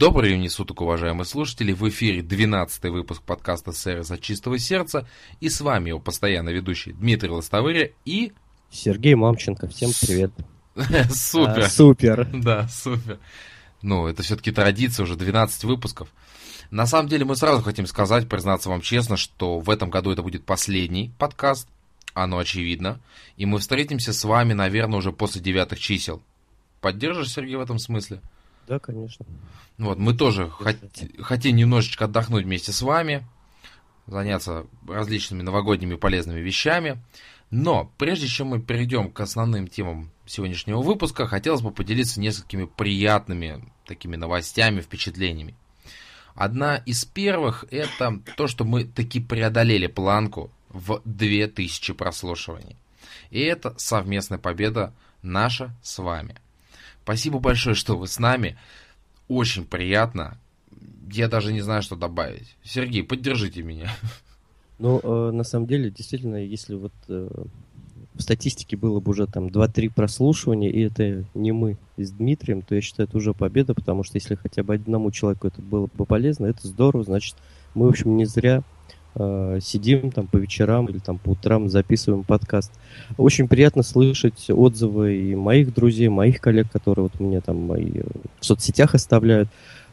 Добрый времени суток, уважаемые слушатели. В эфире 12 выпуск подкаста «Сервис от чистого сердца». И с вами его постоянно ведущий Дмитрий Лостовыря и... Сергей Мамченко. Всем привет. Супер. А, супер. Да, супер. Ну, это все-таки традиция, уже 12 выпусков. На самом деле мы сразу хотим сказать, признаться вам честно, что в этом году это будет последний подкаст. Оно очевидно. И мы встретимся с вами, наверное, уже после девятых чисел. Поддержишь, Сергей, в этом смысле? Да, конечно. Вот, мы тоже хот- хотим немножечко отдохнуть вместе с вами, заняться различными новогодними полезными вещами. Но прежде чем мы перейдем к основным темам сегодняшнего выпуска, хотелось бы поделиться несколькими приятными такими новостями, впечатлениями. Одна из первых это то, что мы таки преодолели планку в 2000 прослушиваний. И это совместная победа наша с вами. Спасибо большое, что вы с нами. Очень приятно. Я даже не знаю, что добавить. Сергей, поддержите меня. Ну, э, на самом деле, действительно, если вот э, в статистике было бы уже там 2-3 прослушивания, и это не мы с Дмитрием, то я считаю, это уже победа, потому что если хотя бы одному человеку это было бы полезно, это здорово, значит, мы, в общем, не зря э, сидим там по вечерам или там по утрам записываем подкаст. Очень приятно слышать отзывы и моих друзей, моих коллег, которые вот мне там мои в соцсетях оставляют.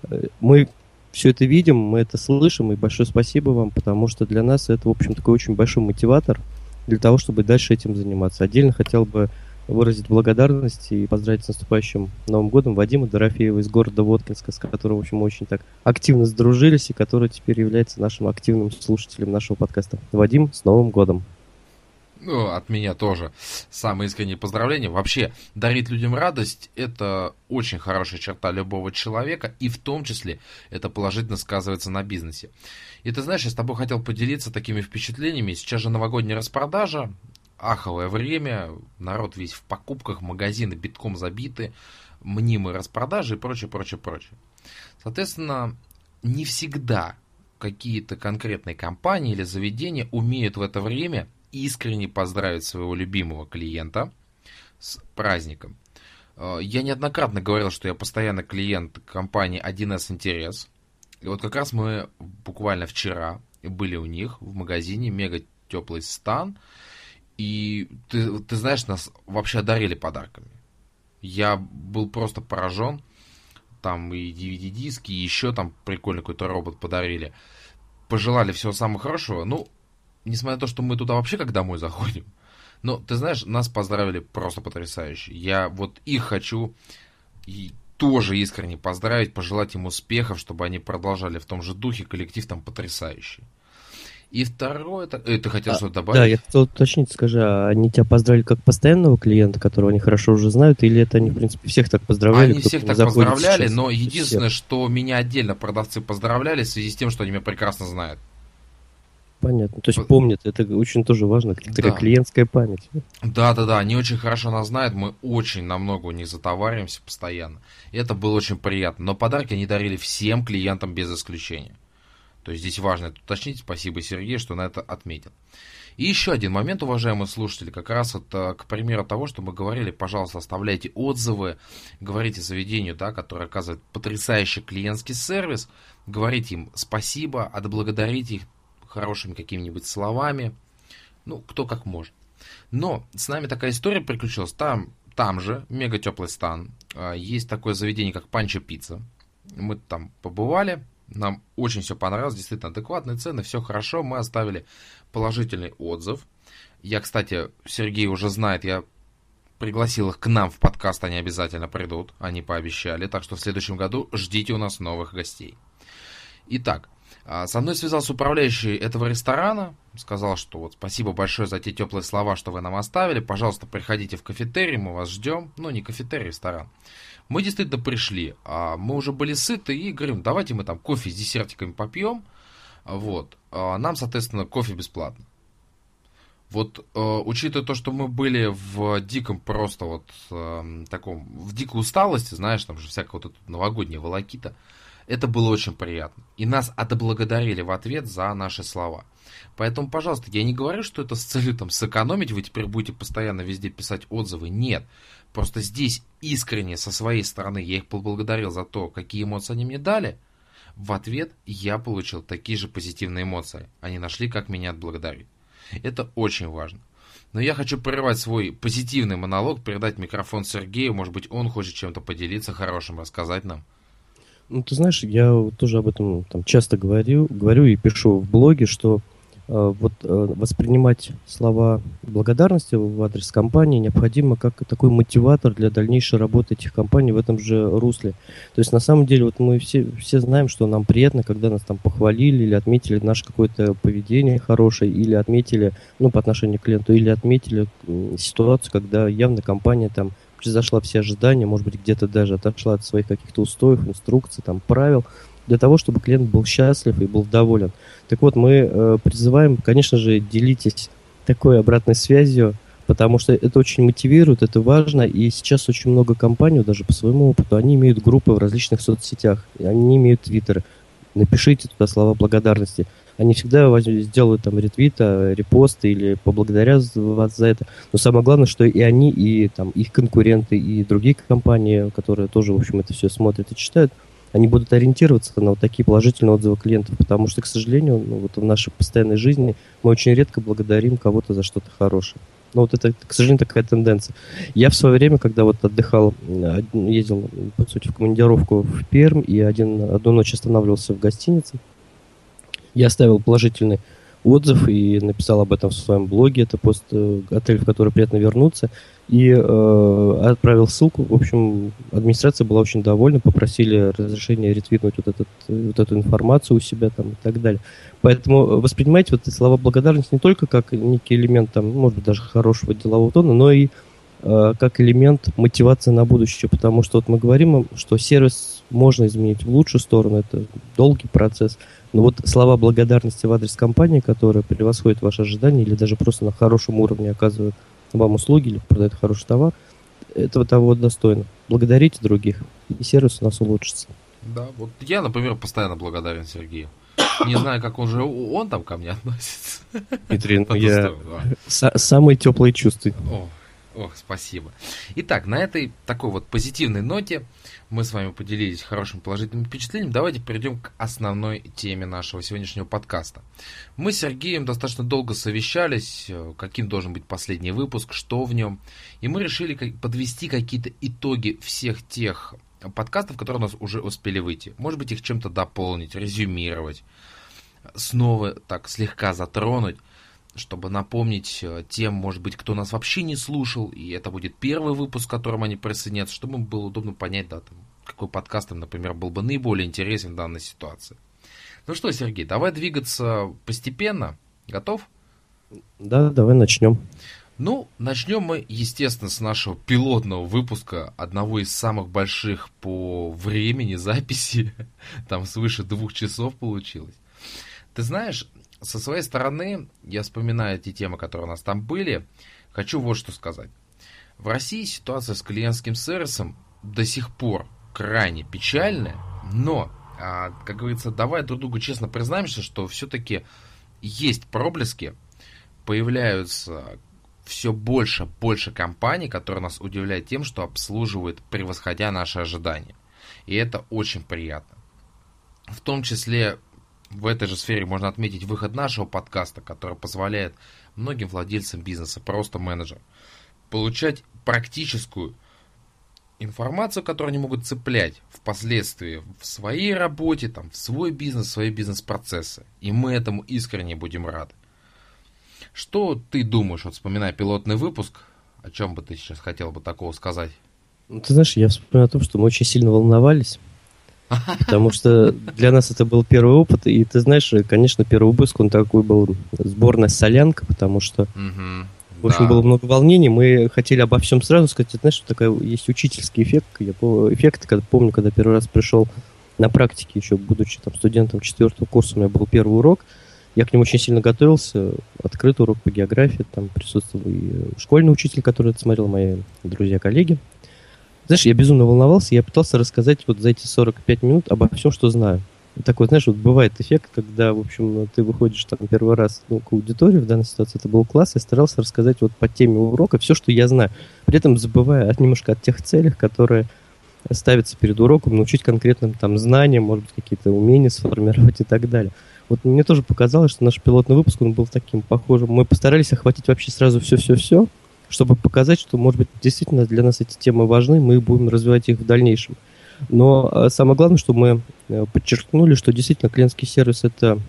Э, мы все это видим, мы это слышим, и большое спасибо вам, потому что для нас это, в общем, такой очень большой мотиватор для того, чтобы дальше этим заниматься. Отдельно хотел бы выразить благодарность и поздравить с наступающим Новым годом Вадима Дорофеева из города Воткинска, с которым, в общем, очень так активно сдружились и который теперь является нашим активным слушателем нашего подкаста. Вадим, с Новым годом! Ну, от меня тоже самые искренние поздравления. Вообще, дарить людям радость – это очень хорошая черта любого человека, и в том числе это положительно сказывается на бизнесе. И ты знаешь, я с тобой хотел поделиться такими впечатлениями. Сейчас же новогодняя распродажа, аховое время, народ весь в покупках, магазины битком забиты, мнимые распродажи и прочее, прочее, прочее. Соответственно, не всегда какие-то конкретные компании или заведения умеют в это время искренне поздравить своего любимого клиента с праздником. Я неоднократно говорил, что я постоянно клиент компании 1С Интерес. И вот как раз мы буквально вчера были у них в магазине Мега Теплый Стан. И ты, ты знаешь, нас вообще одарили подарками. Я был просто поражен. Там и DVD-диски, и еще там прикольный какой-то робот подарили. Пожелали всего самого хорошего. Ну, несмотря на то, что мы туда вообще как домой заходим. Но, ты знаешь, нас поздравили просто потрясающе. Я вот их хочу и тоже искренне поздравить, пожелать им успехов, чтобы они продолжали в том же духе. Коллектив там потрясающий. И второе, это... Э, ты хотел а, что-то добавить? Да, я хотел уточнить, скажи, а они тебя поздравили как постоянного клиента, которого они хорошо уже знают, или это они, в принципе, всех так поздравляли? Они всех так поздравляли, сейчас? но единственное, всех. что меня отдельно продавцы поздравляли в связи с тем, что они меня прекрасно знают. Понятно. То есть помнят, это очень тоже важно, такая да. клиентская память. Да, да, да, они очень хорошо нас знают, мы очень намного у них затовариваемся постоянно. И это было очень приятно. Но подарки они дарили всем клиентам без исключения. То есть здесь важно это уточнить. Спасибо, Сергей, что на это отметил. И еще один момент, уважаемые слушатели, как раз это к примеру того, что мы говорили, пожалуйста, оставляйте отзывы, говорите заведению, да, которое оказывает потрясающий клиентский сервис, говорите им спасибо, отблагодарите их хорошими какими-нибудь словами. Ну, кто как может. Но с нами такая история приключилась. Там, там же, мега теплый стан, а, есть такое заведение, как Панчо Пицца. Мы там побывали, нам очень все понравилось, действительно адекватные цены, все хорошо. Мы оставили положительный отзыв. Я, кстати, Сергей уже знает, я пригласил их к нам в подкаст, они обязательно придут, они пообещали. Так что в следующем году ждите у нас новых гостей. Итак, а, со мной связался управляющий этого ресторана, сказал, что вот спасибо большое за те теплые слова, что вы нам оставили, пожалуйста, приходите в кафетерий, мы вас ждем. Ну, не кафетерий, ресторан. Мы действительно пришли, а мы уже были сыты и говорим, давайте мы там кофе с десертиками попьем, вот. А нам, соответственно, кофе бесплатно. Вот э, учитывая то, что мы были в диком просто вот э, таком, в дикой усталости, знаешь, там же всякая вот эта новогодняя волокита, это было очень приятно. И нас отблагодарили в ответ за наши слова. Поэтому, пожалуйста, я не говорю, что это с целью там сэкономить, вы теперь будете постоянно везде писать отзывы. Нет. Просто здесь искренне со своей стороны я их поблагодарил за то, какие эмоции они мне дали. В ответ я получил такие же позитивные эмоции. Они нашли, как меня отблагодарить. Это очень важно. Но я хочу прервать свой позитивный монолог, передать микрофон Сергею. Может быть, он хочет чем-то поделиться хорошим, рассказать нам. Ну, ты знаешь, я тоже об этом там, часто говорю, говорю и пишу в блоге, что вот э, воспринимать слова благодарности в адрес компании необходимо как такой мотиватор для дальнейшей работы этих компаний в этом же русле. То есть на самом деле вот мы все, все знаем, что нам приятно, когда нас там похвалили или отметили наше какое-то поведение хорошее, или отметили, ну, по отношению к клиенту, или отметили ситуацию, когда явно компания там превзошла все ожидания, может быть, где-то даже отошла от своих каких-то устоев, инструкций, там, правил для того, чтобы клиент был счастлив и был доволен. Так вот, мы э, призываем, конечно же, делитесь такой обратной связью, потому что это очень мотивирует, это важно, и сейчас очень много компаний, даже по своему опыту, они имеют группы в различных соцсетях, они имеют твиттеры. Напишите туда слова благодарности. Они всегда сделают там ретвита, репосты или поблагодарят вас за это. Но самое главное, что и они, и там их конкуренты, и другие компании, которые тоже, в общем, это все смотрят и читают, они будут ориентироваться на вот такие положительные отзывы клиентов, потому что, к сожалению, ну, вот в нашей постоянной жизни мы очень редко благодарим кого-то за что-то хорошее. Но вот это, к сожалению, такая тенденция. Я в свое время, когда вот отдыхал, ездил, по сути, в командировку в Пермь, и один, одну ночь останавливался в гостинице, я оставил положительный отзыв и написал об этом в своем блоге. Это пост э, отель, в который приятно вернуться. И э, отправил ссылку. В общем, администрация была очень довольна, попросили разрешения ретвитнуть вот, этот, вот эту информацию у себя там и так далее. Поэтому воспринимайте вот эти слова благодарности не только как некий элемент, там, может быть, даже хорошего делового тона, но и э, как элемент мотивации на будущее. Потому что вот мы говорим, что сервис можно изменить в лучшую сторону, это долгий процесс – но вот слова благодарности в адрес компании, которая превосходит ваши ожидания или даже просто на хорошем уровне оказывает вам услуги или продает хороший товар, этого того достойно. Благодарите других, и сервис у нас улучшится. Да, вот я, например, постоянно благодарен Сергею. Не знаю, как он же он там ко мне относится. Дмитрий, ну я... Самые теплые чувства. О, ох, спасибо. Итак, на этой такой вот позитивной ноте мы с вами поделились хорошим положительным впечатлением, давайте перейдем к основной теме нашего сегодняшнего подкаста. Мы с Сергеем достаточно долго совещались, э, каким должен быть последний выпуск, что в нем, и мы решили подвести какие-то итоги всех тех подкастов, которые у нас уже успели выйти. Может быть, их чем-то дополнить, резюмировать, снова так слегка затронуть чтобы напомнить э, тем, может быть, кто нас вообще не слушал, и это будет первый выпуск, к которому они присоединятся, чтобы им было удобно понять, да, там, какой подкаст им, например, был бы наиболее интересен в данной ситуации. Ну что, Сергей, давай двигаться постепенно. Готов? Да, давай начнем. Ну, начнем мы, естественно, с нашего пилотного выпуска, одного из самых больших по времени записи. Там свыше двух часов получилось. Ты знаешь, со своей стороны, я вспоминаю эти темы, которые у нас там были, хочу вот что сказать. В России ситуация с клиентским сервисом до сих пор крайне печальная, но, а, как говорится, давай друг другу честно признаемся, что все-таки есть проблески, появляются все больше, больше компаний, которые нас удивляют тем, что обслуживают, превосходя наши ожидания. И это очень приятно. В том числе в этой же сфере можно отметить выход нашего подкаста, который позволяет многим владельцам бизнеса, просто менеджерам, получать практическую информацию, которую они могут цеплять впоследствии в своей работе, там, в свой бизнес, в свои бизнес-процессы. И мы этому искренне будем рады. Что ты думаешь, вот вспоминая пилотный выпуск, о чем бы ты сейчас хотел бы такого сказать? Ну, ты знаешь, я вспоминаю о том, что мы очень сильно волновались Потому что для нас это был первый опыт, и ты знаешь, конечно, первый выпуск, он такой был сборная солянка, потому что, в общем, да. было много волнений, мы хотели обо всем сразу сказать, знаешь, что такая есть учительский эффект, я эффект, когда помню, когда первый раз пришел на практике, еще будучи там студентом четвертого курса, у меня был первый урок, я к нему очень сильно готовился. Открытый урок по географии, там присутствовал и школьный учитель, который это смотрел, мои друзья-коллеги. Знаешь, я безумно волновался, я пытался рассказать вот за эти 45 минут обо всем, что знаю. Такой, знаешь, вот бывает эффект, когда, в общем, ты выходишь там первый раз ну, к аудитории, в данной ситуации это был класс, и старался рассказать вот по теме урока все, что я знаю, при этом забывая от, немножко от тех целей, которые ставятся перед уроком, научить конкретным там знаниям, может быть, какие-то умения сформировать и так далее. Вот мне тоже показалось, что наш пилотный выпуск, он был таким похожим. Мы постарались охватить вообще сразу все-все-все, чтобы показать, что, может быть, действительно для нас эти темы важны, мы будем развивать их в дальнейшем. Но а, самое главное, что мы э, подчеркнули, что действительно клиентский сервис это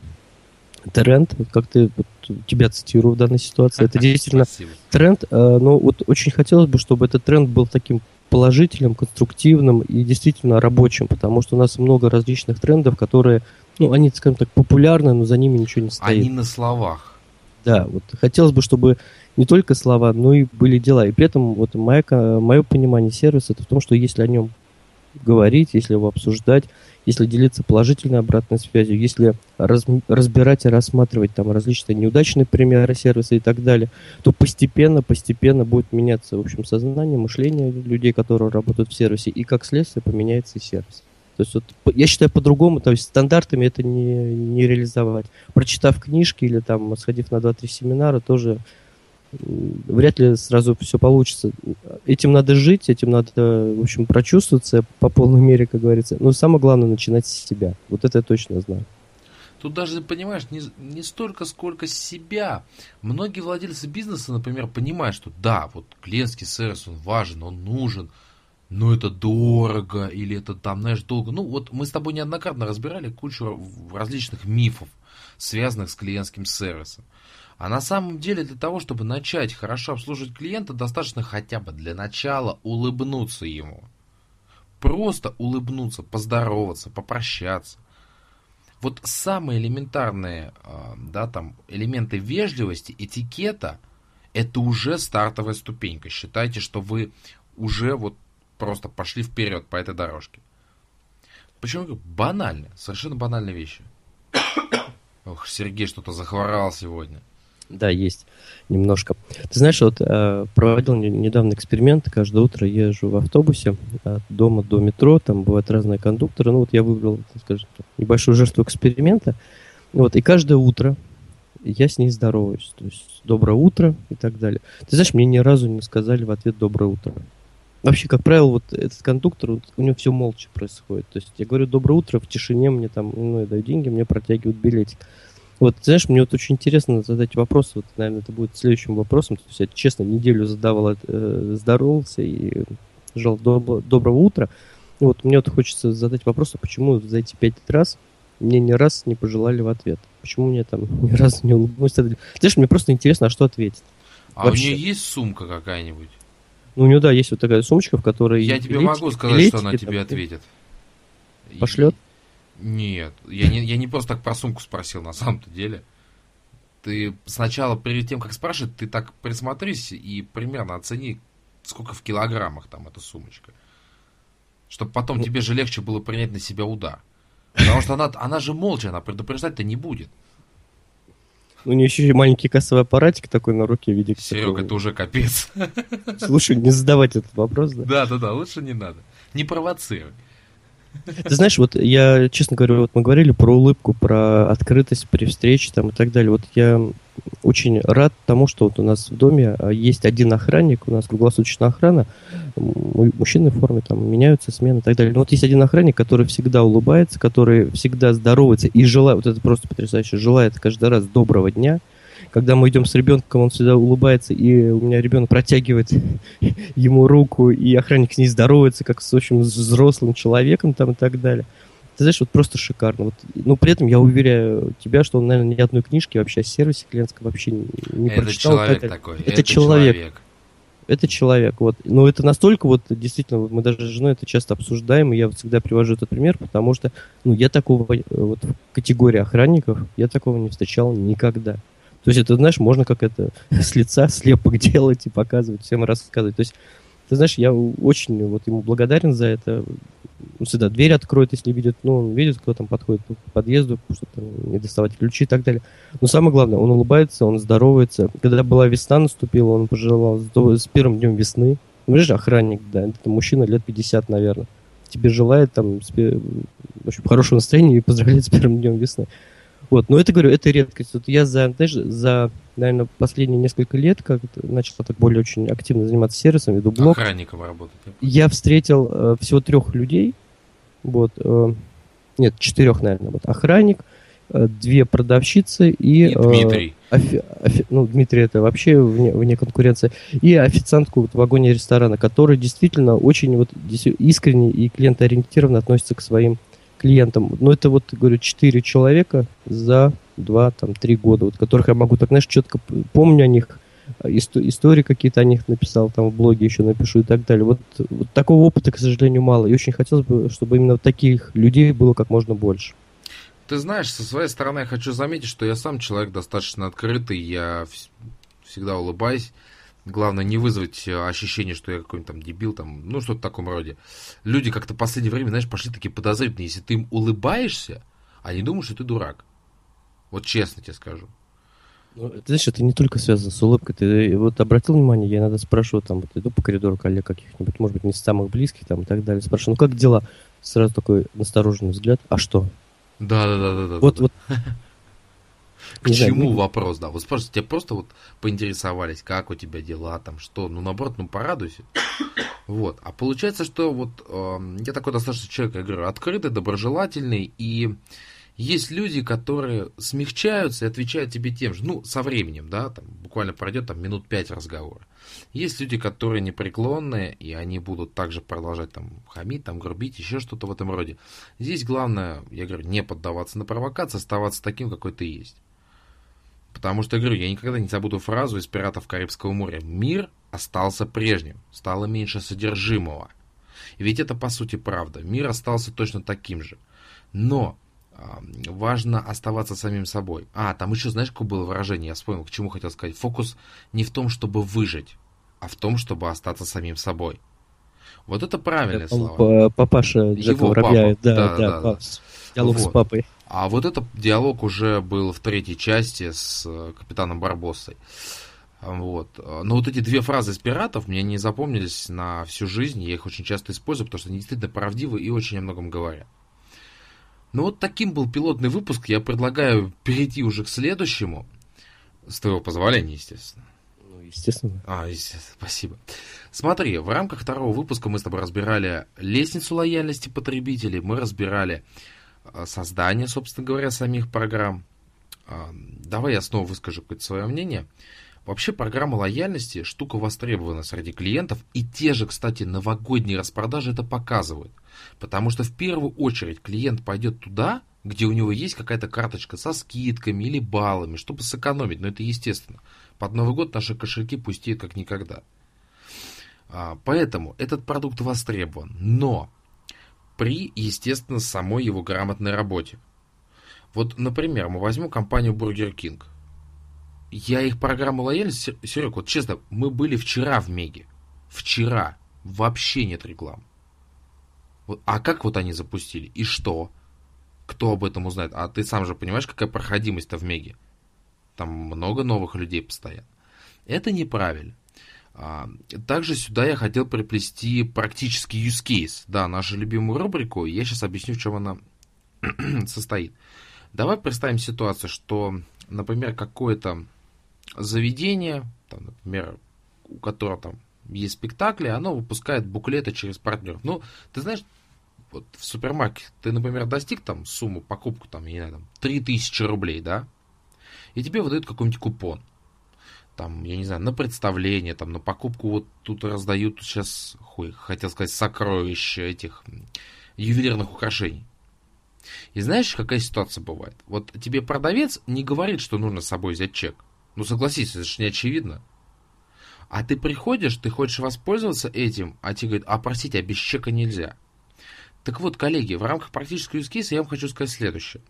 тренд, как ты вот, тебя цитирую в данной ситуации, это действительно Спасибо. тренд, э, но вот очень хотелось бы, чтобы этот тренд был таким положительным, конструктивным и действительно рабочим, потому что у нас много различных трендов, которые, ну, они, скажем так, популярны, но за ними ничего не стоит. Они на словах. Да, вот хотелось бы, чтобы не только слова, но и были дела. И при этом вот мое, мое понимание сервиса это в том, что если о нем говорить, если его обсуждать, если делиться положительной обратной связью, если раз, разбирать и рассматривать там различные неудачные примеры сервиса и так далее, то постепенно, постепенно будет меняться, в общем, сознание, мышление людей, которые работают в сервисе, и как следствие поменяется и сервис. То есть вот, я считаю по-другому, то есть стандартами это не, не реализовать. Прочитав книжки или там сходив на 2-3 семинара, тоже вряд ли сразу все получится. Этим надо жить, этим надо, в общем, прочувствоваться по полной мере, как говорится. Но самое главное начинать с себя. Вот это я точно знаю. Тут даже, понимаешь, не, не столько, сколько себя. Многие владельцы бизнеса, например, понимают, что да, вот клиентский сервис, он важен, он нужен, но это дорого, или это там, знаешь, долго. Ну, вот мы с тобой неоднократно разбирали кучу различных мифов, связанных с клиентским сервисом. А на самом деле для того, чтобы начать хорошо обслуживать клиента, достаточно хотя бы для начала улыбнуться ему. Просто улыбнуться, поздороваться, попрощаться. Вот самые элементарные а, да, там, элементы вежливости, этикета, это уже стартовая ступенька. Считайте, что вы уже вот просто пошли вперед по этой дорожке. Почему? Банально, совершенно банальные вещи. Ох, Сергей что-то захворал сегодня. Да, есть немножко. Ты знаешь, вот э, проводил недавно эксперимент. Каждое утро езжу в автобусе от дома до метро. Там бывают разные кондукторы. Ну вот я выбрал, скажем, небольшую жертву эксперимента. Вот, и каждое утро я с ней здороваюсь. То есть доброе утро и так далее. Ты знаешь, мне ни разу не сказали в ответ доброе утро. Вообще, как правило, вот этот кондуктор, вот, у него все молча происходит. То есть я говорю доброе утро, в тишине мне там, ну, я даю деньги, мне протягивают билетик. Вот, знаешь, мне вот очень интересно задать вопрос, вот, наверное, это будет следующим вопросом. То есть я, честно, неделю задавал, э, здоровался и жал доб- доброго утра. И вот мне вот хочется задать вопрос, а почему за эти пять раз мне ни раз не пожелали в ответ? Почему мне там ни разу не улыбнулись? Знаешь, мне просто интересно, а что ответить? А Вообще. у нее есть сумка какая-нибудь? Ну, у нее, да, есть вот такая сумочка, в которой... Я тебе могу сказать, билетики, что она тебе ответит. Пошлет? Нет, я не, я не просто так про сумку спросил, на самом-то деле. Ты сначала, перед тем, как спрашивать, ты так присмотрись и примерно оцени, сколько в килограммах там эта сумочка. Чтобы потом ну, тебе же легче было принять на себя удар. Потому что она, она же молча, она предупреждать-то не будет. У нее еще и маленький кассовый аппаратик такой на руке в виде... Серега, это уже капец. Слушай, не задавать этот вопрос, да? Да, да, да, лучше не надо. Не провоцируй. Ты знаешь, вот я, честно говоря, вот мы говорили про улыбку, про открытость при встрече там и так далее. Вот я очень рад тому, что вот у нас в доме а, есть один охранник, у нас круглосуточная охрана, мужчины в форме там меняются, смены и так далее. Но вот есть один охранник, который всегда улыбается, который всегда здоровается и желает, вот это просто потрясающе, желает каждый раз доброго дня – когда мы идем с ребенком, он всегда улыбается, и у меня ребенок протягивает ему руку, и охранник с ней здоровается, как с очень взрослым человеком там и так далее. Ты знаешь, вот просто шикарно. Вот, но при этом я уверяю тебя, что он, наверное, ни одной книжки вообще о сервисе клиентском вообще не, не это прочитал. Человек это, такой. Это, это человек. человек. Это человек. Вот. Но это настолько вот действительно, мы даже с женой это часто обсуждаем, и я всегда привожу этот пример, потому что ну, я такого э, вот в категории охранников, я такого не встречал никогда. То есть это, знаешь, можно как это с лица слепок делать и показывать, всем рассказывать. То есть Ты знаешь, я очень вот ему благодарен за это. Он всегда дверь откроет, если видит, ну, он видит, кто там подходит к подъезду, чтобы там, не доставать ключи и так далее. Но самое главное, он улыбается, он здоровается. Когда была весна наступила, он пожелал с первым днем весны. Ну, видишь, охранник, да, это мужчина лет 50, наверное. Тебе желает там в общем, хорошего настроения и поздравляет с первым днем весны. Вот, но это, говорю, это редкость. Вот я за, знаешь, за, наверное, последние несколько лет, как начал так более очень активно заниматься сервисом, веду блог. Охранником работать. Я встретил э, всего трех людей, вот, э, нет, четырех, наверное, вот, охранник, э, две продавщицы и... и Дмитрий. Э, офи, офи, ну, Дмитрий это вообще вне, вне конкуренции. И официантку вот, в вагоне ресторана, который действительно очень вот искренне и клиентоориентированно относится к своим клиентам. Но это вот, говорю, четыре человека за два, там, три года, вот, которых я могу так, знаешь, четко помню о них, истории какие-то о них написал, там в блоге еще напишу и так далее. Вот, вот такого опыта, к сожалению, мало. И очень хотелось бы, чтобы именно таких людей было как можно больше. Ты знаешь, со своей стороны я хочу заметить, что я сам человек достаточно открытый, я всегда улыбаюсь. Главное не вызвать э, ощущение, что я какой-нибудь там дебил, там, ну что-то в таком роде. Люди как-то в последнее время, знаешь, пошли такие подозрительные. Если ты им улыбаешься, они думают, что ты дурак. Вот честно тебе скажу. Ну, ты знаешь, это не только связано с улыбкой. Ты вот обратил внимание, я иногда спрашиваю, там, вот иду по коридору коллег каких-нибудь, может быть, не самых близких, там, и так далее. Спрашиваю, ну как дела? Сразу такой настороженный взгляд. А что? Да, да, да, да, да. Вот, К чему знаю, вопрос, да? Вот спрашивайте, тебя просто вот поинтересовались, как у тебя дела, там, что, ну, наоборот, ну, порадуйся. Вот. А получается, что вот э, я такой достаточно человек, я говорю, открытый, доброжелательный, и есть люди, которые смягчаются и отвечают тебе тем же, ну, со временем, да, там, буквально пройдет там минут пять разговора. Есть люди, которые непреклонные, и они будут также продолжать там хамить, там грубить, еще что-то в этом роде. Здесь главное, я говорю, не поддаваться на провокации, оставаться таким, какой ты есть. Потому что, говорю, я никогда не забуду фразу из «Пиратов Карибского моря». Мир остался прежним, стало меньше содержимого. Ведь это, по сути, правда. Мир остался точно таким же. Но важно оставаться самим собой. А, там еще, знаешь, какое было выражение, я вспомнил, к чему хотел сказать. Фокус не в том, чтобы выжить, а в том, чтобы остаться самим собой. Вот это правильные это, слова. Папаша Джека Его Воробья, папа. да, да, да, да, Диалог вот. с папой. А вот этот диалог уже был в третьей части с э, капитаном Барбоссой. Вот. Но вот эти две фразы из пиратов мне не запомнились на всю жизнь. Я их очень часто использую, потому что они действительно правдивы и очень о многом говорят. Ну вот таким был пилотный выпуск. Я предлагаю перейти уже к следующему. С твоего позволения, естественно. Ну, естественно. А, естественно, спасибо. Смотри, в рамках второго выпуска мы с тобой разбирали лестницу лояльности потребителей, мы разбирали создание, собственно говоря, самих программ. А, давай я снова выскажу какое-то свое мнение. Вообще программа лояльности штука востребована среди клиентов, и те же, кстати, новогодние распродажи это показывают. Потому что в первую очередь клиент пойдет туда, где у него есть какая-то карточка со скидками или баллами, чтобы сэкономить, но это естественно. Под Новый год наши кошельки пустеют как никогда. А, поэтому этот продукт востребован, но при, естественно, самой его грамотной работе. Вот, например, мы возьмем компанию Burger King. Я их программу лояльности, Серег, вот честно, мы были вчера в Меге. Вчера. Вообще нет рекламы. Вот, а как вот они запустили? И что? Кто об этом узнает? А ты сам же понимаешь, какая проходимость-то в Меге? Там много новых людей постоянно. Это неправильно. А, также сюда я хотел приплести практический use case. Да, нашу любимую рубрику. Я сейчас объясню, в чем она состоит. Давай представим ситуацию, что, например, какое-то заведение, там, например, у которого там есть спектакли, оно выпускает буклеты через партнеров. Ну, ты знаешь, вот в супермаркете ты, например, достиг там сумму покупку, там, я не знаю, там, 3000 рублей, да, и тебе выдают какой-нибудь купон, там, я не знаю, на представление, там, на покупку, вот тут раздают сейчас, хуй, хотел сказать, сокровища этих ювелирных украшений. И знаешь, какая ситуация бывает? Вот тебе продавец не говорит, что нужно с собой взять чек. Ну, согласись, это же не очевидно. А ты приходишь, ты хочешь воспользоваться этим, а тебе говорят, а простите, а без чека нельзя. Так вот, коллеги, в рамках практического use я вам хочу сказать следующее.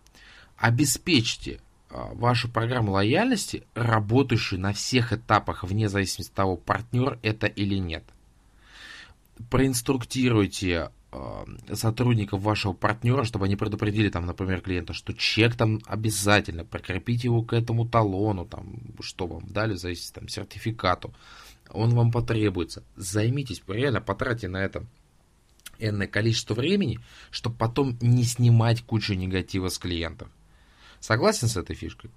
Обеспечьте вашу программу лояльности, работающую на всех этапах, вне зависимости от того, партнер это или нет. проинструктируйте э, сотрудников вашего партнера, чтобы они предупредили, там, например, клиента, что чек там обязательно, прикрепите его к этому талону, там, что вам дали, зависит там, сертификату, он вам потребуется. Займитесь, реально потратьте на это энное количество времени, чтобы потом не снимать кучу негатива с клиентов. Согласен с этой фишкой?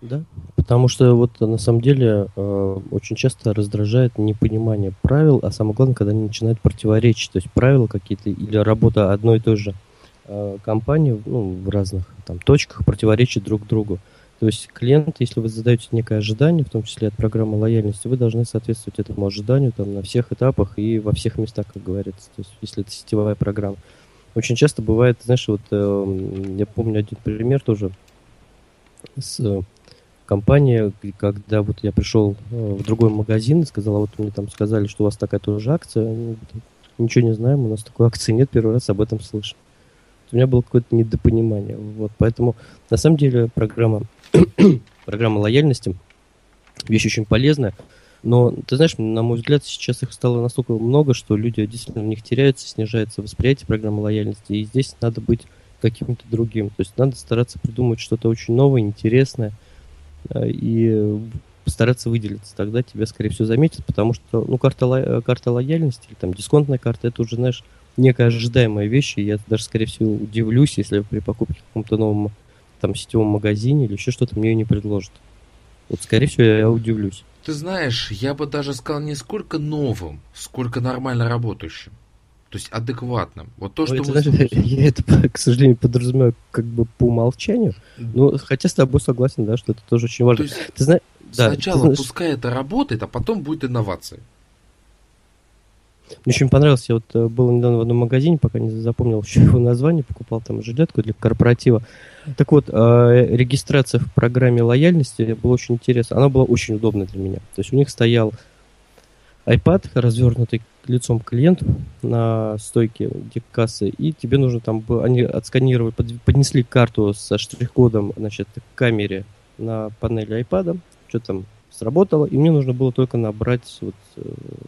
Да, потому что вот на самом деле э, очень часто раздражает непонимание правил, а самое главное, когда они начинают противоречить, то есть правила какие-то или работа одной и той же э, компании ну, в разных там точках противоречит друг другу. То есть клиент, если вы задаете некое ожидание, в том числе от программы лояльности, вы должны соответствовать этому ожиданию там, на всех этапах и во всех местах, как говорится. То есть если это сетевая программа. Очень часто бывает, знаешь, вот э, я помню один пример тоже с э, компанией, когда вот я пришел э, в другой магазин и сказал, а вот мне там сказали, что у вас такая тоже акция. Ничего не знаем, у нас такой акции нет, первый раз об этом слышим. У меня было какое-то недопонимание. Вот, поэтому на самом деле программа программа лояльности. Вещь очень полезная. Но, ты знаешь, на мой взгляд, сейчас их стало настолько много, что люди действительно в них теряются, снижается восприятие программы лояльности. И здесь надо быть каким-то другим. То есть надо стараться придумать что-то очень новое, интересное э, и постараться выделиться. Тогда тебя, скорее всего, заметят, потому что, ну, карта, ло... карта лояльности или там дисконтная карта, это уже, знаешь, некая ожидаемая вещь, и я даже, скорее всего, удивлюсь, если при покупке в каком-то новом там сетевом магазине или еще что-то мне не предложат. Вот, скорее всего, я удивлюсь. Ты знаешь, я бы даже сказал не сколько новым, сколько нормально работающим. То есть адекватным. Вот то, что это, вы... Я это, к сожалению, подразумеваю как бы по умолчанию. Ну, хотя с тобой согласен, да, что это тоже очень важно. То есть, ты знаешь, сначала ты знаешь... пускай это работает, а потом будет инновация. Мне очень понравилось, я вот э, был недавно в одном магазине, пока не запомнил еще его название, покупал там жилетку для корпоратива. Так вот, э, регистрация в программе лояльности была очень интересна. Она была очень удобна для меня. То есть у них стоял iPad, развернутый лицом к клиенту на стойке кассы, и тебе нужно там они отсканировали, поднесли карту со штрих-кодом, значит, к камере на панели iPad, что там сработало, и мне нужно было только набрать, вот, э,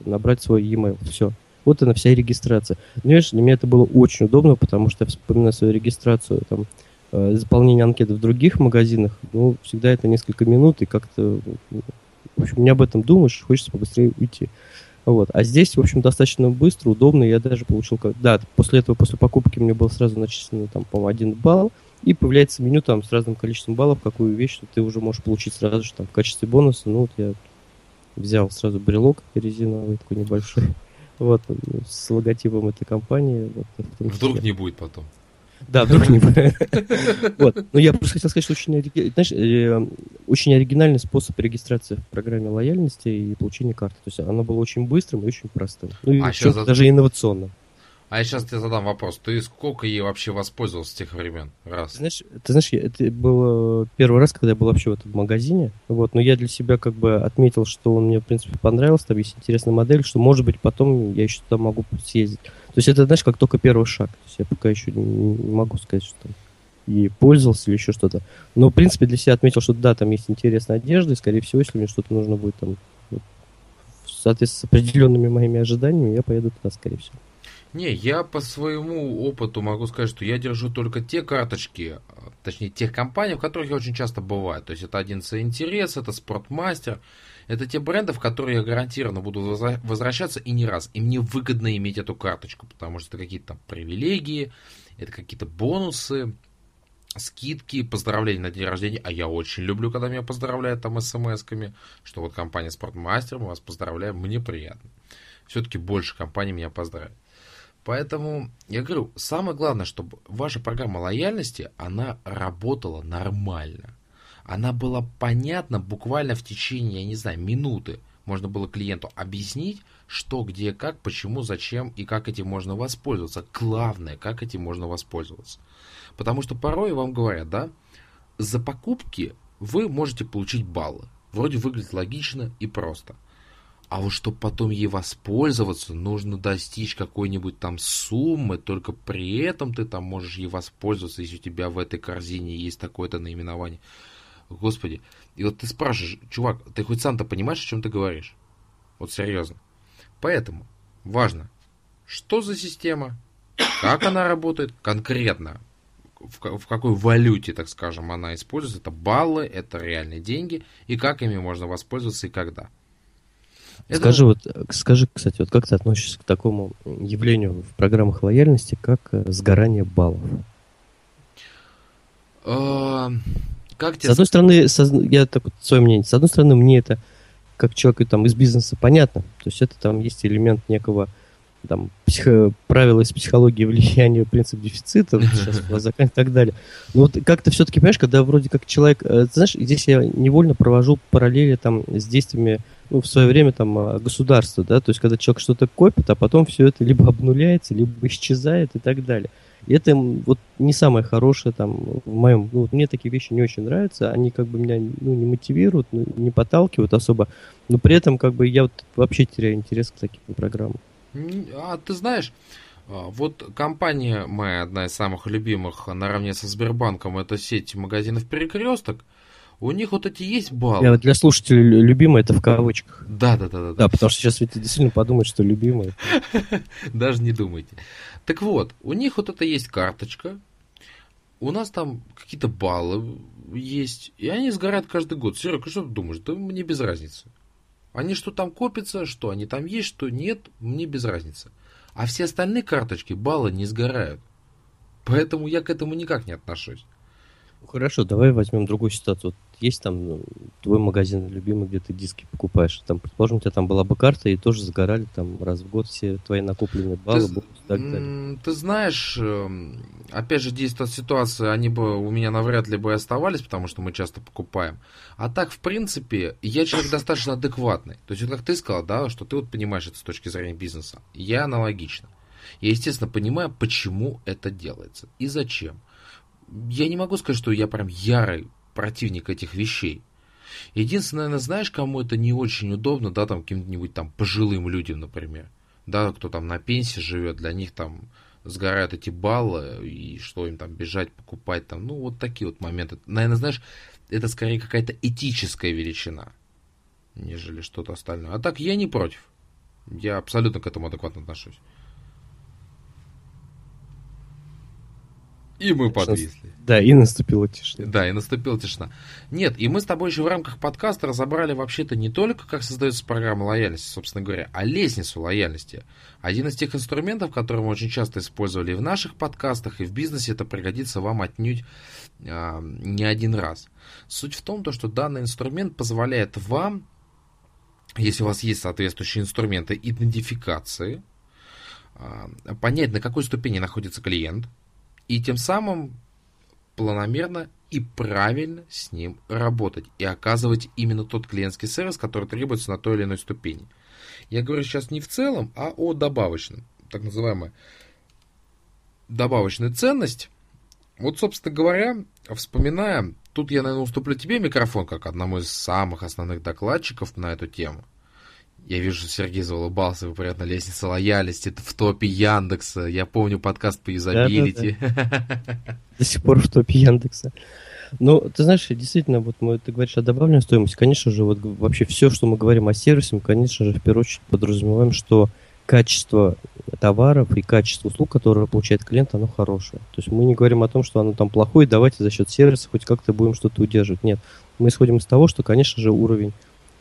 набрать свой e-mail. Все. Вот она вся регистрация. Понимаешь, для меня это было очень удобно, потому что я вспоминаю свою регистрацию, там, э, заполнение анкеты в других магазинах, ну, всегда это несколько минут, и как-то, в общем, не об этом думаешь, хочется побыстрее уйти. Вот. А здесь, в общем, достаточно быстро, удобно. Я даже получил... Да, после этого, после покупки мне было сразу начислено, там, по-моему, один балл. И появляется меню там с разным количеством баллов, какую вещь что ты уже можешь получить сразу же там в качестве бонуса. Ну вот я взял сразу брелок резиновый такой небольшой. Вот, с логотипом этой компании. Вот, вдруг не будет потом. Да, вдруг не будет. Вот. Но я просто хотел сказать, что очень, знаешь, э, очень оригинальный способ регистрации в программе лояльности и получения карты. То есть оно было очень быстрым и очень простым. Ну и а даже инновационным. А я сейчас тебе задам вопрос. Ты сколько ей вообще воспользовался с тех времен? Раз. Ты знаешь, ты знаешь, это был первый раз, когда я был вообще в этом магазине. Вот, но я для себя как бы отметил, что он мне, в принципе, понравился. Там есть интересная модель, что, может быть, потом я еще туда могу съездить. То есть это, знаешь, как только первый шаг. То есть я пока еще не, могу сказать, что там и пользовался или еще что-то. Но, в принципе, для себя отметил, что да, там есть интересная одежда, и, скорее всего, если мне что-то нужно будет там в соответствии с определенными моими ожиданиями, я поеду туда, скорее всего. Не, я по своему опыту могу сказать, что я держу только те карточки, точнее тех компаний, в которых я очень часто бываю. То есть это один интерес, это спортмастер. Это те бренды, в которые я гарантированно буду возвращаться и не раз. И мне выгодно иметь эту карточку, потому что это какие-то привилегии, это какие-то бонусы, скидки, поздравления на день рождения. А я очень люблю, когда меня поздравляют там смс-ками, что вот компания Спортмастер, мы вас поздравляем, мне приятно. Все-таки больше компаний меня поздравят. Поэтому я говорю, самое главное, чтобы ваша программа лояльности, она работала нормально. Она была понятна буквально в течение, я не знаю, минуты. Можно было клиенту объяснить, что, где, как, почему, зачем и как этим можно воспользоваться. Главное, как этим можно воспользоваться. Потому что порой вам говорят, да, за покупки вы можете получить баллы. Вроде выглядит логично и просто – а вот чтобы потом ей воспользоваться, нужно достичь какой-нибудь там суммы, только при этом ты там можешь ей воспользоваться, если у тебя в этой корзине есть такое-то наименование. Господи. И вот ты спрашиваешь, чувак, ты хоть сам-то понимаешь, о чем ты говоришь? Вот серьезно. Поэтому важно, что за система, как она работает конкретно, в, в какой валюте, так скажем, она используется. Это баллы, это реальные деньги, и как ими можно воспользоваться и когда. Это... Скажи, вот, скажи, кстати, вот как ты относишься к такому явлению в программах лояльности, как э, сгорание баллов? А, как тебе... С одной стороны, я так вот свое мнение, с одной стороны, мне это как человек там из бизнеса понятно, то есть это там есть элемент некого там, психо, правила из психологии влияния, принцип дефицита, сейчас и так далее. Но вот как-то все-таки, понимаешь, когда вроде как человек, э, знаешь, здесь я невольно провожу параллели там с действиями, ну, в свое время там а, государства, да, то есть когда человек что-то копит, а потом все это либо обнуляется, либо исчезает и так далее. И это вот не самое хорошее там в моем, ну, вот мне такие вещи не очень нравятся, они как бы меня ну, не мотивируют, ну, не подталкивают особо, но при этом как бы я вот вообще теряю интерес к таким программам. А ты знаешь, а, вот компания моя, одна из самых любимых, наравне со Сбербанком, это сеть магазинов «Перекресток», у них вот эти есть баллы. Я для слушателей любимые это в кавычках. Да, да, да, да. Да, потому что сейчас ведь действительно подумают, что любимые. Даже не думайте. Так вот, у них вот это есть карточка, у нас там какие-то баллы есть, и они сгорают каждый год. Серега, что ты думаешь? Да мне без разницы. Они что там копятся, что они там есть, что нет, мне без разницы. А все остальные карточки, баллы не сгорают. Поэтому я к этому никак не отношусь. Хорошо, давай возьмем другую ситуацию. Есть там ну, твой магазин любимый, где ты диски покупаешь. Там, предположим, у тебя там была бы карта, и тоже сгорали там раз в год все твои накопленные баллы, ты, бонусы и так далее. Ты знаешь, эм, опять же, действует ситуация, они бы у меня навряд ли бы оставались, потому что мы часто покупаем. А так, в принципе, я человек достаточно адекватный. То есть, вот как ты сказал, да, что ты вот понимаешь это с точки зрения бизнеса. Я аналогично. Я, естественно, понимаю, почему это делается и зачем. Я не могу сказать, что я прям ярый противник этих вещей. Единственное, наверное, знаешь, кому это не очень удобно, да, там каким-нибудь там пожилым людям, например. Да, кто там на пенсии живет, для них там сгорают эти баллы, и что им там бежать, покупать там, ну, вот такие вот моменты. Наверное, знаешь, это скорее какая-то этическая величина, нежели что-то остальное. А так я не против. Я абсолютно к этому адекватно отношусь. И мы подвисли. Да, и наступила тишина. Да, и наступила тишина. Нет, и мы с тобой еще в рамках подкаста разобрали вообще-то не только, как создается программа лояльности, собственно говоря, а лестницу лояльности. Один из тех инструментов, которые мы очень часто использовали и в наших подкастах, и в бизнесе, это пригодится вам отнюдь э, не один раз. Суть в том, то, что данный инструмент позволяет вам, если у вас есть соответствующие инструменты идентификации, э, понять, на какой ступени находится клиент – и тем самым планомерно и правильно с ним работать и оказывать именно тот клиентский сервис, который требуется на той или иной ступени. Я говорю сейчас не в целом, а о добавочном, так называемая добавочная ценность. Вот, собственно говоря, вспоминая, тут я, наверное, уступлю тебе микрофон, как одному из самых основных докладчиков на эту тему. Я вижу, что Сергей заулыбался, вы, понятно, лестница лояльности, это в топе Яндекса. Я помню подкаст по юзабилити. До сих пор в топе Яндекса. Ну, ты знаешь, действительно, вот мы, ты говоришь о добавленной стоимости. Конечно же, вот вообще все, что мы говорим о сервисе, мы, конечно же, в первую очередь подразумеваем, что качество товаров и качество услуг, которые получает клиент, оно хорошее. То есть мы не говорим о том, что оно там плохое, давайте за счет сервиса хоть как-то будем что-то удерживать. Нет. Мы исходим из того, что, конечно же, уровень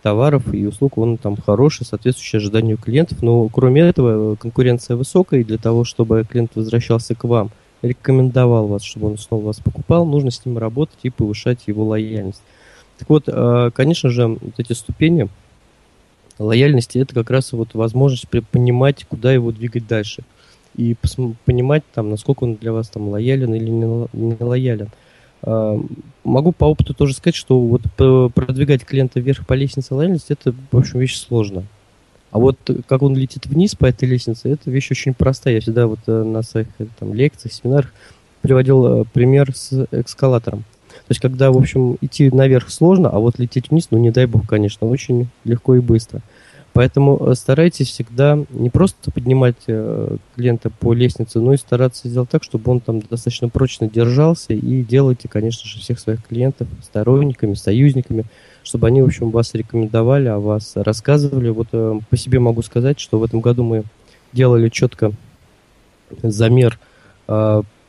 товаров и услуг, он там хороший, соответствующий ожиданию клиентов. Но кроме этого, конкуренция высокая, и для того, чтобы клиент возвращался к вам, рекомендовал вас, чтобы он снова вас покупал, нужно с ним работать и повышать его лояльность. Так вот, э, конечно же, вот эти ступени лояльности, это как раз вот возможность понимать, куда его двигать дальше. И понимать, там, насколько он для вас там лоялен или не лоялен. А, могу по опыту тоже сказать, что вот продвигать клиента вверх по лестнице лояльности, это, в общем, вещь сложная. А вот как он летит вниз по этой лестнице, это вещь очень простая. Я всегда вот э, на своих э, там, лекциях, семинарах приводил э, пример с эскалатором. То есть, когда, в общем, идти наверх сложно, а вот лететь вниз, ну, не дай бог, конечно, очень легко и быстро. Поэтому э, старайтесь всегда не просто поднимать э, клиента по лестнице, но и стараться сделать так, чтобы он там достаточно прочно держался. И делайте, конечно же, всех своих клиентов сторонниками, союзниками, чтобы они, в общем, вас рекомендовали, о вас рассказывали. Вот э, по себе могу сказать, что в этом году мы делали четко замер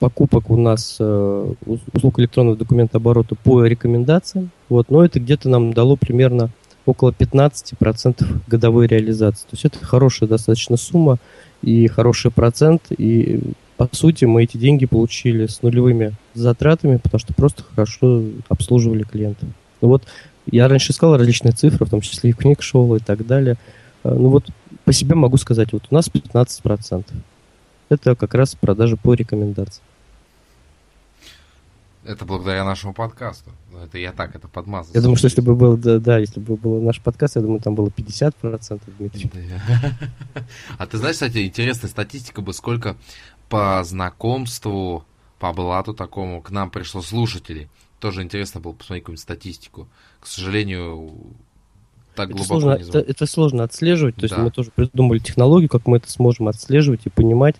покупок у нас услуг электронного документа оборота по рекомендациям. Вот, но это где-то нам дало примерно около 15% годовой реализации. То есть это хорошая достаточно сумма и хороший процент. И по сути мы эти деньги получили с нулевыми затратами, потому что просто хорошо обслуживали клиентов. Ну вот я раньше сказал различные цифры, в том числе и книг шел и так далее. Э, ну вот по себе могу сказать, вот у нас 15%. Это как раз продажи по рекомендации. Это благодаря нашему подкасту. Это я так это подмазал. Я думаю, что если бы был, да, да, если бы был наш подкаст, я думаю, там было 50%, Дмитрий. А ты знаешь, кстати, интересная статистика бы, сколько по знакомству, по блату такому к нам пришло слушателей. Тоже интересно было посмотреть какую-нибудь статистику. К сожалению, так это сложно, это, это сложно отслеживать, то есть да. мы тоже придумали технологию, как мы это сможем отслеживать и понимать.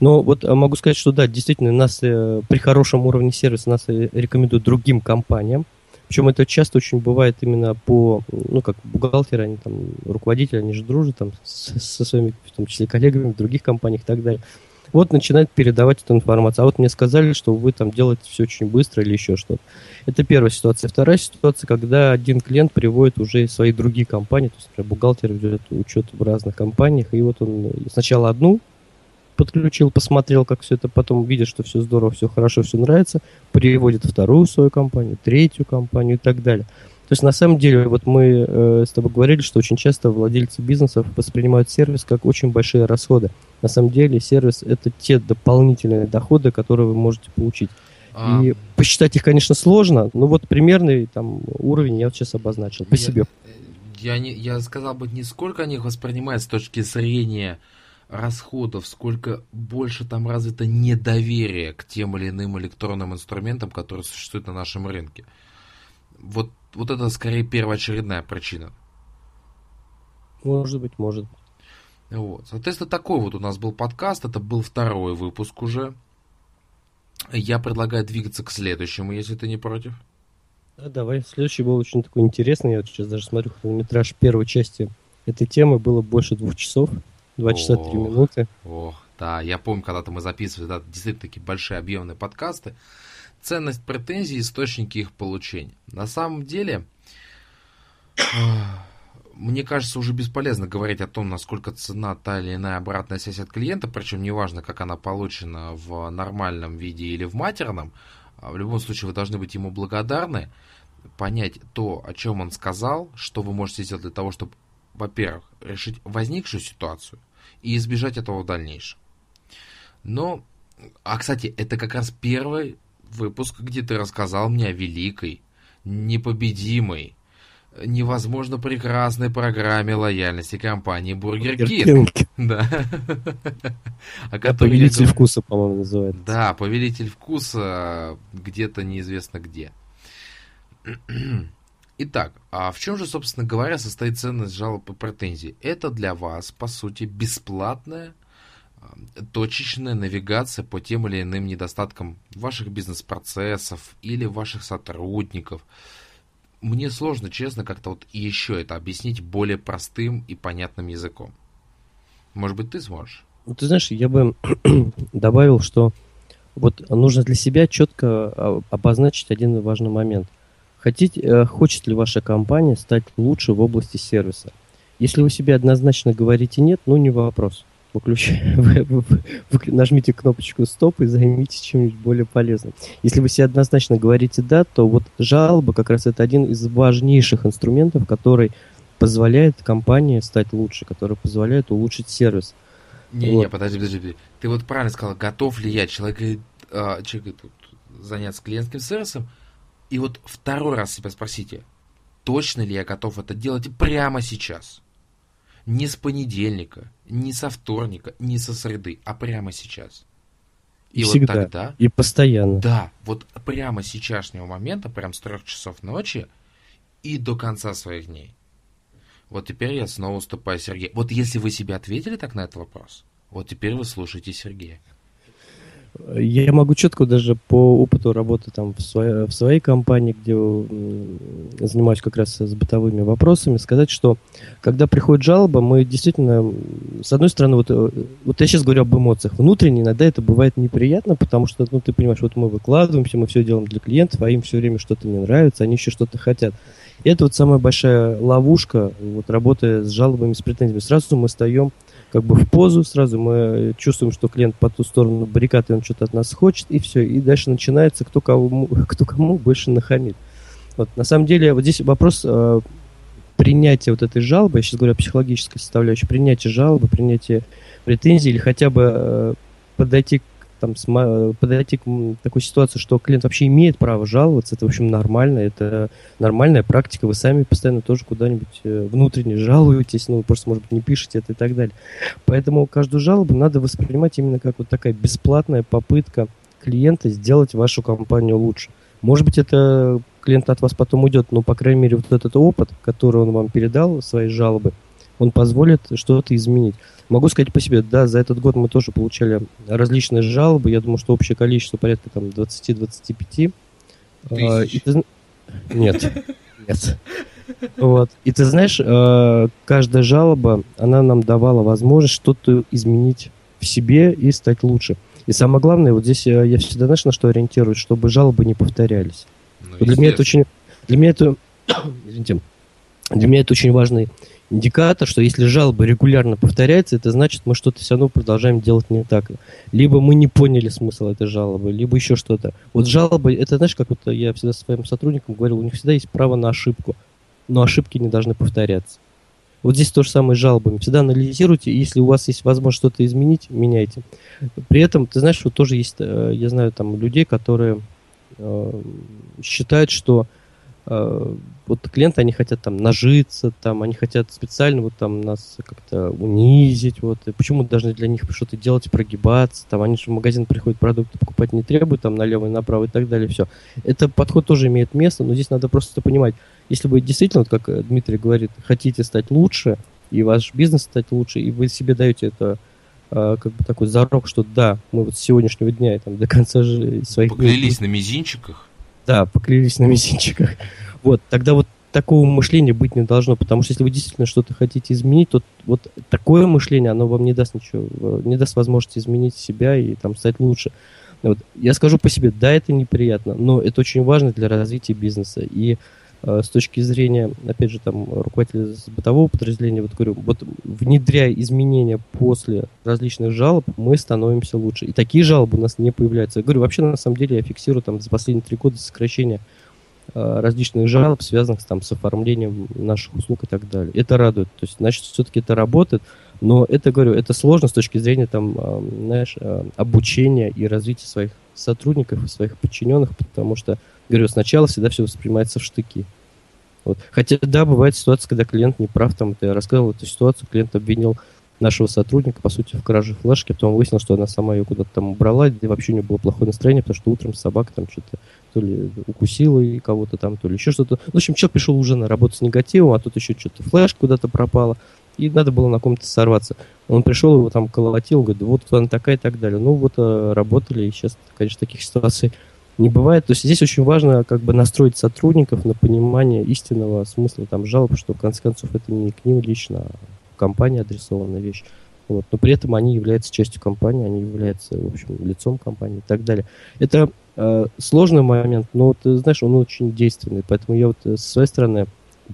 Но вот э, могу сказать, что да, действительно, нас э, при хорошем уровне сервиса нас э, рекомендуют другим компаниям. Причем это часто очень бывает именно по, ну, как бухгалтеры, они там, руководители, они же дружат там с, со своими, в том числе, коллегами в других компаниях и так далее вот начинает передавать эту информацию. А вот мне сказали, что вы там делаете все очень быстро или еще что-то. Это первая ситуация. Вторая ситуация, когда один клиент приводит уже свои другие компании, то есть, например, бухгалтер ведет учет в разных компаниях, и вот он сначала одну подключил, посмотрел, как все это, потом видит, что все здорово, все хорошо, все нравится, переводит вторую свою компанию, третью компанию и так далее. То есть на самом деле, вот мы э, с тобой говорили, что очень часто владельцы бизнесов воспринимают сервис как очень большие расходы. На самом деле сервис это те дополнительные доходы, которые вы можете получить. А... И посчитать их, конечно, сложно, но вот примерный там уровень я вот сейчас обозначил по я, себе. Я, не, я сказал бы, не сколько они их воспринимают с точки зрения расходов, сколько больше там развито недоверие к тем или иным электронным инструментам, которые существуют на нашем рынке. Вот вот это скорее первоочередная причина. Может быть, может быть. Вот. Соответственно, такой вот у нас был подкаст. Это был второй выпуск уже. Я предлагаю двигаться к следующему, если ты не против. Да, давай. Следующий был очень такой интересный. Я вот сейчас даже смотрю хронометраж первой части этой темы. Было больше двух часов. Два часа три минуты. Ох, да. Я помню, когда-то мы записывали да, действительно такие большие объемные подкасты ценность претензий, источники их получения. На самом деле, мне кажется, уже бесполезно говорить о том, насколько цена та или иная обратная связь от клиента, причем неважно, как она получена в нормальном виде или в матерном, а в любом случае вы должны быть ему благодарны, понять то, о чем он сказал, что вы можете сделать для того, чтобы, во-первых, решить возникшую ситуацию и избежать этого в дальнейшем. Но, а, кстати, это как раз первый выпуск, где ты рассказал мне о великой, непобедимой, невозможно прекрасной программе лояльности компании Burger King. Да. А Повелитель вкуса, по-моему, называется. Да, Повелитель вкуса где-то неизвестно где. Итак, а в чем же, собственно говоря, состоит ценность жалоб и претензий? Это для вас, по сути, бесплатная точечная навигация по тем или иным недостаткам ваших бизнес-процессов или ваших сотрудников. Мне сложно, честно, как-то вот еще это объяснить более простым и понятным языком. Может быть, ты сможешь? Ну, ты знаешь, я бы добавил, что вот нужно для себя четко а, обозначить один важный момент. Хотите, э, хочет ли ваша компания стать лучше в области сервиса? Если вы себе однозначно говорите нет, ну не вопрос выключай, вы, вы, вы, нажмите кнопочку стоп и займитесь чем-нибудь более полезным. Если вы себе однозначно говорите да, то вот жалоба как раз это один из важнейших инструментов, который позволяет компании стать лучше, который позволяет улучшить сервис. Не, вот. не, подожди, подожди, подожди. Ты вот правильно сказал, готов ли я, человек, э, человек тут заняться клиентским сервисом, и вот второй раз себя спросите, точно ли я готов это делать прямо сейчас? Не с понедельника, не со вторника, не со среды, а прямо сейчас. И, всегда, вот тогда... И постоянно. Да, вот прямо сейчасшнего момента, прям с трех часов ночи и до конца своих дней. Вот теперь я снова уступаю Сергею. Вот если вы себе ответили так на этот вопрос, вот теперь вы слушаете Сергея. Я могу четко даже по опыту работы там в своей, в своей компании, где занимаюсь как раз с бытовыми вопросами, сказать, что когда приходит жалоба, мы действительно, с одной стороны, вот, э, вот я сейчас говорю об эмоциях, внутренне иногда это бывает неприятно, потому что, ну, ты понимаешь, вот мы выкладываемся, мы все делаем для клиентов, а им все время что-то не нравится, они еще что-то хотят. И это вот самая большая ловушка, вот работая с жалобами, с претензиями. Сразу мы встаем как бы в позу, сразу мы чувствуем, что клиент по ту сторону баррикады, он что-то от нас хочет, и все. И дальше начинается, кто кому, кто кому больше нахамит. Вот, на самом деле, вот здесь вопрос э, принятия вот этой жалобы, я сейчас говорю о психологической составляющей, принятия жалобы, принятия претензий или хотя бы э, подойти там, подойти к такой ситуации, что клиент вообще имеет право жаловаться, это, в общем, нормально, это нормальная практика, вы сами постоянно тоже куда-нибудь э, внутренне жалуетесь, ну, просто, может быть, не пишете это и так далее. Поэтому каждую жалобу надо воспринимать именно как вот такая бесплатная попытка клиента сделать вашу компанию лучше. Может быть, это клиент от вас потом уйдет, но, по крайней мере, вот этот опыт, который он вам передал, свои жалобы, он позволит что-то изменить. Могу сказать по себе, да, за этот год мы тоже получали различные жалобы. Я думаю, что общее количество порядка там 20-25. А, ты... Нет, нет. Вот. И ты знаешь, а, каждая жалоба, она нам давала возможность что-то изменить в себе и стать лучше. И самое главное, вот здесь я всегда, знаешь, на что ориентируюсь, чтобы жалобы не повторялись. Ну, для меня это очень... Для меня это... Извините. Для меня это очень важный индикатор, что если жалоба регулярно повторяется, это значит, мы что-то все равно продолжаем делать не так. Либо мы не поняли смысл этой жалобы, либо еще что-то. Вот жалобы, это знаешь, как вот я всегда своим сотрудникам говорил, у них всегда есть право на ошибку, но ошибки не должны повторяться. Вот здесь то же самое с жалобами. Всегда анализируйте, если у вас есть возможность что-то изменить, меняйте. При этом, ты знаешь, вот тоже есть, э, я знаю там людей, которые э, считают, что вот клиенты, они хотят там нажиться, там, они хотят специально вот там нас как-то унизить, вот, и почему должны для них что-то делать, прогибаться, там, они же в магазин приходят, продукты покупать не требуют, там, налево и направо и так далее, все. Это подход тоже имеет место, но здесь надо просто понимать, если вы действительно, вот как Дмитрий говорит, хотите стать лучше, и ваш бизнес стать лучше, и вы себе даете это а, как бы такой зарок, что да, мы вот с сегодняшнего дня и там до конца своих... Поклялись на мизинчиках? Да, поклялись на мизинчиках. Вот, тогда вот такого мышления быть не должно, потому что если вы действительно что-то хотите изменить, то вот такое мышление, оно вам не даст ничего, не даст возможности изменить себя и там стать лучше. Вот. Я скажу по себе, да, это неприятно, но это очень важно для развития бизнеса. И э, с точки зрения, опять же, там, руководителя бытового подразделения, вот говорю, вот внедряя изменения после различных жалоб, мы становимся лучше. И такие жалобы у нас не появляются. Я говорю, вообще, на самом деле, я фиксирую там за последние три года сокращение Э, различных жалоб, связанных там, с оформлением наших услуг и так далее. Это радует. То есть, значит, все-таки это работает. Но это, говорю, это сложно с точки зрения там, э, знаешь, э, обучения и развития своих сотрудников и своих подчиненных, потому что, говорю, сначала всегда все воспринимается в штыки. Вот. Хотя, да, бывает ситуация, когда клиент не прав, там, я рассказывал эту ситуацию, клиент обвинил нашего сотрудника, по сути, в краже флешки, потом выяснилось, что она сама ее куда-то там убрала, и вообще у нее было плохое настроение, потому что утром собака там что-то то ли укусила и кого-то там, то ли еще что-то. В общем, человек пришел уже на работу с негативом, а тут еще что-то флеш куда-то пропала, и надо было на ком-то сорваться. Он пришел, его там колотил, говорит, вот она такая и так далее. Ну вот э, работали, и сейчас, конечно, таких ситуаций не бывает. То есть здесь очень важно как бы настроить сотрудников на понимание истинного смысла там жалоб, что в конце концов это не к ним лично, а компании адресованная вещь. Вот. Но при этом они являются частью компании, они являются, в общем, лицом компании и так далее. Это э, сложный момент, но ты знаешь, он очень действенный. Поэтому я вот э, с своей стороны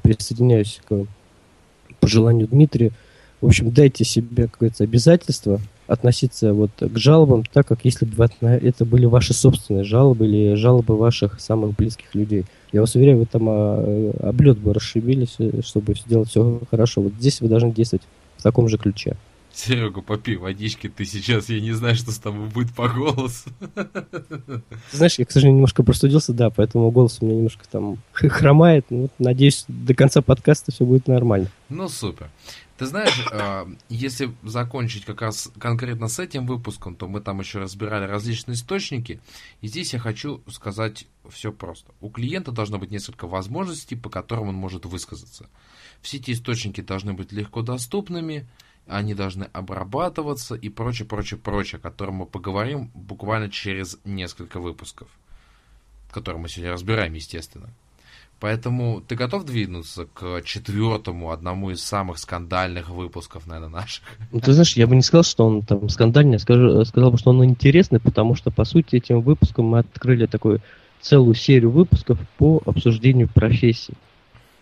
присоединяюсь к пожеланию Дмитрия. В общем, дайте себе, как говорится, обязательство относиться вот к жалобам так, как если бы это были ваши собственные жалобы или жалобы ваших самых близких людей. Я вас уверяю, вы там а, облет бы расшибились, э, чтобы сделать все хорошо. Вот здесь вы должны действовать в таком же ключе. Серега, попей водички, ты сейчас, я не знаю, что с тобой будет по голосу. Знаешь, я, к сожалению, немножко простудился, да, поэтому голос у меня немножко там хромает. Ну, надеюсь, до конца подкаста все будет нормально. Ну, супер. Ты знаешь, а, если закончить как раз конкретно с этим выпуском, то мы там еще разбирали различные источники. И здесь я хочу сказать все просто. У клиента должно быть несколько возможностей, по которым он может высказаться. Все эти источники должны быть легко доступными, они должны обрабатываться и прочее, прочее, прочее, о котором мы поговорим буквально через несколько выпусков, которые мы сегодня разбираем, естественно. Поэтому ты готов двинуться к четвертому, одному из самых скандальных выпусков, наверное, наших? Ну, ты знаешь, я бы не сказал, что он там скандальный, я скажу, сказал бы, что он интересный, потому что, по сути, этим выпуском мы открыли такую целую серию выпусков по обсуждению профессий.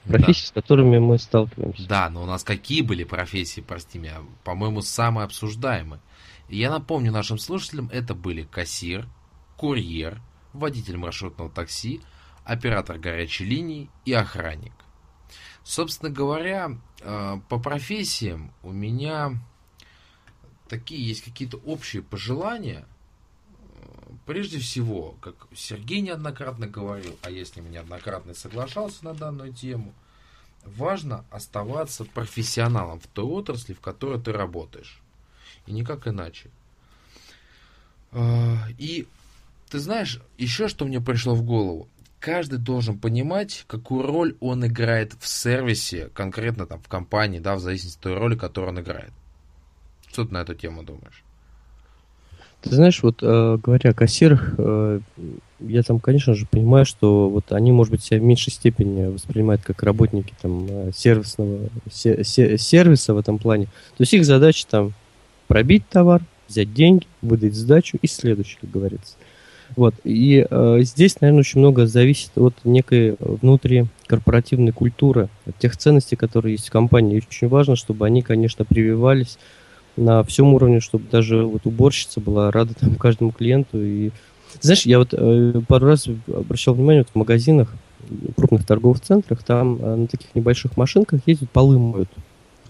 Профессий, да. с которыми мы сталкиваемся. Да, но у нас какие были профессии, прости меня, по-моему, самые обсуждаемые. Я напомню нашим слушателям, это были кассир, курьер, водитель маршрутного такси, оператор горячей линии и охранник. Собственно говоря, э, по профессиям у меня такие есть какие-то общие пожелания. Прежде всего, как Сергей неоднократно говорил, а я с ним неоднократно соглашался на данную тему, важно оставаться профессионалом в той отрасли, в которой ты работаешь. И никак иначе. Э, и ты знаешь, еще что мне пришло в голову каждый должен понимать, какую роль он играет в сервисе, конкретно там в компании, да, в зависимости от той роли, которую он играет. Что ты на эту тему думаешь? Ты знаешь, вот э, говоря о кассирах, э, я там, конечно же, понимаю, что вот они, может быть, себя в меньшей степени воспринимают как работники там э, сервисного се, се, сервиса в этом плане. То есть их задача там пробить товар, взять деньги, выдать сдачу и следующий, как говорится. Вот. И э, здесь, наверное, очень много зависит от некой внутрикорпоративной культуры, от тех ценностей, которые есть в компании. И очень важно, чтобы они, конечно, прививались на всем уровне, чтобы даже вот уборщица была рада там каждому клиенту. И знаешь, я вот э, пару раз обращал внимание вот в магазинах, крупных торговых центрах, там э, на таких небольших машинках ездят, полы моют.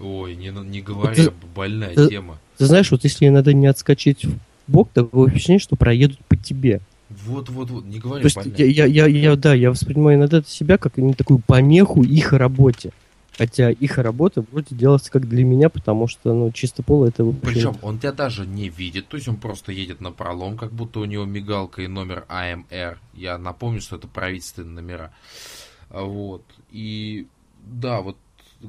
Ой, не, не говори, вот, больная ты, тема. Ты знаешь, вот если иногда не отскочить в бок, такое ощущение, что проедут по тебе. Вот, вот, вот, не говори. То есть я, я, я, я, да, я воспринимаю иногда себя как не такую помеху их работе. Хотя их работа вроде делается как для меня, потому что, ну, чисто поло это... Причем он тебя даже не видит, то есть он просто едет на пролом, как будто у него мигалка и номер АМР. Я напомню, что это правительственные номера. Вот. И да, вот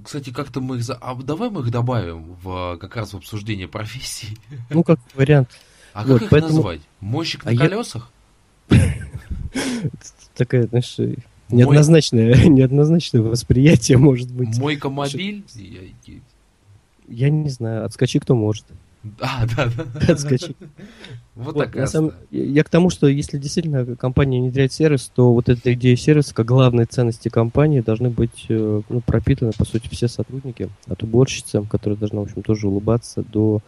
кстати, как-то мы их... За... А давай мы их добавим в как раз в обсуждение профессий. Ну, как вариант. А вот, как их поэтому... назвать? Мойщик а на я... Такая, знаешь, неоднозначное, Мой... неоднозначное восприятие может быть. Мойка мобиль? Я не знаю, отскочи кто может. А, да, да. Отскочи. Вот, вот такая. Самом... Я к тому, что если действительно компания внедряет сервис, то вот эта идея сервиса, как главные ценности компании, должны быть э, ну, пропитаны, по сути, все сотрудники. От уборщицы, которая должна, в общем, тоже улыбаться, до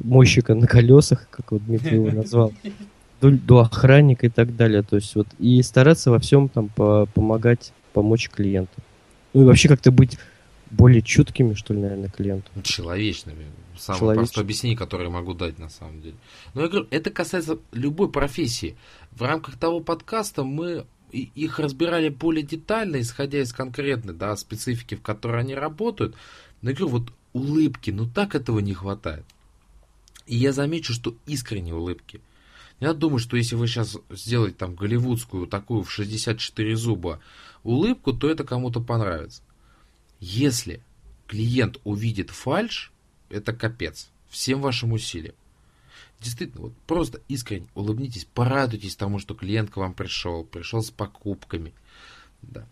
мойщика на колесах, как вот Дмитрий его назвал до, до охранника и так далее. То есть вот и стараться во всем там по, помогать, помочь клиенту. Ну и вообще как-то быть более чуткими, что ли, наверное, клиенту. Человечными. Самое Человеч... простое объяснение, которое я могу дать на самом деле. Но я говорю, это касается любой профессии. В рамках того подкаста мы их разбирали более детально, исходя из конкретной да, специфики, в которой они работают. Но я говорю, вот улыбки, ну так этого не хватает. И я замечу, что искренние улыбки – я думаю, что если вы сейчас сделаете там голливудскую такую в 64 зуба улыбку, то это кому-то понравится. Если клиент увидит фальш, это капец. Всем вашим усилиям. Действительно, вот просто искренне улыбнитесь, порадуйтесь тому, что клиент к вам пришел, пришел с покупками. Да.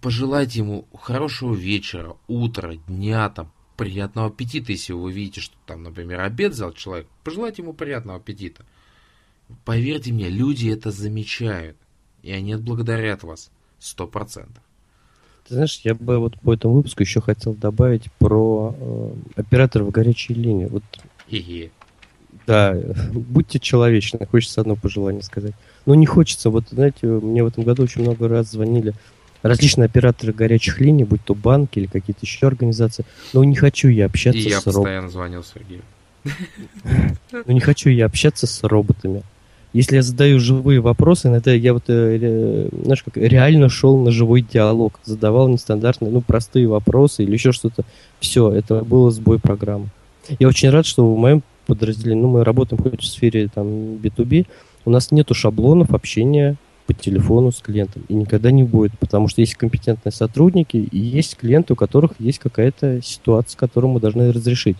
Пожелайте ему хорошего вечера, утра, дня, там, приятного аппетита, если вы видите, что там, например, обед взял человек, пожелайте ему приятного аппетита. Поверьте мне, люди это замечают, и они отблагодарят вас сто процентов. Ты знаешь, я бы вот по этому выпуску еще хотел добавить про э, операторов горячей линии. Вот, Хе-хе. Да, будьте человечны, хочется одно пожелание сказать. Но не хочется, вот знаете, мне в этом году очень много раз звонили различные операторы горячих линий, будь то банки или какие-то еще организации. Но не хочу я общаться И с я постоянно звонил Сергею. Но не хочу я общаться с роботами если я задаю живые вопросы, иногда я вот, э, знаешь, как реально шел на живой диалог, задавал нестандартные, ну, простые вопросы или еще что-то. Все, это было сбой программы. Я очень рад, что в моем подразделении, ну, мы работаем хоть в сфере там B2B, у нас нету шаблонов общения по телефону с клиентом. И никогда не будет, потому что есть компетентные сотрудники и есть клиенты, у которых есть какая-то ситуация, которую мы должны разрешить.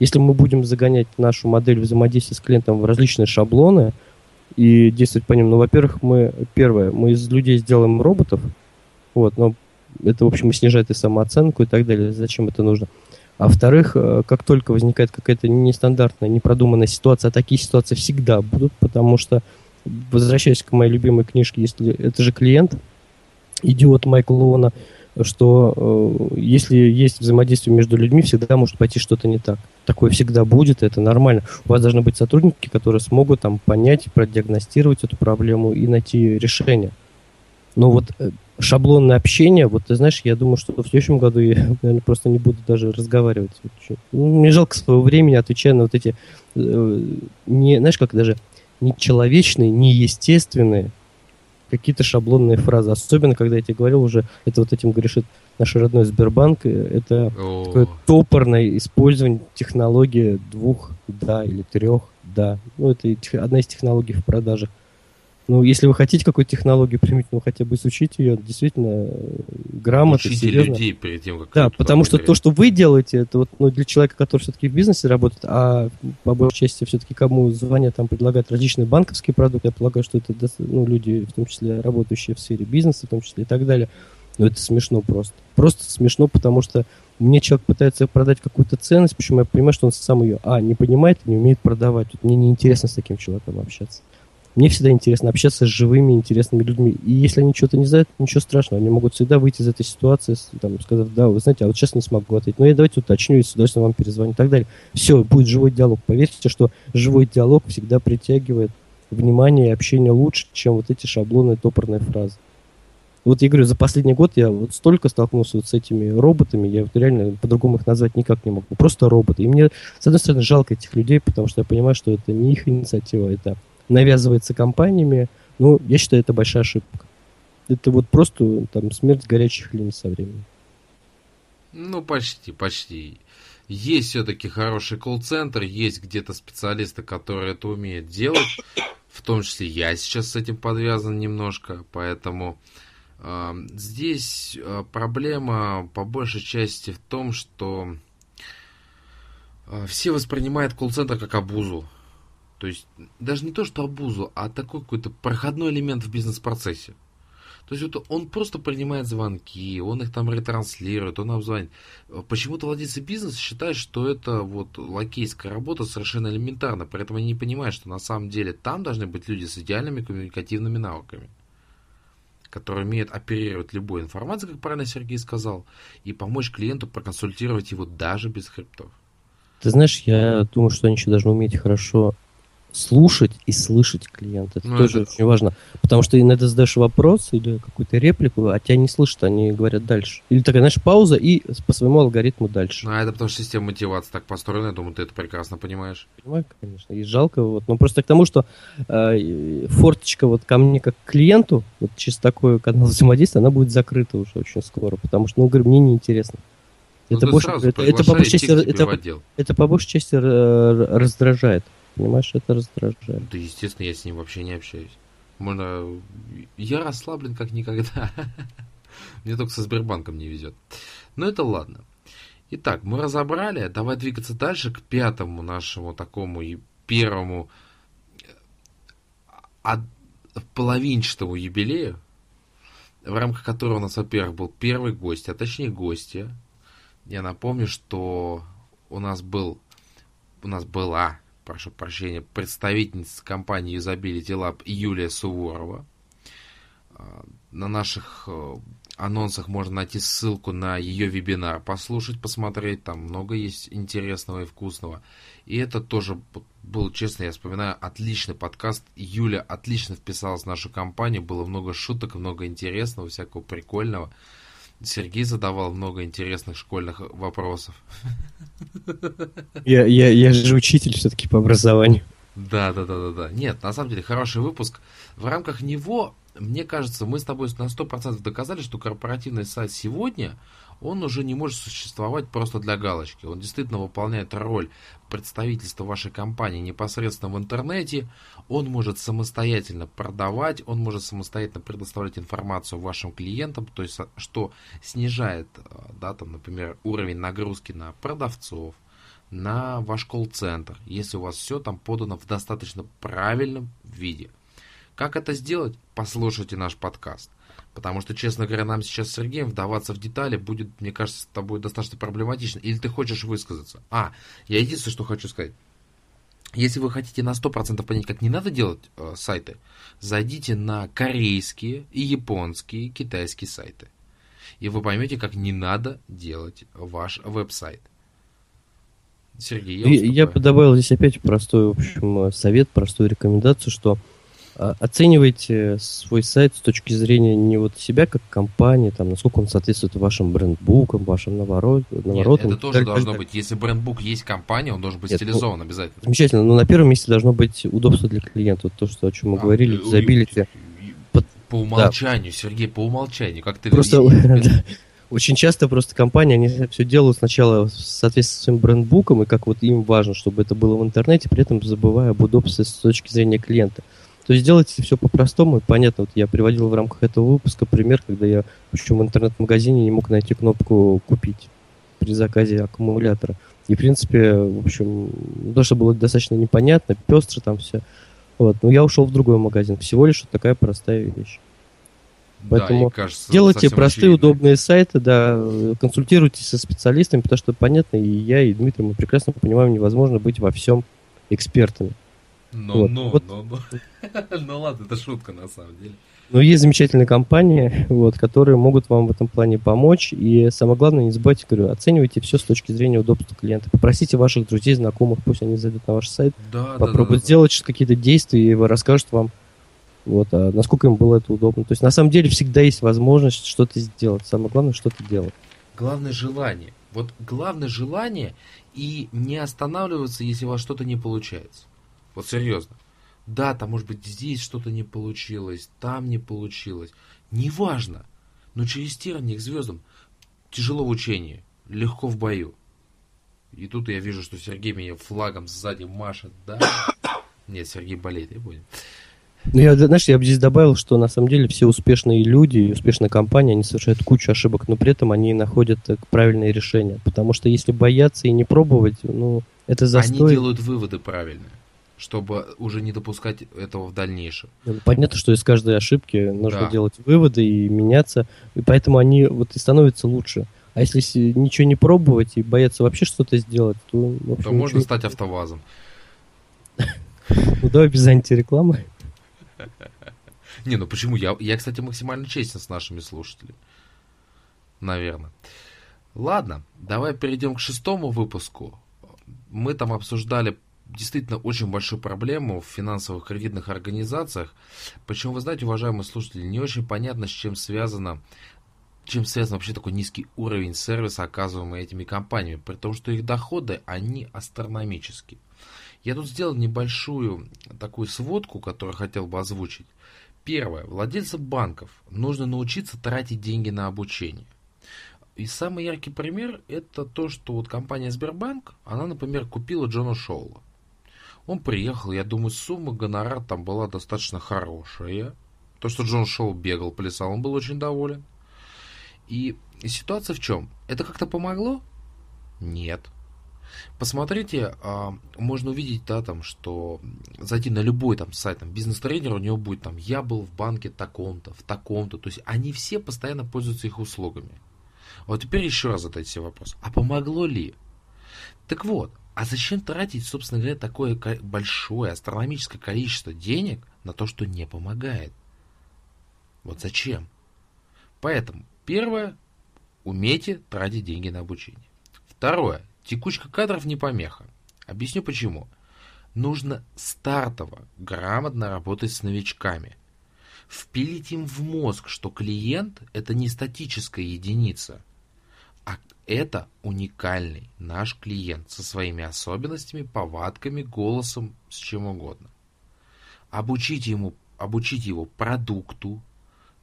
Если мы будем загонять нашу модель взаимодействия с клиентом в различные шаблоны и действовать по ним, ну, во-первых, мы, первое, мы из людей сделаем роботов, вот, но это, в общем, снижает и самооценку и так далее. Зачем это нужно? А во-вторых, э, как только возникает какая-то нестандартная, непродуманная ситуация, а такие ситуации всегда будут, потому что, возвращаясь к моей любимой книжке, если это же клиент, идиот Майкла Лоуна, что э, если есть взаимодействие между людьми, всегда может пойти что-то не так. Такое всегда будет, это нормально. У вас должны быть сотрудники, которые смогут там понять, продиагностировать эту проблему и найти решение. Но вот э, шаблонное общение, вот ты знаешь, я думаю, что в следующем году я, наверное, просто не буду даже разговаривать. Ну, мне жалко своего времени, отвечая на вот эти, э, не, знаешь, как даже нечеловечные, неестественные какие-то шаблонные фразы. Особенно, когда я тебе говорил уже, это вот этим грешит наш родной Сбербанк, это О. такое топорное использование технологии двух «да» или трех «да». Ну, это одна из технологий в продажах. Ну, если вы хотите какую-то технологию применить, ну, хотя бы изучить ее действительно э, грамотно, Учите серьезно. людей перед тем, как... Да, потому что то, что вы делаете, это вот ну, для человека, который все-таки в бизнесе работает, а по большей части все-таки кому звонят, там предлагают различные банковские продукты, я полагаю, что это ну, люди, в том числе работающие в сфере бизнеса, в том числе и так далее. Но это смешно просто. Просто смешно, потому что мне человек пытается продать какую-то ценность, почему я понимаю, что он сам ее, а, не понимает не умеет продавать. Вот мне неинтересно с таким человеком общаться. Мне всегда интересно общаться с живыми, интересными людьми. И если они что-то не знают, ничего страшного. Они могут всегда выйти из этой ситуации, там, сказав, да, вы знаете, а вот сейчас не смогу ответить. Но я давайте уточню и с удовольствием вам перезвоню и так далее. Все, будет живой диалог. Поверьте, что живой диалог всегда притягивает внимание и общение лучше, чем вот эти шаблоны, топорные фразы. Вот я говорю, за последний год я вот столько столкнулся вот с этими роботами, я вот реально по-другому их назвать никак не могу. Просто роботы. И мне, с одной стороны, жалко этих людей, потому что я понимаю, что это не их инициатива, это навязывается компаниями, ну, я считаю, это большая ошибка. Это вот просто там смерть горячих линий со временем. Ну, почти, почти. Есть все-таки хороший колл-центр, есть где-то специалисты, которые это умеют делать. В том числе я сейчас с этим подвязан немножко, поэтому э, здесь э, проблема по большей части в том, что э, все воспринимают колл-центр как обузу. То есть даже не то, что абузу, а такой какой-то проходной элемент в бизнес-процессе. То есть вот он просто принимает звонки, он их там ретранслирует, он обзвонит. Почему-то владельцы бизнеса считают, что это вот лакейская работа совершенно элементарно, поэтому они не понимают, что на самом деле там должны быть люди с идеальными коммуникативными навыками, которые умеют оперировать любой информацией, как правильно Сергей сказал, и помочь клиенту проконсультировать его даже без хребтов. Ты знаешь, я думаю, что они еще должны уметь хорошо слушать и слышать клиента. Это ну, тоже это... очень важно. Потому что иногда задаешь вопрос или какую-то реплику, а тебя не слышат, они говорят дальше. Или такая, знаешь, пауза и по своему алгоритму дальше. Ну, а это потому что система мотивации так построена, я думаю, ты это прекрасно понимаешь. Понимаю, конечно. И жалко, вот. Но просто к тому, что э, форточка вот ко мне как к клиенту, вот через такой канал взаимодействия, она будет закрыта уже очень скоро, потому что, ну, говорю, мне неинтересно. Ну, это, больше, это, это, по большей части, это, это по большей части раздражает. Понимаешь, это раздражает. Да, естественно, я с ним вообще не общаюсь. Можно... Я расслаблен как никогда. Мне только со Сбербанком не везет. Но это ладно. Итак, мы разобрали. Давай двигаться дальше к пятому нашему такому и первому от половинчатому юбилею, в рамках которого у нас, во-первых, был первый гость, а точнее гостья. Я напомню, что у нас был, у нас была прошу прощения, представительница компании Usability Lab Юлия Суворова. А, на наших э, анонсах можно найти ссылку на ее вебинар, послушать, посмотреть. Там много есть интересного и вкусного. И это тоже был, честно, я вспоминаю, отличный подкаст. Юля отлично вписалась в нашу компанию. Было много шуток, много интересного, всякого прикольного. Сергей задавал много интересных школьных вопросов. Я, я, я же учитель все-таки по образованию. Да, да, да, да, да. Нет, на самом деле хороший выпуск. В рамках него, мне кажется, мы с тобой на 100% доказали, что корпоративный сайт сегодня он уже не может существовать просто для галочки. Он действительно выполняет роль представительства вашей компании непосредственно в интернете. Он может самостоятельно продавать, он может самостоятельно предоставлять информацию вашим клиентам, то есть что снижает, да, там, например, уровень нагрузки на продавцов, на ваш колл-центр, если у вас все там подано в достаточно правильном виде. Как это сделать? Послушайте наш подкаст. Потому что, честно говоря, нам сейчас с Сергеем вдаваться в детали будет, мне кажется, с тобой достаточно проблематично. Или ты хочешь высказаться? А, я единственное, что хочу сказать. Если вы хотите на 100% понять, как не надо делать э, сайты, зайдите на корейские и японские, китайские сайты. И вы поймете, как не надо делать ваш веб-сайт. Сергей, я, я добавил здесь опять простой, в общем, совет, простую рекомендацию, что оценивайте свой сайт с точки зрения не вот себя как компании, там, насколько он соответствует вашим брендбукам, вашим наворот, наворотам. Нет, это тоже так, должно так, быть. Если брендбук есть компания, он должен быть Нет, ну, стилизован ну, обязательно. Замечательно. Но на первом месте должно быть удобство для клиента. Вот то, что, о чем мы а, говорили, юзабилити. По, по умолчанию, да. Сергей, по умолчанию, как ты Просто очень часто просто компании, они все делают сначала в соответствии с своим брендбуком, и как вот им важно, чтобы это было в интернете, при этом забывая об удобстве с точки зрения клиента. То есть делайте все по-простому и понятно. Вот я приводил в рамках этого выпуска пример, когда я причем в интернет-магазине не мог найти кнопку «Купить» при заказе аккумулятора. И, в принципе, в общем, то, что было достаточно непонятно, пестро там все. Вот. Но я ушел в другой магазин. Всего лишь вот такая простая вещь. Поэтому да, кажется, делайте простые, очевидно. удобные сайты, да, консультируйтесь со специалистами, потому что понятно, и я, и Дмитрий, мы прекрасно понимаем, невозможно быть во всем экспертами. Ну, вот. ну, вот. ну, ну. ну ладно, это шутка на самом деле. Но есть замечательные компании, вот, которые могут вам в этом плане помочь. И самое главное, не забывайте, говорю, оценивайте все с точки зрения удобства клиента. Попросите ваших друзей, знакомых, пусть они зайдут на ваш сайт, да, попробуют да, да, сделать да. какие-то действия, и расскажут вам, вот, а насколько им было это удобно. То есть, на самом деле, всегда есть возможность что-то сделать. Самое главное, что-то делать. Главное желание. Вот главное желание и не останавливаться, если у вас что-то не получается. Вот серьезно. Да, там, может быть, здесь что-то не получилось, там не получилось. Неважно. Но через тирание к звездам тяжело в учении, легко в бою. И тут я вижу, что Сергей меня флагом сзади машет, да? Нет, Сергей болеет, я понял. Ну, я, знаешь, я бы здесь добавил, что на самом деле все успешные люди, успешные компании, они совершают кучу ошибок, но при этом они находят правильные решения. Потому что если бояться и не пробовать, ну, это застой. Они делают выводы правильные чтобы уже не допускать этого в дальнейшем. Ну, понятно, что из каждой ошибки нужно да. делать выводы и меняться, и поэтому они вот и становятся лучше. А если ничего не пробовать и бояться вообще что-то сделать, то... В общем, то можно стать автовазом. Ну давай без антирекламы. Не, ну почему? Я, я, кстати, максимально честен с нашими слушателями. Наверное. Ладно, давай перейдем к шестому выпуску. Мы там обсуждали действительно очень большую проблему в финансовых кредитных организациях. Почему, вы знаете, уважаемые слушатели, не очень понятно, с чем связано чем связан вообще такой низкий уровень сервиса, оказываемый этими компаниями, при том, что их доходы, они астрономические. Я тут сделал небольшую такую сводку, которую хотел бы озвучить. Первое. Владельцам банков нужно научиться тратить деньги на обучение. И самый яркий пример это то, что вот компания Сбербанк, она, например, купила Джона Шоула. Он приехал, я думаю, сумма гонорар там была достаточно хорошая. То, что Джон Шоу бегал, плясал, он был очень доволен. И, ситуация в чем? Это как-то помогло? Нет. Посмотрите, а, можно увидеть, да, там, что зайти на любой там сайт, там, бизнес-тренер, у него будет там, я был в банке таком-то, в таком-то. То есть они все постоянно пользуются их услугами. Вот теперь еще раз задайте себе вопрос. А помогло ли? Так вот, а зачем тратить, собственно говоря, такое большое астрономическое количество денег на то, что не помогает? Вот зачем? Поэтому, первое, умейте тратить деньги на обучение. Второе, текучка кадров не помеха. Объясню почему. Нужно стартово, грамотно работать с новичками. Впилить им в мозг, что клиент – это не статическая единица, а это уникальный наш клиент со своими особенностями, повадками, голосом, с чем угодно. Обучите, ему, обучите его продукту,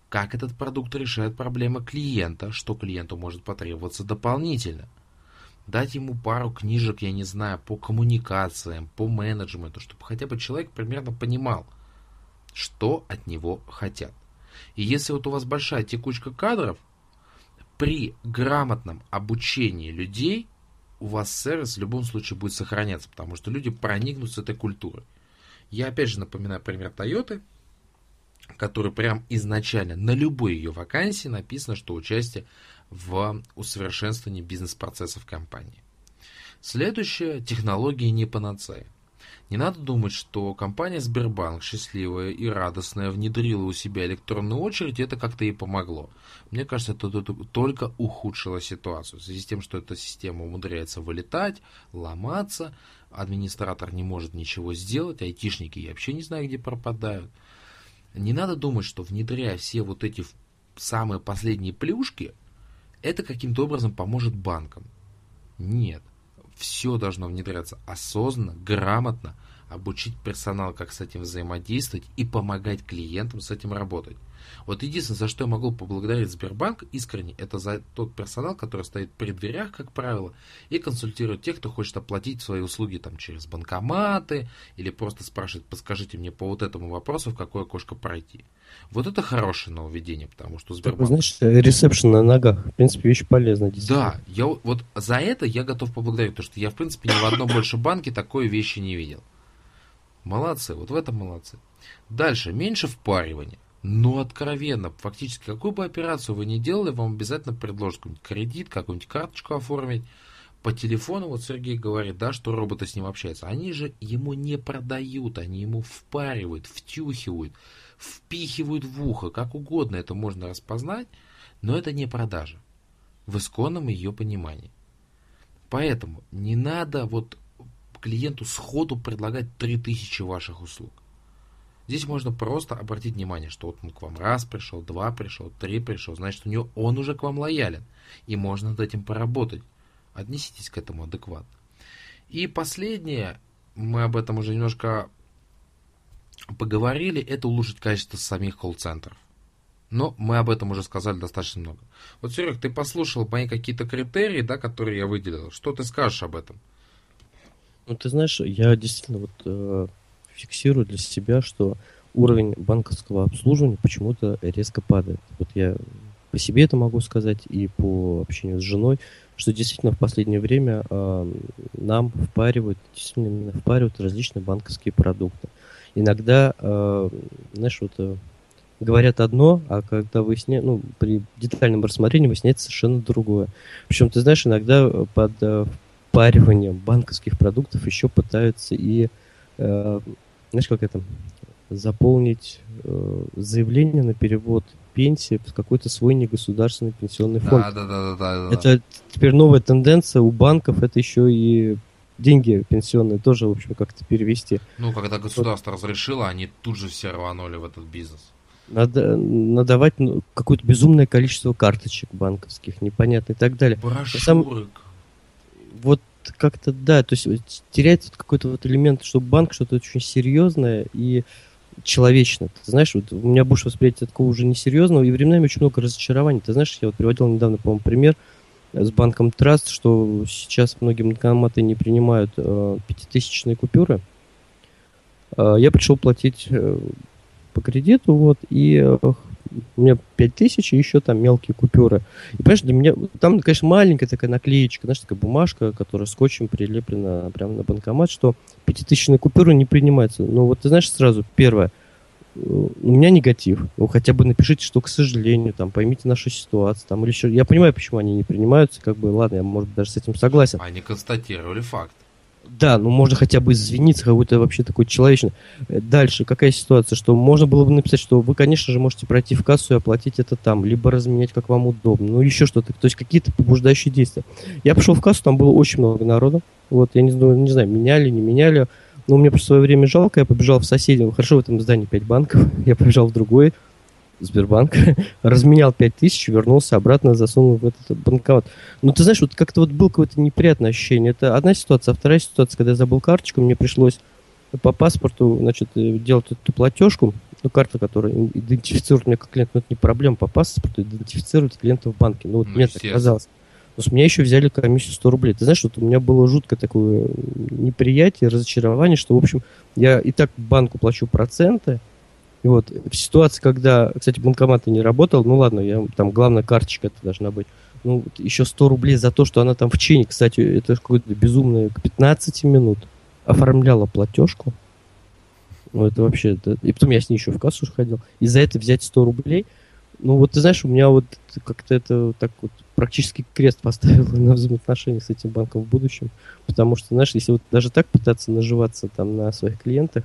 как этот продукт решает проблемы клиента, что клиенту может потребоваться дополнительно. Дать ему пару книжек, я не знаю, по коммуникациям, по менеджменту, чтобы хотя бы человек примерно понимал, что от него хотят. И если вот у вас большая текучка кадров, при грамотном обучении людей у вас сервис в любом случае будет сохраняться, потому что люди проникнут с этой культурой. Я опять же напоминаю пример Toyota, который прям изначально на любой ее вакансии написано, что участие в усовершенствовании бизнес-процессов компании. Следующее, технологии не панацея. Не надо думать, что компания Сбербанк, счастливая и радостная, внедрила у себя электронную очередь, это как-то ей помогло. Мне кажется, это только ухудшило ситуацию. В связи с тем, что эта система умудряется вылетать, ломаться, администратор не может ничего сделать, айтишники я вообще не знаю, где пропадают. Не надо думать, что внедряя все вот эти самые последние плюшки, это каким-то образом поможет банкам. Нет все должно внедряться осознанно, грамотно, обучить персонал, как с этим взаимодействовать и помогать клиентам с этим работать. Вот единственное, за что я могу поблагодарить Сбербанк искренне, это за тот персонал, который стоит при дверях, как правило, и консультирует тех, кто хочет оплатить свои услуги там через банкоматы или просто спрашивает, подскажите мне по вот этому вопросу, в какое окошко пройти. Вот это хорошее нововведение, потому что Сбербанк... Так, знаешь, ресепшн на ногах, в принципе, вещь полезная. Да, я вот за это я готов поблагодарить, потому что я, в принципе, ни в одном больше банке такой вещи не видел. Молодцы, вот в этом молодцы. Дальше, меньше впаривания. Но откровенно, фактически, какую бы операцию вы ни делали, вам обязательно предложат какой-нибудь кредит, какую-нибудь карточку оформить. По телефону, вот Сергей говорит, да, что роботы с ним общаются. Они же ему не продают, они ему впаривают, втюхивают, впихивают в ухо, как угодно это можно распознать, но это не продажа в исконном ее понимании. Поэтому не надо вот клиенту сходу предлагать 3000 ваших услуг. Здесь можно просто обратить внимание, что вот он к вам раз пришел, два пришел, три пришел, значит у него он уже к вам лоялен, и можно над этим поработать. Отнеситесь к этому адекватно. И последнее, мы об этом уже немножко поговорили, это улучшить качество самих колл-центров. Но мы об этом уже сказали достаточно много. Вот, Серег, ты послушал мои какие-то критерии, да, которые я выделил. Что ты скажешь об этом? Ну, ты знаешь, я действительно вот э, фиксирую для себя, что уровень банковского обслуживания почему-то резко падает. Вот я по себе это могу сказать и по общению с женой, что действительно в последнее время э, нам впаривают, действительно именно впаривают различные банковские продукты. Иногда, э, знаешь, вот э, говорят одно, а когда выясняют, ну, при детальном рассмотрении выясняется совершенно другое. Причем, ты знаешь, иногда под э, впариванием банковских продуктов еще пытаются и э, знаешь, как это, заполнить э, заявление на перевод пенсии в какой-то свой негосударственный пенсионный фонд. Да, да, да, да, да. Это теперь новая тенденция у банков, это еще и деньги пенсионные тоже, в общем, как-то перевести. Ну, когда государство вот. разрешило, они тут же все рванули в этот бизнес. Надо надавать ну, какое-то безумное количество карточек банковских, непонятно и так далее. Брошюрок. Сам, вот как-то, да, то есть теряется какой-то вот элемент, что банк что-то очень серьезное и человечно. Ты знаешь, вот у меня больше восприятие такого уже несерьезного, и временами очень много разочарований. Ты знаешь, я вот приводил недавно, по-моему, пример с банком Траст, что сейчас многие банкоматы не принимают э, пятитысячные купюры. Э, я пришел платить э, по кредиту, вот, и э, у меня 5000 и еще там мелкие купюры. И, понимаешь, для меня, там, конечно, маленькая такая наклеечка, знаешь, такая бумажка, которая скотчем прилеплена прямо на банкомат, что 5000 купюры не принимается. Но вот ты знаешь сразу, первое, э, у меня негатив. Ну, хотя бы напишите, что, к сожалению, там, поймите нашу ситуацию, там, или еще... Я понимаю, почему они не принимаются, как бы, ладно, я, может быть, даже с этим согласен. Они констатировали факт. Да, ну можно хотя бы извиниться, какой-то вообще такой человечный. Э, дальше, какая ситуация, что можно было бы написать, что вы, конечно же, можете пройти в кассу и оплатить это там, либо разменять, как вам удобно, ну еще что-то, то есть какие-то побуждающие действия. Я пошел в кассу, там было очень много народа, вот, я не знаю, не знаю, меняли, не меняли, но мне просто свое время жалко, я побежал в соседнем, хорошо, в этом здании 5 банков, я побежал в другой, Сбербанк, разменял 5000, вернулся обратно, засунул в этот банкомат. Ну, ты знаешь, вот как-то вот было какое-то неприятное ощущение. Это одна ситуация. А вторая ситуация, когда я забыл карточку, мне пришлось по паспорту, значит, э, делать эту платежку, ну, карта, которая идентифицирует меня как клиент, но это не проблема, по паспорту идентифицирует клиента в банке. Ну, вот ну, мне так казалось. Но с меня еще взяли комиссию 100 рублей. Ты знаешь, вот у меня было жуткое такое неприятие, разочарование, что, в общем, я и так банку плачу проценты, и вот в ситуации, когда, кстати, банкомат не работал, ну ладно, я, там главная карточка это должна быть. ну, еще 100 рублей за то, что она там в чине, кстати, это какое-то безумное, к 15 минут оформляла платежку. Ну, это вообще... Это... И потом я с ней еще в кассу ходил. И за это взять 100 рублей. Ну, вот ты знаешь, у меня вот как-то это так вот практически крест поставил на взаимоотношениях с этим банком в будущем. Потому что, знаешь, если вот даже так пытаться наживаться там на своих клиентах,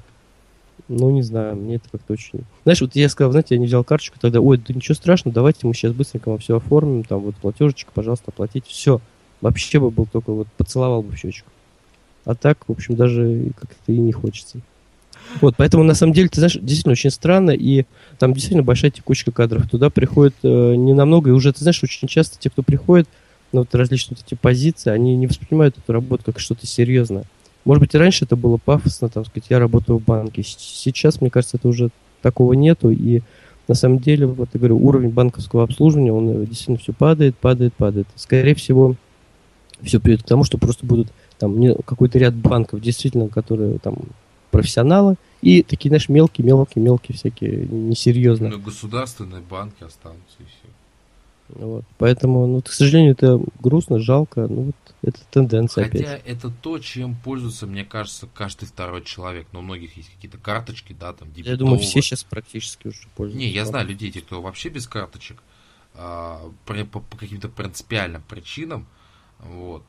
ну, не знаю, мне это как-то очень... Знаешь, вот я сказал, знаете, я не взял карточку, тогда, ой, да ничего страшного, давайте мы сейчас быстренько вам все оформим, там вот платежечек, пожалуйста, оплатите, все. Вообще бы был только вот поцеловал бы в щечку. А так, в общем, даже как-то и не хочется. Вот, поэтому, на самом деле, ты знаешь, действительно очень странно, и там действительно большая текучка кадров. Туда приходит э, не намного, и уже, ты знаешь, очень часто те, кто приходит, на вот различные вот эти позиции, они не воспринимают эту работу как что-то серьезное. Может быть, раньше это было пафосно, там сказать, я работаю в банке. Сейчас, мне кажется, это уже такого нету, и на самом деле, вот я говорю, уровень банковского обслуживания, он э, действительно все падает, падает, падает. Скорее всего, все придет к тому, что просто будут там какой-то ряд банков, действительно, которые там профессионалы, и такие, знаешь, мелкие, мелкие, мелкие всякие, несерьезные. Ну, государственные банки останутся и все. Вот. Поэтому, ну, к сожалению, это грустно, жалко. Ну, вот это тенденция Хотя опять. это то, чем пользуется, мне кажется, каждый второй человек. Но у многих есть какие-то карточки, да, там, дебетовые. Я думаю, все сейчас практически уже пользуются. Не, я знаю людей, те, кто вообще без карточек, а, по, по, по каким-то принципиальным причинам, вот.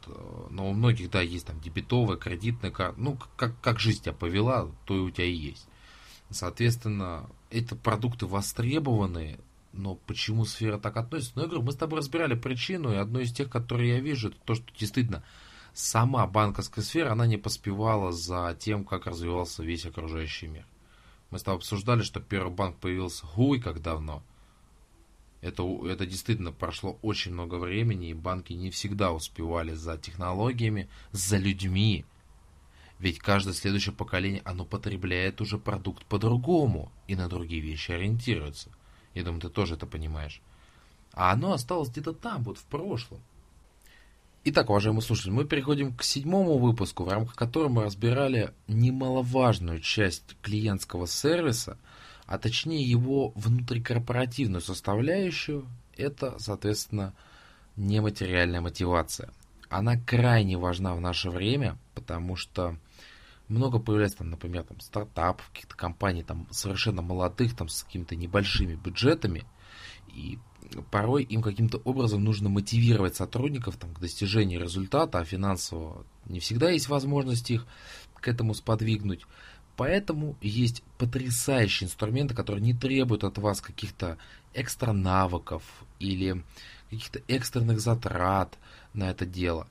Но у многих, да, есть там дебетовая, кредитная карта. Ну, как, как жизнь тебя повела, то и у тебя и есть. Соответственно, это продукты востребованные, но почему сфера так относится? Ну, я говорю, мы с тобой разбирали причину, и одно из тех, которые я вижу, это то, что действительно сама банковская сфера, она не поспевала за тем, как развивался весь окружающий мир. Мы с тобой обсуждали, что первый банк появился хуй как давно. Это, это действительно прошло очень много времени, и банки не всегда успевали за технологиями, за людьми. Ведь каждое следующее поколение, оно потребляет уже продукт по-другому и на другие вещи ориентируется. Я думаю, ты тоже это понимаешь. А оно осталось где-то там, вот в прошлом. Итак, уважаемые слушатели, мы переходим к седьмому выпуску, в рамках которого мы разбирали немаловажную часть клиентского сервиса, а точнее его внутрикорпоративную составляющую, это, соответственно, нематериальная мотивация. Она крайне важна в наше время, потому что много появляется, там, например, там, стартапов, каких-то компаний, там, совершенно молодых, там, с какими-то небольшими бюджетами, и порой им каким-то образом нужно мотивировать сотрудников там, к достижению результата, а финансово не всегда есть возможность их к этому сподвигнуть. Поэтому есть потрясающие инструменты, которые не требуют от вас каких-то экстра навыков или каких-то экстренных затрат на это дело.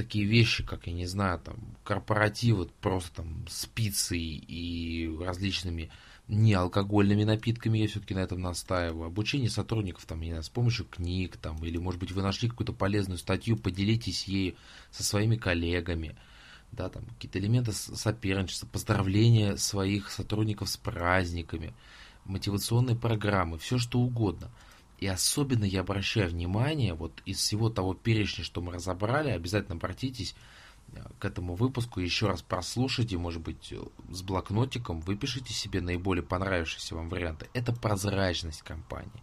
Такие вещи, как, я не знаю, там, корпоративы просто там с пиццей и различными неалкогольными напитками, я все-таки на этом настаиваю. Обучение сотрудников, там, не знаю, с помощью книг, там, или, может быть, вы нашли какую-то полезную статью, поделитесь ей со своими коллегами, да, там, какие-то элементы соперничества, поздравления своих сотрудников с праздниками, мотивационные программы, все что угодно – и особенно я обращаю внимание, вот из всего того перечня, что мы разобрали, обязательно обратитесь э, к этому выпуску, еще раз прослушайте, может быть, э, с блокнотиком, выпишите себе наиболее понравившиеся вам варианты. Это прозрачность компании,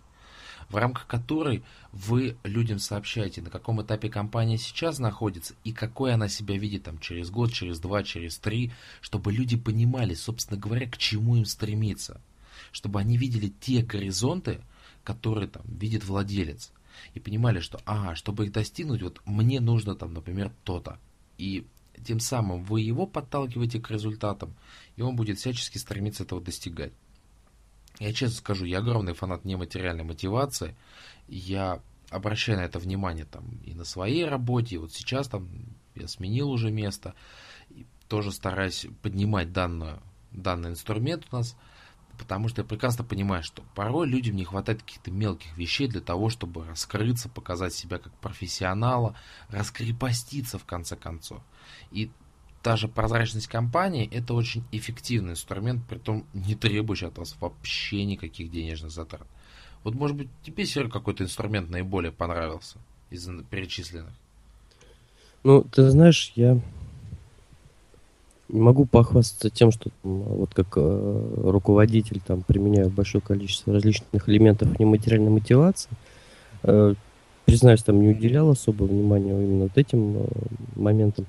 в рамках которой вы людям сообщаете, на каком этапе компания сейчас находится и какой она себя видит там через год, через два, через три, чтобы люди понимали, собственно говоря, к чему им стремиться, чтобы они видели те горизонты, которые там видит владелец. И понимали, что, ага, чтобы их достигнуть, вот мне нужно там, например, то-то. И тем самым вы его подталкиваете к результатам, и он будет всячески стремиться этого достигать. Я честно скажу, я огромный фанат нематериальной мотивации. Я обращаю на это внимание там и на своей работе, и вот сейчас там я сменил уже место, и тоже стараюсь поднимать данную, данный инструмент у нас – потому что я прекрасно понимаю, что порой людям не хватает каких-то мелких вещей для того, чтобы раскрыться, показать себя как профессионала, раскрепоститься в конце концов. И даже прозрачность компании это очень эффективный инструмент, при том не требующий от вас вообще никаких денежных затрат. Вот может быть тебе, Серега, какой-то инструмент наиболее понравился из перечисленных? Ну, ты знаешь, я не могу похвастаться тем, что вот как э, руководитель там применяю большое количество различных элементов нематериальной мотивации. Э, признаюсь, там не уделял особого внимания именно вот этим э, моментам.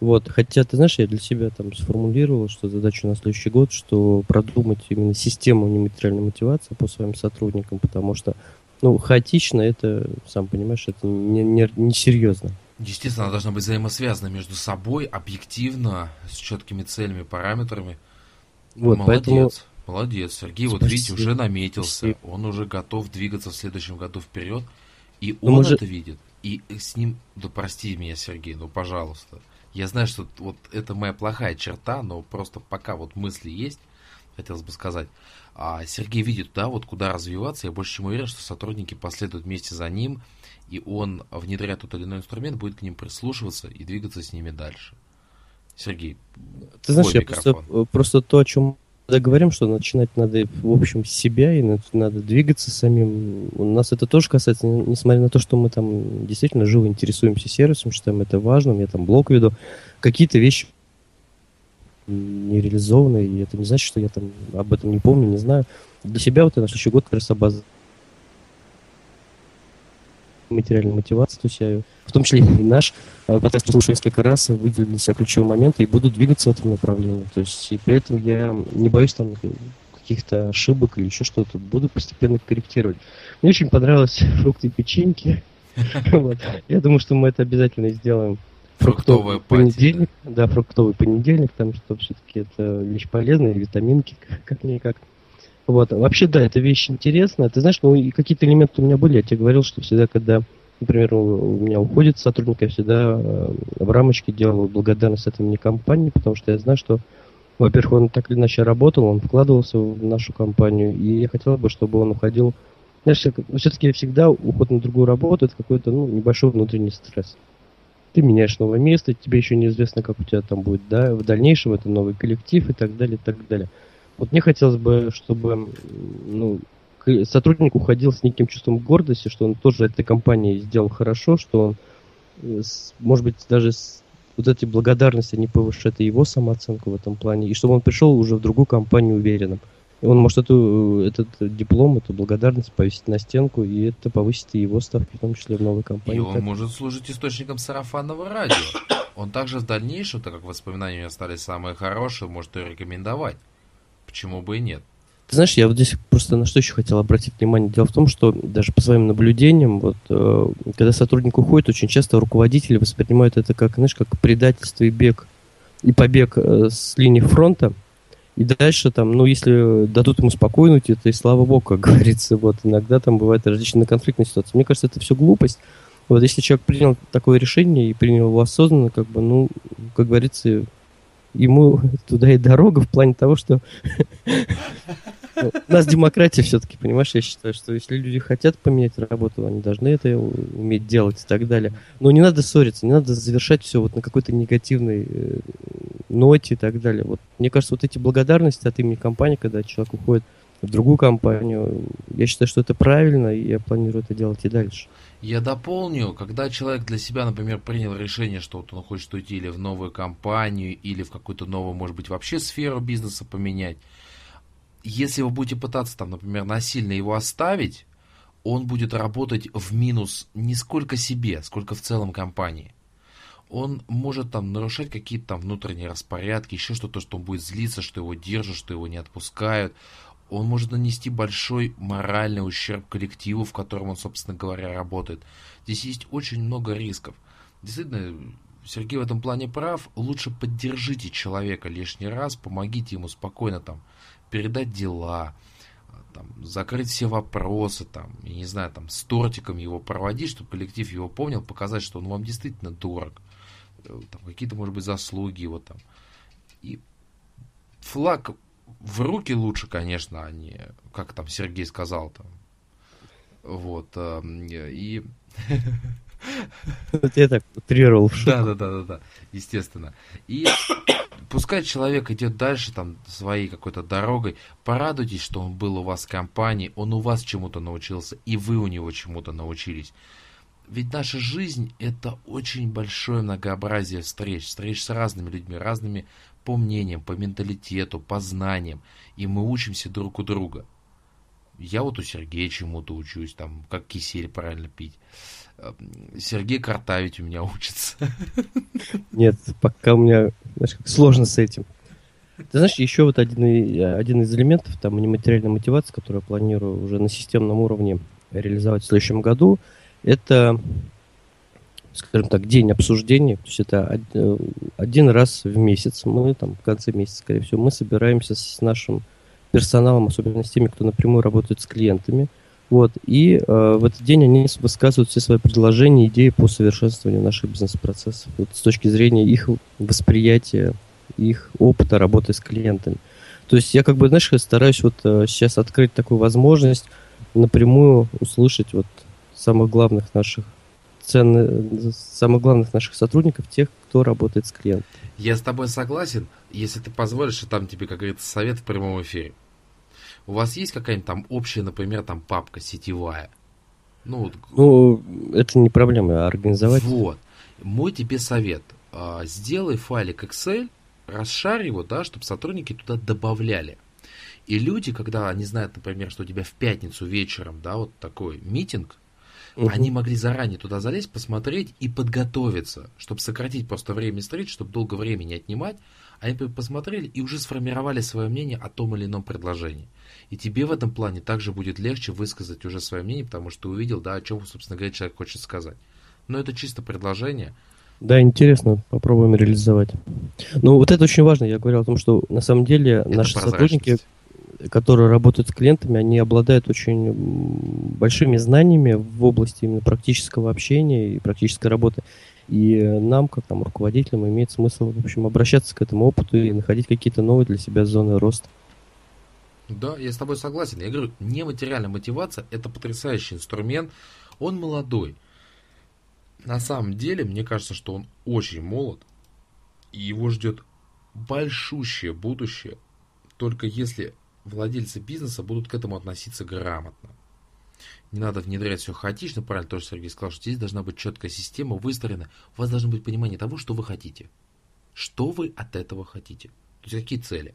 Вот, хотя, ты знаешь, я для себя там сформулировал, что задача на следующий год, что продумать именно систему нематериальной мотивации по своим сотрудникам, потому что, ну, хаотично это, сам понимаешь, это не, не, не серьезно. Естественно, она должна быть взаимосвязана между собой, объективно, с четкими целями, параметрами. Вот, молодец, поэтому... молодец. Сергей, Спасибо. вот видите, уже наметился. Спасибо. Он уже готов двигаться в следующем году вперед. И ну, он может... это видит. И с ним, да прости меня, Сергей, ну пожалуйста. Я знаю, что вот это моя плохая черта, но просто пока вот мысли есть, хотелось бы сказать. А Сергей видит, да, вот куда развиваться. Я больше чем уверен, что сотрудники последуют вместе за ним, и он, внедряя тот или иной инструмент, будет к ним прислушиваться и двигаться с ними дальше. Сергей, ты знаешь, я просто, просто то, о чем когда говорим, что начинать надо, в общем, с себя, и надо двигаться самим. У нас это тоже касается, несмотря на то, что мы там действительно живо интересуемся сервисом, считаем это важным, я там блог веду, какие-то вещи не реализованы, и это не значит, что я там об этом не помню, не знаю. Для себя вот я на следующий год раз обоз материальной мотивации, то есть я, в том числе и наш э, подкаст слушаю несколько раз, выделил для себя ключевые моменты и буду двигаться в этом направлении. То есть и при этом я не боюсь там каких-то ошибок или еще что-то, буду постепенно корректировать. Мне очень понравилось фрукты и печеньки. Я думаю, что мы это обязательно сделаем. Фруктовый понедельник. Да, фруктовый понедельник, там что все-таки это вещь полезная, витаминки, как-никак. Вот. Вообще, да, это вещь интересная. Ты знаешь, ну и какие-то элементы у меня были. Я тебе говорил, что всегда, когда, например, у меня уходит сотрудник, я всегда э, в рамочке делал благодарность этой мне компании, потому что я знаю, что, во-первых, он так или иначе работал, он вкладывался в нашу компанию, и я хотел бы, чтобы он уходил. Знаешь, все-таки всегда уход на другую работу это какой-то ну, небольшой внутренний стресс. Ты меняешь новое место, тебе еще неизвестно, как у тебя там будет, да, в дальнейшем это новый коллектив и так далее, и так далее. Вот мне хотелось бы, чтобы ну, сотрудник уходил с неким чувством гордости, что он тоже этой компании сделал хорошо, что он, э, может быть, даже с вот эти благодарности не повышают его самооценку в этом плане, и чтобы он пришел уже в другую компанию уверенным. И он может эту, этот диплом, эту благодарность повесить на стенку, и это повысит и его ставки, в том числе в новой компании. И он так. может служить источником сарафанного радио. Он также в дальнейшем, так как воспоминания у меня стали самые хорошие, может и рекомендовать. Почему бы и нет? Ты знаешь, я вот здесь просто на что еще хотел обратить внимание. Дело в том, что даже по своим наблюдениям, вот, э, когда сотрудник уходит, очень часто руководители воспринимают это как, знаешь, как предательство и бег, и побег э, с линии фронта. И дальше там, ну, если дадут ему спокойно уйти, то и слава богу, как говорится, вот, иногда там бывают различные конфликтные ситуации. Мне кажется, это все глупость. Вот если человек принял такое решение и принял его осознанно, как бы, ну, как говорится, ему туда и дорога в плане того, что у нас демократия все-таки, понимаешь, я считаю, что если люди хотят поменять работу, они должны это уметь делать и так далее. Но не надо ссориться, не надо завершать все вот на какой-то негативной э, ноте и так далее. Вот, мне кажется, вот эти благодарности от имени компании, когда человек уходит в другую компанию. Я считаю, что это правильно, и я планирую это делать и дальше. Я дополню, когда человек для себя, например, принял решение, что вот он хочет уйти или в новую компанию, или в какую-то новую, может быть, вообще сферу бизнеса поменять, если вы будете пытаться там, например, насильно его оставить, он будет работать в минус не сколько себе, сколько в целом компании. Он может там нарушать какие-то там внутренние распорядки, еще что-то, что он будет злиться, что его держат, что его не отпускают он может нанести большой моральный ущерб коллективу, в котором он, собственно говоря, работает. Здесь есть очень много рисков. Действительно, Сергей в этом плане прав. Лучше поддержите человека лишний раз, помогите ему спокойно там передать дела, там, закрыть все вопросы, там, я не знаю, там, с тортиком его проводить, чтобы коллектив его помнил, показать, что он вам действительно дорог, там, какие-то, может быть, заслуги его там. И флаг в руки лучше, конечно, а не, как там Сергей сказал там. Вот. Эм, и... Я так утрировал Да, да, да, да, да, естественно. И пускай человек идет дальше там своей какой-то дорогой, порадуйтесь, что он был у вас в компании, он у вас чему-то научился, и вы у него чему-то научились. Ведь наша жизнь это очень большое многообразие встреч, встреч с разными людьми, разными по мнениям, по менталитету, по знаниям, и мы учимся друг у друга. Я вот у Сергея чему-то учусь, там, как кисель правильно пить. Эм, Сергей картавить у меня учится. Нет, пока у меня, знаешь, как сложно с этим. Ты знаешь, еще вот один, один из элементов там нематериальной мотивации, которую я планирую уже на системном уровне реализовать в следующем году, это, скажем так, день обсуждений. То есть это один раз в месяц, мы там в конце месяца, скорее всего, мы собираемся с нашим персоналом, особенно с теми, кто напрямую работает с клиентами. Вот, и э, в этот день они высказывают все свои предложения, идеи по совершенствованию наших бизнес-процессов вот, с точки зрения их восприятия, их опыта работы с клиентами. То есть я как бы, знаешь, стараюсь вот э, сейчас открыть такую возможность напрямую услышать вот самых главных наших цен, самых главных наших сотрудников, тех, кто работает с клиентом. Я с тобой согласен, если ты позволишь, и там тебе, как говорится, совет в прямом эфире. У вас есть какая-нибудь там общая, например, там папка сетевая? Ну, ну это не проблема, а организовать. Вот. Мой тебе совет. А, сделай файлик Excel, расшарь его, да, чтобы сотрудники туда добавляли. И люди, когда они знают, например, что у тебя в пятницу вечером, да, вот такой митинг, угу. они могли заранее туда залезть, посмотреть и подготовиться, чтобы сократить просто время встреч, чтобы долго времени отнимать. Они посмотрели и уже сформировали свое мнение о том или ином предложении. И тебе в этом плане также будет легче высказать уже свое мнение, потому что ты увидел, да, о чем, собственно говоря, человек хочет сказать. Но это чисто предложение. Да, интересно, попробуем реализовать. Ну, вот это очень важно. Я говорил о том, что на самом деле это наши сотрудники, которые работают с клиентами, они обладают очень большими знаниями в области именно практического общения и практической работы. И нам, как там руководителям, имеет смысл, в общем, обращаться к этому опыту и находить какие-то новые для себя зоны роста. Да, я с тобой согласен. Я говорю, нематериальная мотивация – это потрясающий инструмент. Он молодой. На самом деле, мне кажется, что он очень молод. И его ждет большущее будущее. Только если владельцы бизнеса будут к этому относиться грамотно. Не надо внедрять все хаотично, правильно тоже Сергей сказал, что здесь должна быть четкая система выстроена. У вас должно быть понимание того, что вы хотите. Что вы от этого хотите. То есть какие цели.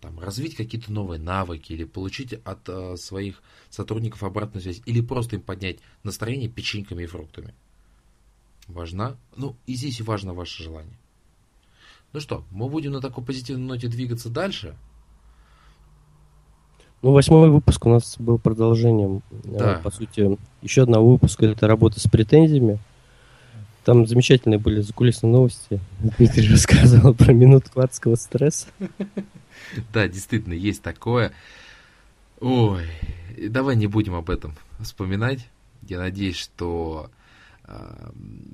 Там, развить какие-то новые навыки или получить от э, своих сотрудников обратную связь или просто им поднять настроение печеньками и фруктами. Важна, ну и здесь важно ваше желание. Ну что, мы будем на такой позитивной ноте двигаться дальше. Ну, восьмой выпуск у нас был продолжением, э, да. по сути, еще одного выпуска, это работа с претензиями. Там замечательные были закулисные новости. Дмитрий рассказывал про минутку адского стресса. Да, действительно, есть такое. Ой, давай не будем об этом вспоминать. Я надеюсь, что э,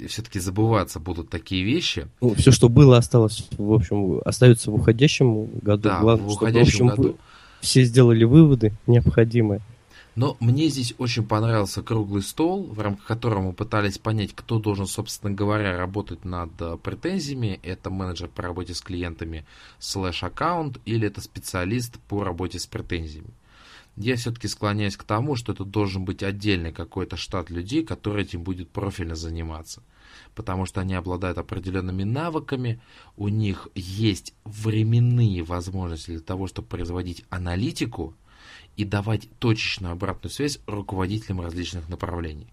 все-таки забываться будут такие вещи. Ну, все, что было, осталось, в общем, остается в уходящем году. Да, Главное, в уходящем чтобы, в общем, году все сделали выводы необходимые. Но мне здесь очень понравился круглый стол, в рамках которого мы пытались понять, кто должен, собственно говоря, работать над э, претензиями. Это менеджер по работе с клиентами слэш аккаунт или это специалист по работе с претензиями. Я все-таки склоняюсь к тому, что это должен быть отдельный какой-то штат людей, который этим будет профильно заниматься потому что они обладают определенными навыками, у них есть временные возможности для того, чтобы производить аналитику и давать точечную обратную связь руководителям различных направлений.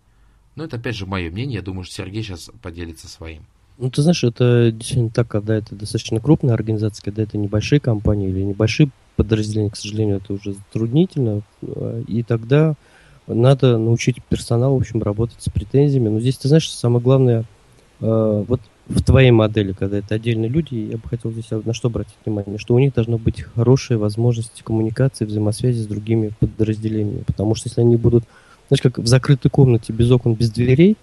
Но это опять же мое мнение, я думаю, что Сергей сейчас поделится своим. Ну, ты знаешь, это действительно так, когда это достаточно крупная организация, когда это небольшие компании или небольшие подразделения, к сожалению, это уже затруднительно. И тогда надо научить персонал, в общем, работать с претензиями. Но здесь, ты знаешь, самое главное – Э, вот в твоей модели, когда это отдельные люди, я бы хотел здесь на что обратить внимание, что у них должна быть хорошая возможность коммуникации, взаимосвязи с другими подразделениями, потому что если они будут, знаешь, как в закрытой комнате без окон, без дверей,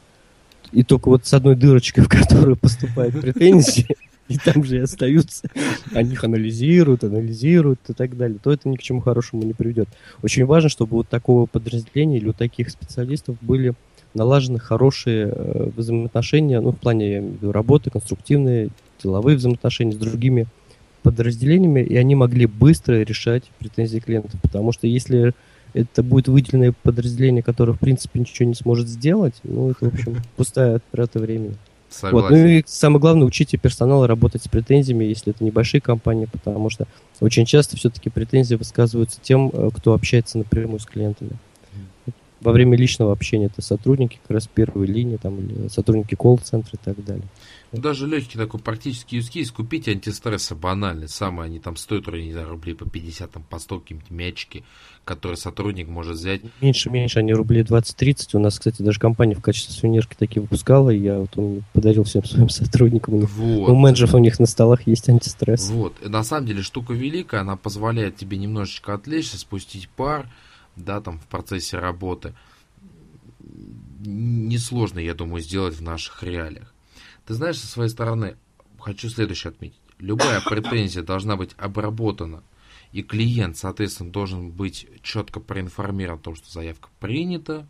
и только вот с одной дырочкой, в которую поступают претензии, и там же и остаются, они их анализируют, анализируют и так далее, то это ни к чему хорошему не приведет. Очень важно, чтобы вот такого подразделения или у таких специалистов были налажены хорошие э, взаимоотношения, ну, в плане, я имею в виду, работы, конструктивные, деловые взаимоотношения с другими подразделениями, и они могли быстро решать претензии клиентов, потому что если это будет выделенное подразделение, которое, в принципе, ничего не сможет сделать, ну, это, в общем, пустая трата времени. Согласен. Вот. Ну и самое главное, учите персонал работать с претензиями, если это небольшие компании, потому что очень часто все-таки претензии высказываются тем, э, кто общается напрямую с клиентами. Во время личного общения это сотрудники как раз первой линии, там, или сотрудники колл-центра и так далее. Даже легкий такой практический use case, купите антистрессы банальные, самые, они там стоят, не знаю, рублей по 50, там, по 100 какие-нибудь мячики, которые сотрудник может взять. Меньше, меньше, они рублей 20-30. У нас, кстати, даже компания в качестве сувенирки такие выпускала, и я вот он подарил всем своим сотрудникам. У, них, вот. у менеджеров у них на столах есть антистресс. Вот, и на самом деле штука великая, она позволяет тебе немножечко отвлечься, спустить пар, да, там, в процессе работы. Несложно, я думаю, сделать в наших реалиях. Ты знаешь, со своей стороны, хочу следующее отметить. Любая претензия должна быть обработана, и клиент, соответственно, должен быть четко проинформирован о том, что заявка принята,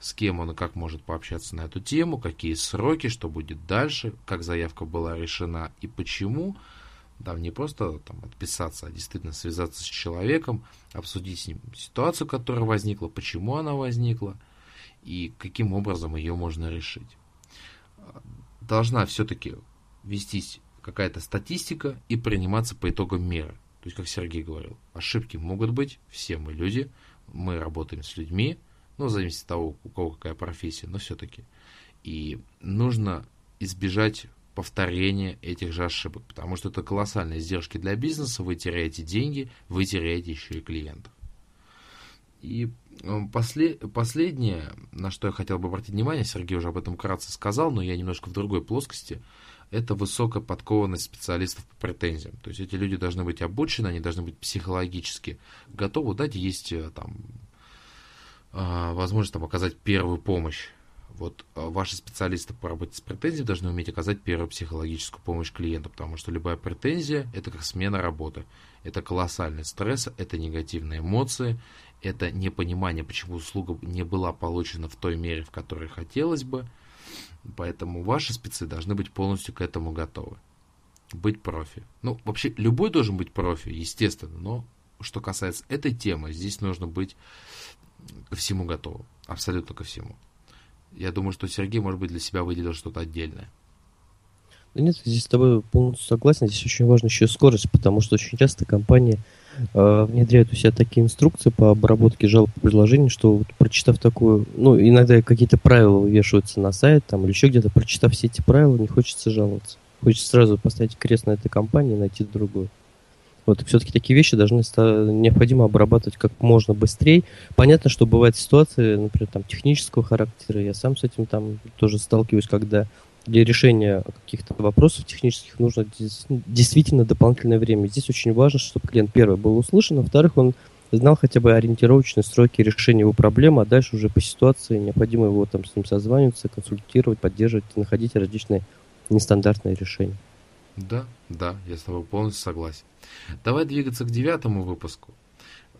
с кем он и как может пообщаться на эту тему, какие сроки, что будет дальше, как заявка была решена и почему. Там не просто там, отписаться, а действительно связаться с человеком, обсудить с ним ситуацию, которая возникла, почему она возникла и каким образом ее можно решить должна все-таки вестись какая-то статистика и приниматься по итогам меры. То есть, как Сергей говорил, ошибки могут быть, все мы люди, мы работаем с людьми, ну, зависит от того, у кого какая профессия, но все-таки. И нужно избежать повторения этих же ошибок, потому что это колоссальные издержки для бизнеса, вы теряете деньги, вы теряете еще и клиентов. И э, после, последнее, на что я хотел бы обратить внимание, Сергей уже об этом вкратце сказал, но я немножко в другой плоскости, это высокая подкованность специалистов по претензиям. То есть эти люди должны быть обучены, они должны быть психологически готовы дать, есть э, там э, возможность там, оказать первую помощь. Вот ваши специалисты по работе с претензией должны уметь оказать первую психологическую помощь клиенту, потому что любая претензия – это как смена работы. Это колоссальный стресс, это негативные эмоции, это непонимание, почему услуга не была получена в той мере, в которой хотелось бы. Поэтому ваши спецы должны быть полностью к этому готовы. Быть профи. Ну, вообще, любой должен быть профи, естественно, но что касается этой темы, здесь нужно быть ко всему готовым. Абсолютно ко всему. Я думаю, что Сергей, может быть, для себя выделил что-то отдельное. Да нет, здесь с тобой полностью согласен. Здесь очень важна еще скорость, потому что очень часто компании э, внедряют у себя такие инструкции по обработке жалоб по предложению, что вот, прочитав такую, ну, иногда какие-то правила вывешиваются на сайт там, или еще где-то, прочитав все эти правила, не хочется жаловаться. Хочется сразу поставить крест на этой компании и найти другую. Вот, все-таки такие вещи должны необходимо обрабатывать как можно быстрее. Понятно, что бывают ситуации, например, там, технического характера. Я сам с этим там тоже сталкиваюсь, когда для решения каких-то вопросов технических нужно действительно дополнительное время. Здесь очень важно, чтобы клиент, первый, был услышан, а во-вторых, он знал хотя бы ориентировочные сроки решения его проблемы, а дальше уже по ситуации необходимо его там с ним созваниваться, консультировать, поддерживать, находить различные нестандартные решения. Да, да, я с тобой полностью согласен. Давай двигаться к девятому выпуску.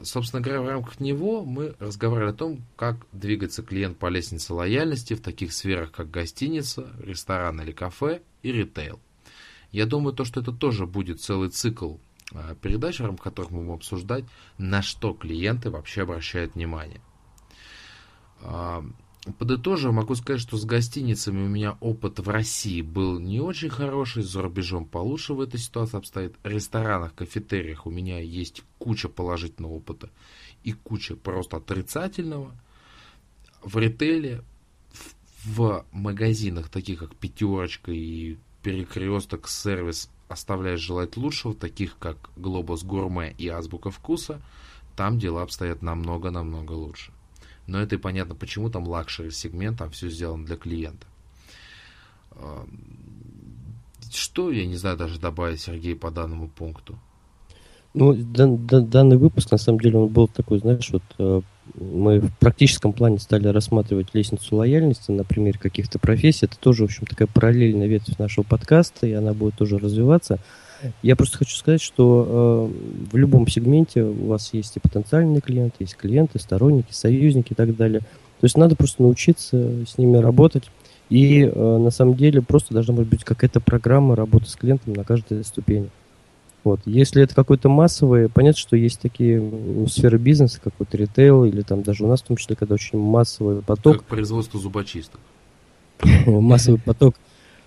Собственно говоря, в рамках него мы разговаривали о том, как двигаться клиент по лестнице лояльности в таких сферах, как гостиница, ресторан или кафе и ритейл. Я думаю, то, что это тоже будет целый цикл а, передач, в рамках которых мы будем обсуждать, на что клиенты вообще обращают внимание. Подытожив, могу сказать, что с гостиницами у меня опыт в России был не очень хороший, за рубежом получше в этой ситуации обстоит. В ресторанах, кафетериях у меня есть куча положительного опыта и куча просто отрицательного. В ритейле, в магазинах, таких как Пятерочка и Перекресток сервис, оставляет желать лучшего, таких как Глобус Гурме и Азбука Вкуса, там дела обстоят намного-намного лучше. Но это и понятно, почему там luxury сегмент, там все сделано для клиента. Что, я не знаю, даже добавить, Сергей, по данному пункту? Ну, дан, дан, данный выпуск, на самом деле, он был такой, знаешь, вот э, мы в практическом плане стали рассматривать лестницу лояльности на примере каких-то профессий. Это тоже, в общем, такая параллельная ветвь нашего подкаста, и она будет тоже развиваться. Я просто хочу сказать, что э, в любом сегменте у вас есть и потенциальные клиенты, есть клиенты, сторонники, союзники и так далее. То есть надо просто научиться с ними работать. И э, на самом деле просто должна быть какая-то программа работы с клиентом на каждой ступени. Вот. Если это какой-то массовый, понятно, что есть такие сферы бизнеса, как вот ритейл, или там даже у нас в том числе, когда очень массовый поток. Как производство зубочисток. Массовый поток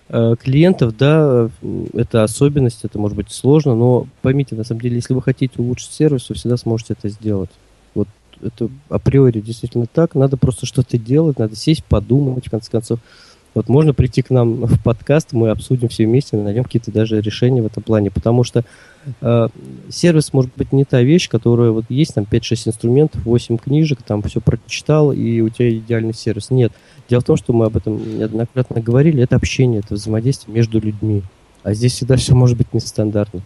клиентов, да, это особенность, это может быть сложно, но поймите, на самом деле, если вы хотите улучшить сервис, вы всегда сможете это сделать. Вот это априори действительно так. Надо просто что-то делать, надо сесть, подумать, в конце концов. Вот можно прийти к нам в подкаст, мы обсудим все вместе, найдем какие-то даже решения в этом плане, потому что э, сервис может быть не та вещь, которая вот есть там 5-6 инструментов, 8 книжек, там все прочитал, и у тебя идеальный сервис. Нет. Дело в том, что мы об этом неоднократно говорили, это общение, это взаимодействие между людьми. А здесь всегда все может быть нестандартно.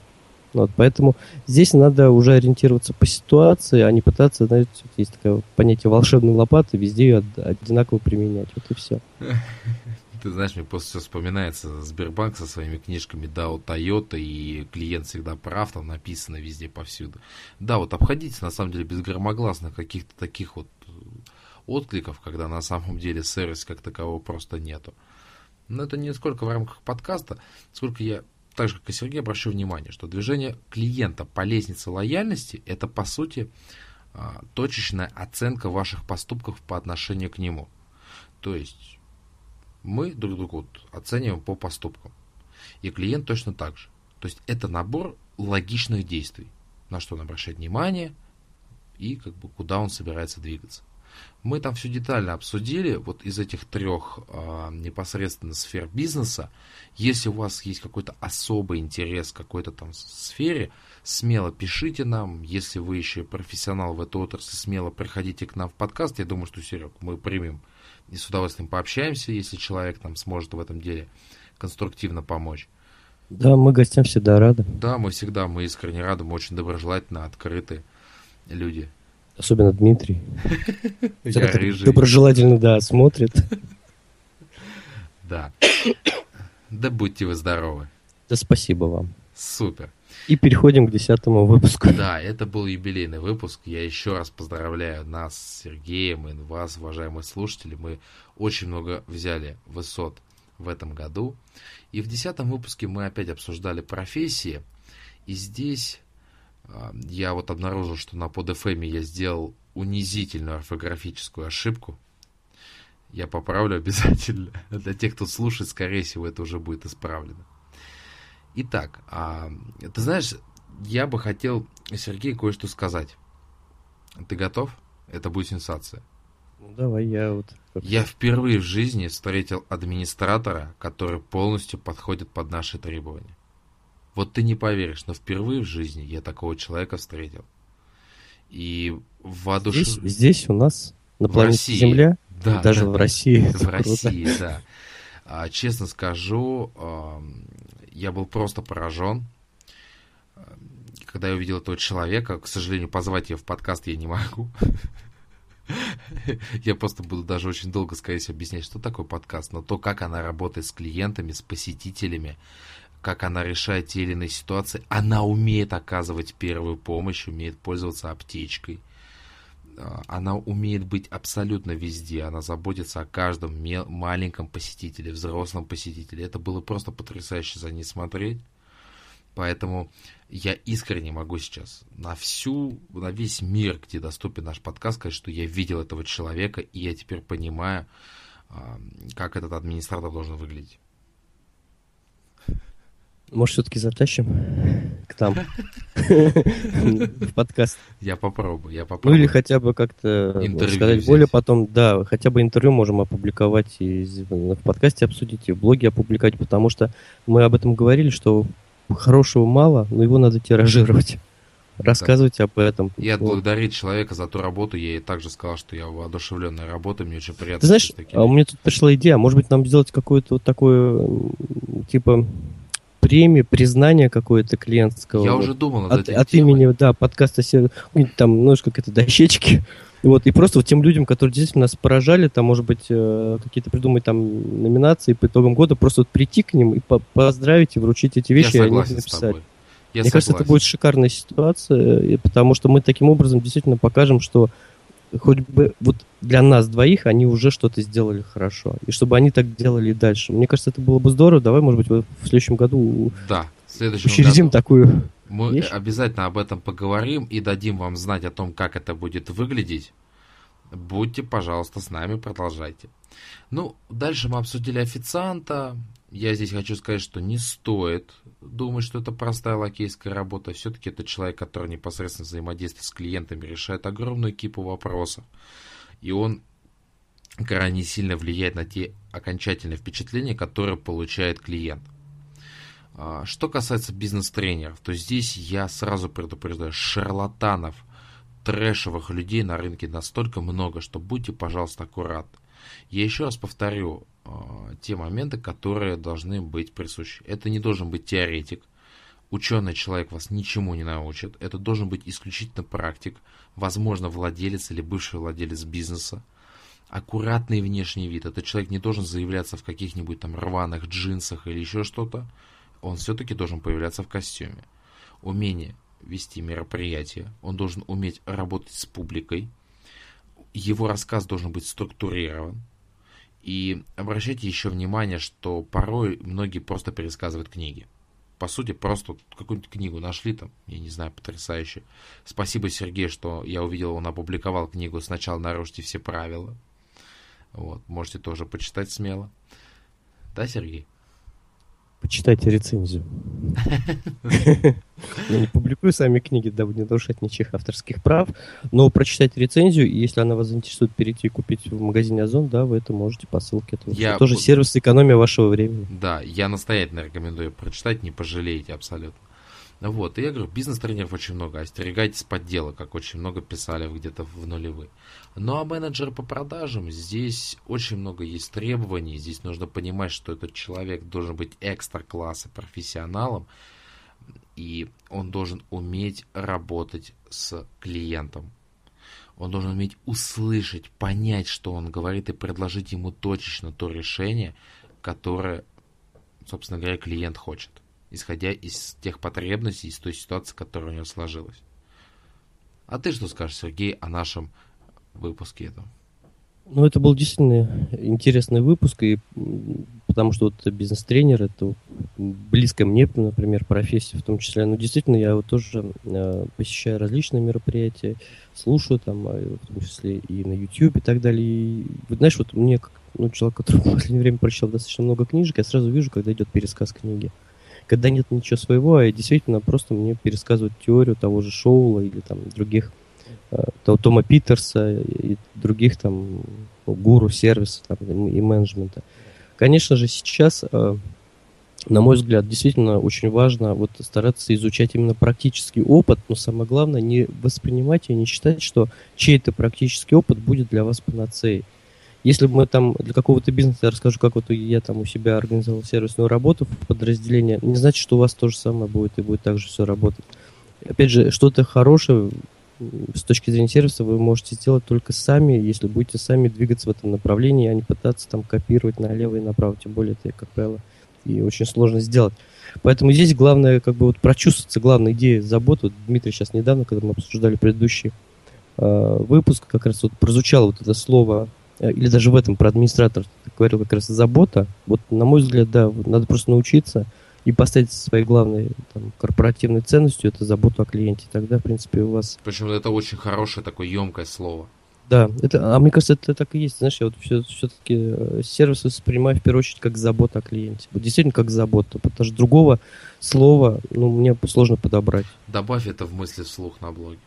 Вот, поэтому здесь надо уже ориентироваться по ситуации, а не пытаться, знаете, есть такое понятие волшебной лопаты, везде ее одинаково применять. Вот и все. Ты знаешь, мне просто вспоминается Сбербанк со своими книжками да, у Toyota, и клиент всегда прав, там написано везде повсюду. Да, вот обходите, на самом деле, без громогласных каких-то таких вот э, откликов, когда на самом деле сервис как такового просто нету. Но это не сколько в рамках подкаста, сколько я, так же как и Сергей, обращу внимание, что движение клиента по лестнице лояльности – это, по сути, а, точечная оценка ваших поступков по отношению к нему. То есть мы друг друга оцениваем по поступкам. И клиент точно так же. То есть это набор логичных действий, на что он обращает внимание и как бы куда он собирается двигаться. Мы там все детально обсудили, вот из этих трех э, непосредственно сфер бизнеса. Если у вас есть какой-то особый интерес в какой-то там сфере, смело пишите нам. Если вы еще профессионал в этой отрасли, смело приходите к нам в подкаст. Я думаю, что, Серег, мы примем и с удовольствием пообщаемся, если человек там сможет в этом деле конструктивно помочь. Да, мы гостям всегда рады. Да, мы всегда, мы искренне рады, мы очень доброжелательно, открыты люди. Особенно Дмитрий. Доброжелательно, да, смотрит. Да. Да будьте вы здоровы. Да спасибо вам. Супер. И переходим к десятому выпуску. Да, это был юбилейный выпуск. Я еще раз поздравляю нас с Сергеем и вас, уважаемые слушатели. Мы очень много взяли высот в этом году. И в десятом выпуске мы опять обсуждали профессии. И здесь э, я вот обнаружил, что на PodFM я сделал унизительную орфографическую ошибку. Я поправлю обязательно. Для тех, кто слушает, скорее всего, это уже будет исправлено. Итак, а, ты знаешь, я бы хотел, Сергей, кое-что сказать. Ты готов? Это будет сенсация. Ну, давай, я вот... Я впервые в жизни встретил администратора, который полностью подходит под наши требования. Вот ты не поверишь, но впервые в жизни я такого человека встретил. И воодушев... здесь, здесь у нас на планете России. Земля, да, даже да, в России. В России, да. А, честно скажу, я был просто поражен, когда я увидел этого человека. К сожалению, позвать ее в подкаст я не могу. Я просто буду даже очень долго, скорее всего, объяснять, что такое подкаст, но то, как она работает с клиентами, с посетителями, как она решает те или иные ситуации. Она умеет оказывать первую помощь, умеет пользоваться аптечкой. А, она умеет быть абсолютно везде, она заботится о каждом маленьком посетителе, взрослом посетителе. Это было просто потрясающе за ней смотреть. Поэтому я искренне могу сейчас на всю, на весь мир, где доступен наш подкаст, сказать, что я видел этого человека, и я теперь понимаю, а, как этот администратор должен выглядеть. Может, все-таки затащим к там в подкаст. Я попробую, я попробую. Ну или хотя бы как-то сказать более потом, да, хотя бы интервью можем опубликовать и в подкасте обсудить, и в блоге опубликовать, потому что мы об этом говорили, что хорошего мало, но его надо тиражировать. Рассказывать об этом. И отблагодарить человека за ту работу. Я ей также сказал, что я воодушевленная работой, мне очень приятно. Ты знаешь, а у меня тут пришла идея, может быть, нам сделать какое-то вот такое, типа, премии, признание какое-то клиентского. Я вот, уже думал над от, от имени, да, подкаста там, ну, как это, дощечки. Вот, и просто вот тем людям, которые действительно нас поражали, там, может быть, э, какие-то придумать там номинации по итогам года, просто вот прийти к ним и по поздравить и вручить эти вещи, Я и они написать. Я Мне согласен. кажется, это будет шикарная ситуация, потому что мы таким образом действительно покажем, что хоть бы вот для нас двоих они уже что-то сделали хорошо. И чтобы они так делали и дальше. Мне кажется, это было бы здорово. Давай, может быть, в следующем году да, в следующем учредим году такую Мы вещь. обязательно об этом поговорим и дадим вам знать о том, как это будет выглядеть. Будьте, пожалуйста, с нами, продолжайте. Ну, дальше мы обсудили официанта, я здесь хочу сказать, что не стоит думать, что это простая лакейская работа. Все-таки это человек, который непосредственно взаимодействует с клиентами, решает огромную кипу вопросов. И он крайне сильно влияет на те окончательные впечатления, которые получает клиент. А, что касается бизнес-тренеров, то здесь я сразу предупреждаю, шарлатанов, трэшевых людей на рынке настолько много, что будьте, пожалуйста, аккуратны. Я еще раз повторю те моменты, которые должны быть присущи. Это не должен быть теоретик. Ученый человек вас ничему не научит. Это должен быть исключительно практик, возможно, владелец или бывший владелец бизнеса. Аккуратный внешний вид. Этот человек не должен заявляться в каких-нибудь там рваных джинсах или еще что-то. Он все-таки должен появляться в костюме. Умение вести мероприятие. Он должен уметь работать с публикой его рассказ должен быть структурирован. И обращайте еще внимание, что порой многие просто пересказывают книги. По сути, просто какую-нибудь книгу нашли там, я не знаю, потрясающе. Спасибо Сергею, что я увидел, он опубликовал книгу «Сначала нарушите все правила». Вот, можете тоже почитать смело. Да, Сергей? Почитайте рецензию. Я не публикую сами книги, дабы не нарушать ничьих авторских прав, но прочитайте рецензию, и если она вас заинтересует перейти и купить в магазине Озон, да, вы это можете по ссылке. Это я... тоже сервис экономия вашего времени. Да, я настоятельно рекомендую прочитать, не пожалеете абсолютно. Вот, и я говорю, бизнес-тренеров очень много, остерегайтесь подделок, как очень много писали где-то в нулевые. Ну а менеджер по продажам, здесь очень много есть требований, здесь нужно понимать, что этот человек должен быть экстра-класса профессионалом, и он должен уметь работать с клиентом. Он должен уметь услышать, понять, что он говорит, и предложить ему точечно то решение, которое, собственно говоря, клиент хочет исходя из тех потребностей, из той ситуации, которая у него сложилась. А ты что скажешь, Сергей, о нашем выпуске этом? Ну, это был действительно интересный выпуск, и потому что вот бизнес-тренер, это близко мне, например, профессия в том числе. Но действительно, я вот тоже э, посещаю различные мероприятия, слушаю там, э, в том числе и на YouTube и так далее. И, вот, знаешь, вот мне, как ну, человек, который в последнее время прочитал достаточно много книжек, я сразу вижу, когда идет пересказ книги. Uh когда нет ничего своего, а действительно просто мне пересказывают теорию того же Шоула или там других, э, Тома Питерса и других там гуру сервиса там, и менеджмента. Конечно же, сейчас, э, на мой взгляд, действительно очень важно вот стараться изучать именно практический опыт, но самое главное не воспринимать и не считать, что чей-то практический опыт будет для вас панацеей. Если бы мы там для какого-то бизнеса, я расскажу, как вот я там у себя организовал сервисную работу в подразделении, не значит, что у вас то же самое будет и будет так же все работать. Опять же, что-то хорошее с точки зрения сервиса вы можете сделать только сами, если будете сами двигаться в этом направлении, а не пытаться там копировать налево и направо. Тем более это, как правило, и очень сложно сделать. Поэтому здесь главное как бы вот прочувствоваться, главная идея заботы. Вот Дмитрий сейчас недавно, когда мы обсуждали предыдущий э, выпуск, как раз вот прозвучало вот это слово или даже в этом про администратор говорил как раз забота. Вот, на мой взгляд, да, надо просто научиться и поставить своей главной там, корпоративной ценностью это заботу о клиенте. Тогда, в принципе, у вас... Причем это очень хорошее такое емкое слово. Да, это, а мне кажется, это так и есть. Знаешь, я вот все, все-таки э, сервис воспринимаю в первую очередь как забота о клиенте. Вот действительно как забота, потому что другого слова, ну, мне сложно подобрать. Добавь это в мысли вслух на блоге.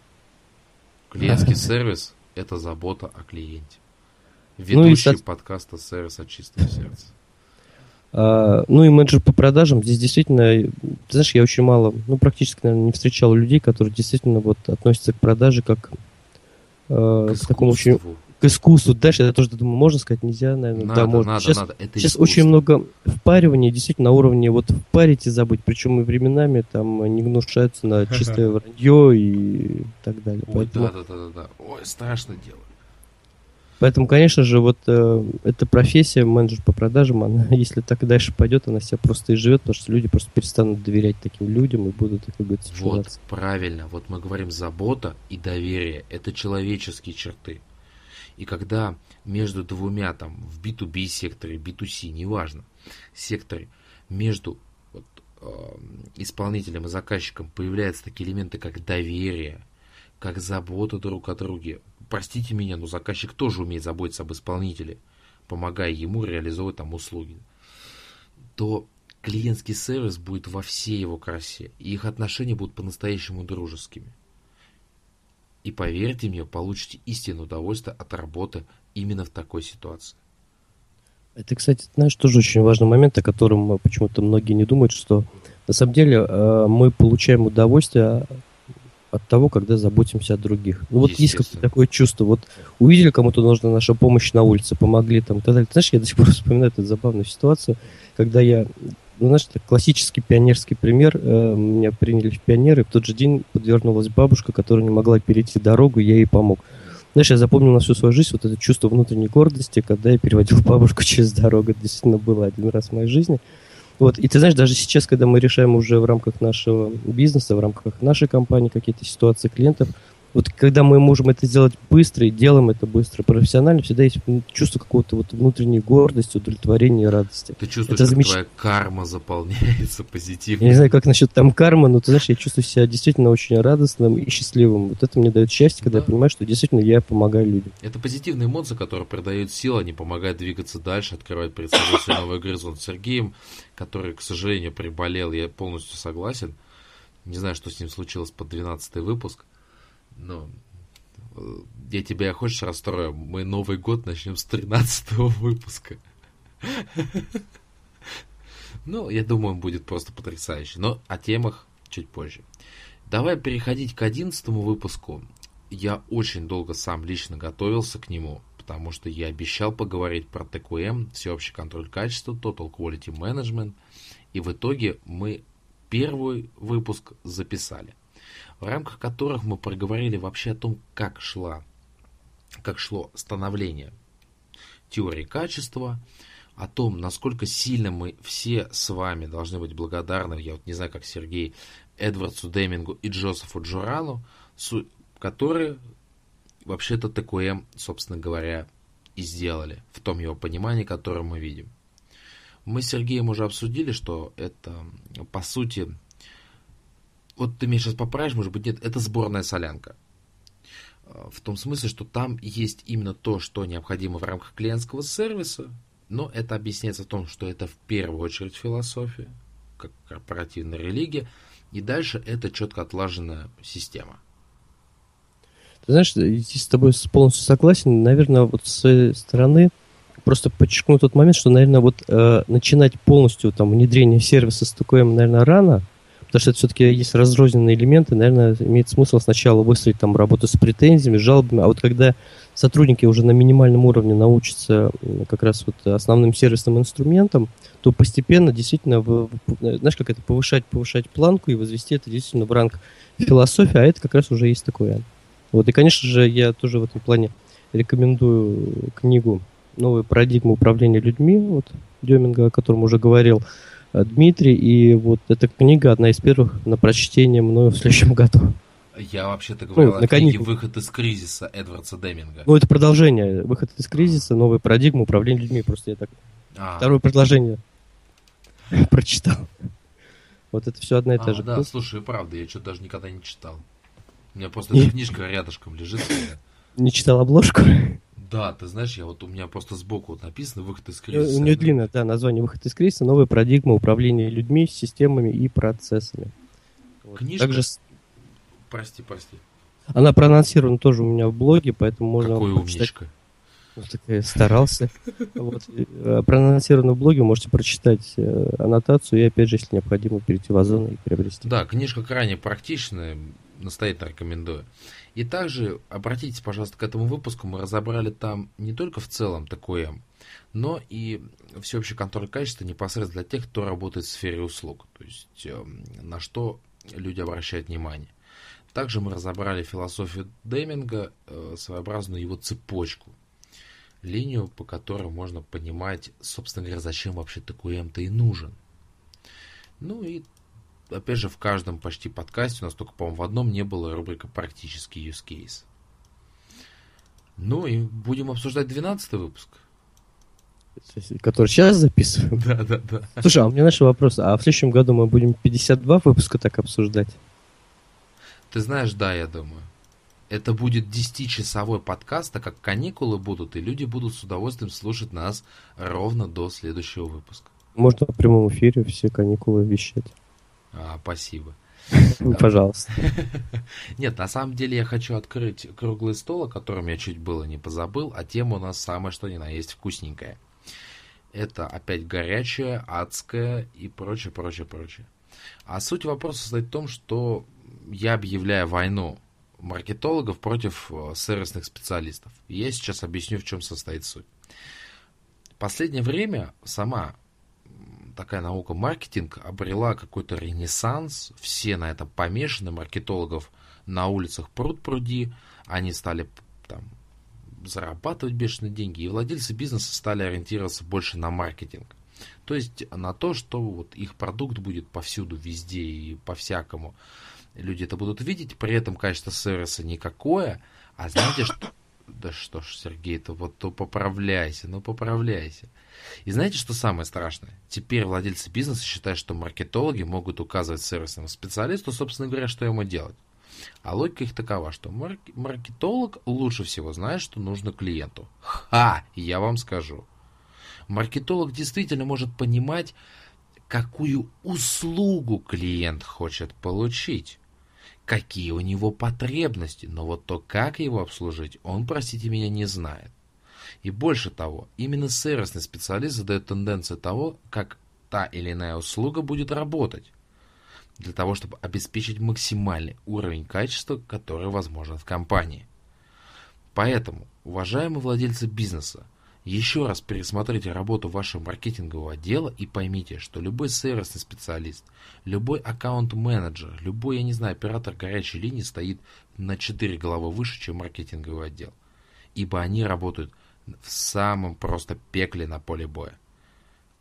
Клиентский сервис – это забота о клиенте. Ведущий ну, и, подкаста «Сервис от чистого сердца». А, ну и менеджер по продажам, здесь действительно, ты знаешь, я очень мало, ну практически, наверное, не встречал людей, которые действительно вот относятся к продаже как э, к, к такому очень к искусству. Дальше я тоже думаю, можно сказать, нельзя, наверное. Надо, да, можно. надо, сейчас, надо. Это сейчас очень много впаривания, действительно, на уровне вот впарить и забыть. Причем и временами там не гнушаются на чистое вранье и так далее. Ой, Поэтому... да, да, да, да. Ой, страшно дело. Поэтому, конечно же, вот э, эта профессия, менеджер по продажам, она, если так и дальше пойдет, она себя просто и живет, потому что люди просто перестанут доверять таким людям и будут, как говорится, Вот, правильно. Вот мы говорим забота и доверие. Это человеческие черты. И когда между двумя, там, в B2B секторе, B2C, неважно, секторе, между вот, э, исполнителем и заказчиком появляются такие элементы, как доверие, как забота друг о друге, простите меня, но заказчик тоже умеет заботиться об исполнителе, помогая ему реализовывать там услуги, то клиентский сервис будет во всей его красе, и их отношения будут по-настоящему дружескими. И поверьте мне, получите истинное удовольствие от работы именно в такой ситуации. Это, кстати, знаешь, тоже очень важный момент, о котором почему-то многие не думают, что на самом деле э, мы получаем удовольствие от того, когда заботимся о других. Ну вот есть какое-то такое чувство, вот увидели, кому-то нужна наша помощь на улице, помогли там и так далее. Ты знаешь, я до сих пор вспоминаю эту забавную ситуацию, когда я, ну знаешь, это классический пионерский пример, э, меня приняли в пионеры, в тот же день подвернулась бабушка, которая не могла перейти дорогу, я ей помог. Знаешь, я запомнил на всю свою жизнь вот это чувство внутренней гордости, когда я переводил бабушку через дорогу. Это действительно было один раз в моей жизни. Вот, и ты знаешь, даже сейчас, когда мы решаем уже в рамках нашего бизнеса, в рамках нашей компании какие-то ситуации клиентов, вот когда мы можем это сделать быстро и делаем это быстро, профессионально, всегда есть чувство какого-то вот внутренней гордости, удовлетворения и радости. Ты чувствуешь, это замеч... твоя карма заполняется позитивно. Я не знаю, как насчет там кармы, но ты знаешь, я чувствую себя действительно очень радостным и счастливым. Вот это мне дает счастье, когда да. я понимаю, что действительно я помогаю людям. Это позитивные эмоции, которые придают силу, они помогают двигаться дальше, открывать перед собой новый горизонт. Сергеем, который, к сожалению, приболел, я полностью согласен. Не знаю, что с ним случилось под 12 выпуск ну, я тебя хочешь расстрою? Мы Новый год начнем с 13 выпуска. Ну, я думаю, будет просто потрясающий. Но о темах чуть позже. Давай переходить к 11 выпуску. Я очень долго сам лично готовился к нему, потому что я обещал поговорить про ТКМ, всеобщий контроль качества, Total Quality Management. И в итоге мы первый выпуск записали в рамках которых мы проговорили вообще о том, как шла, как шло становление теории качества, о том, насколько сильно мы все с вами должны быть благодарны, я вот не знаю, как Сергей, Эдвардсу Демингу и Джозефу Джурану, которые вообще-то ТКМ, собственно говоря, и сделали в том его понимании, которое мы видим. Мы с Сергеем уже обсудили, что это, по сути, вот ты меня сейчас поправишь, может быть, нет, это сборная солянка. А, в том смысле, что там есть именно то, что необходимо в рамках клиентского сервиса, но это объясняется в том, что это в первую очередь философия, как корпоративная религия, и дальше это четко отлаженная система. Ты знаешь, здесь с тобой полностью согласен. Наверное, вот с своей стороны просто подчеркну тот момент, что, наверное, вот э, начинать полностью там внедрение сервиса с таким, наверное, рано, потому что это все-таки есть разрозненные элементы, наверное, имеет смысл сначала выстроить там работу с претензиями, жалобами, а вот когда сотрудники уже на минимальном уровне научатся как раз вот основным сервисным инструментам, то постепенно действительно, знаешь, как это, повышать, повышать планку и возвести это действительно в ранг философии, а это как раз уже есть такое. Вот, и, конечно же, я тоже в этом плане рекомендую книгу «Новая парадигма управления людьми», вот Деминга, о котором уже говорил, Э, Дмитрий, и вот эта книга одна из первых на прочтение мною в следующем году. Я вообще-то ну, говорил ну, о книге «Выход из кризиса» Эдвардса Деминга. Ну, это продолжение. «Выход из кризиса», новая парадигма управления людьми. Просто я так а. второе предложение прочитал. Вот это все одна и та а, же. Да, слушай, правда, я что-то даже никогда не читал. У меня просто эта книжка рядышком лежит. Не читал обложку? Да, ты знаешь, я вот у меня просто сбоку вот написано «Выход из кризиса». У нее длинное, да, название «Выход из кризиса», новая парадигма управления людьми, системами и процессами. Книжка? Также... Прости, прости. Она проанонсирована тоже у меня в блоге, поэтому можно... Какой умничка. Вот так старался. Вот. Э, проанонсировано в блоге, можете прочитать э, аннотацию и, опять же, если необходимо, перейти в Озон и приобрести. Да, книжка крайне практичная, настоятельно рекомендую. И также обратитесь, пожалуйста, к этому выпуску. Мы разобрали там не только в целом такое, но и всеобщий контроль качества непосредственно для тех, кто работает в сфере услуг. То есть э, на что люди обращают внимание. Также мы разобрали философию Деминга, э, своеобразную его цепочку, линию, по которой можно понимать, собственно говоря, зачем вообще такой М-то и нужен. Ну и опять же, в каждом почти подкасте, у нас только, по-моему, в одном не было рубрика «Практический use case». Ну и будем обсуждать 12 выпуск. Который сейчас записываем? Да, да, да. Слушай, а у меня наш вопрос. А в следующем году мы будем 52 выпуска так обсуждать? Ты знаешь, да, я думаю. Это будет 10-часовой подкаст, так как каникулы будут, и люди будут с удовольствием слушать нас ровно до следующего выпуска. Можно в прямом эфире все каникулы вещать. А, спасибо. Пожалуйста. Нет, на самом деле я хочу открыть круглый стол, о котором я чуть было не позабыл, а тема у нас самое что ни на есть вкусненькая. Это опять горячее, адское и прочее, прочее, прочее. А суть вопроса состоит в том, что я объявляю войну маркетологов против э, сервисных специалистов. И я сейчас объясню, в чем состоит суть. В последнее время сама такая наука маркетинг обрела какой-то ренессанс. Все на этом помешаны. Маркетологов на улицах пруд пруди. Они стали там зарабатывать бешеные деньги. И владельцы бизнеса стали ориентироваться больше на маркетинг. То есть на то, что вот их продукт будет повсюду, везде и по-всякому. Люди это будут видеть, при этом качество сервиса никакое. А знаете, что... Да что ж, Сергей, то вот то поправляйся, ну поправляйся. И знаете, что самое страшное? Теперь владельцы бизнеса считают, что маркетологи могут указывать сервисному специалисту, собственно говоря, что ему делать. А логика их такова, что маркетолог лучше всего знает, что нужно клиенту. Ха! Я вам скажу. Маркетолог действительно может понимать, какую услугу клиент хочет получить, какие у него потребности, но вот то, как его обслужить, он, простите меня, не знает. И больше того, именно сервисный специалист задает тенденцию того, как та или иная услуга будет работать, для того, чтобы обеспечить максимальный уровень качества, который возможен в компании. Поэтому, уважаемые владельцы бизнеса, еще раз пересмотрите работу вашего маркетингового отдела и поймите, что любой сервисный специалист, любой аккаунт-менеджер, любой, я не знаю, оператор горячей линии стоит на 4 головы выше, чем маркетинговый отдел. Ибо они работают в самом просто пекле на поле боя.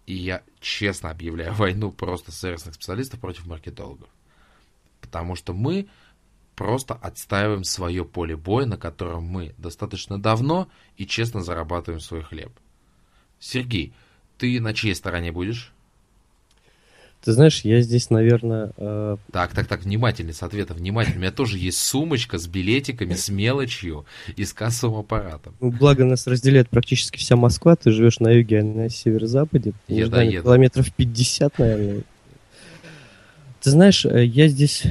И я честно объявляю войну просто сервисных специалистов против маркетологов. Потому что мы просто отстаиваем свое поле боя, на котором мы достаточно давно и честно зарабатываем свой хлеб. Сергей, ты на чьей стороне будешь? Ты знаешь, я здесь, наверное... Э... Так, так, так, внимательнее, с ответом, внимательно. У меня тоже есть сумочка с билетиками, с мелочью и с кассовым аппаратом. Ну, благо нас разделяет практически вся Москва. Ты живешь на юге, а на северо-западе. Я да, Километров 50, наверное. Ты знаешь, э, я здесь...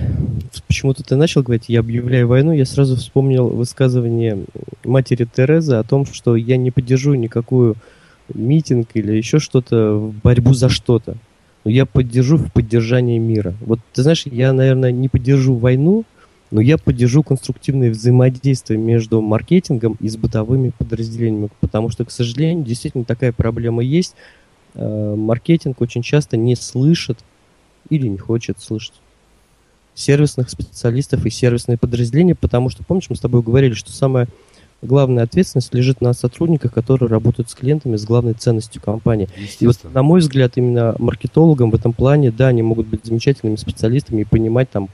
Почему-то ты начал говорить, я объявляю войну, я сразу вспомнил высказывание матери Терезы о том, что я не поддержу никакую митинг или еще что-то в борьбу за что-то но я поддержу в поддержании мира. Вот ты знаешь, я, наверное, не поддержу войну, но я поддержу конструктивное взаимодействие между маркетингом и с бытовыми подразделениями, потому что, к сожалению, действительно такая проблема есть. Э, маркетинг очень часто не слышит или не хочет слышать сервисных специалистов и сервисные подразделения, потому что, помнишь, мы с тобой говорили, что самое главная ответственность лежит на сотрудниках, которые работают с клиентами, с главной ценностью компании. И вот, на мой взгляд, именно маркетологам в этом плане, да, они могут быть замечательными специалистами и понимать там,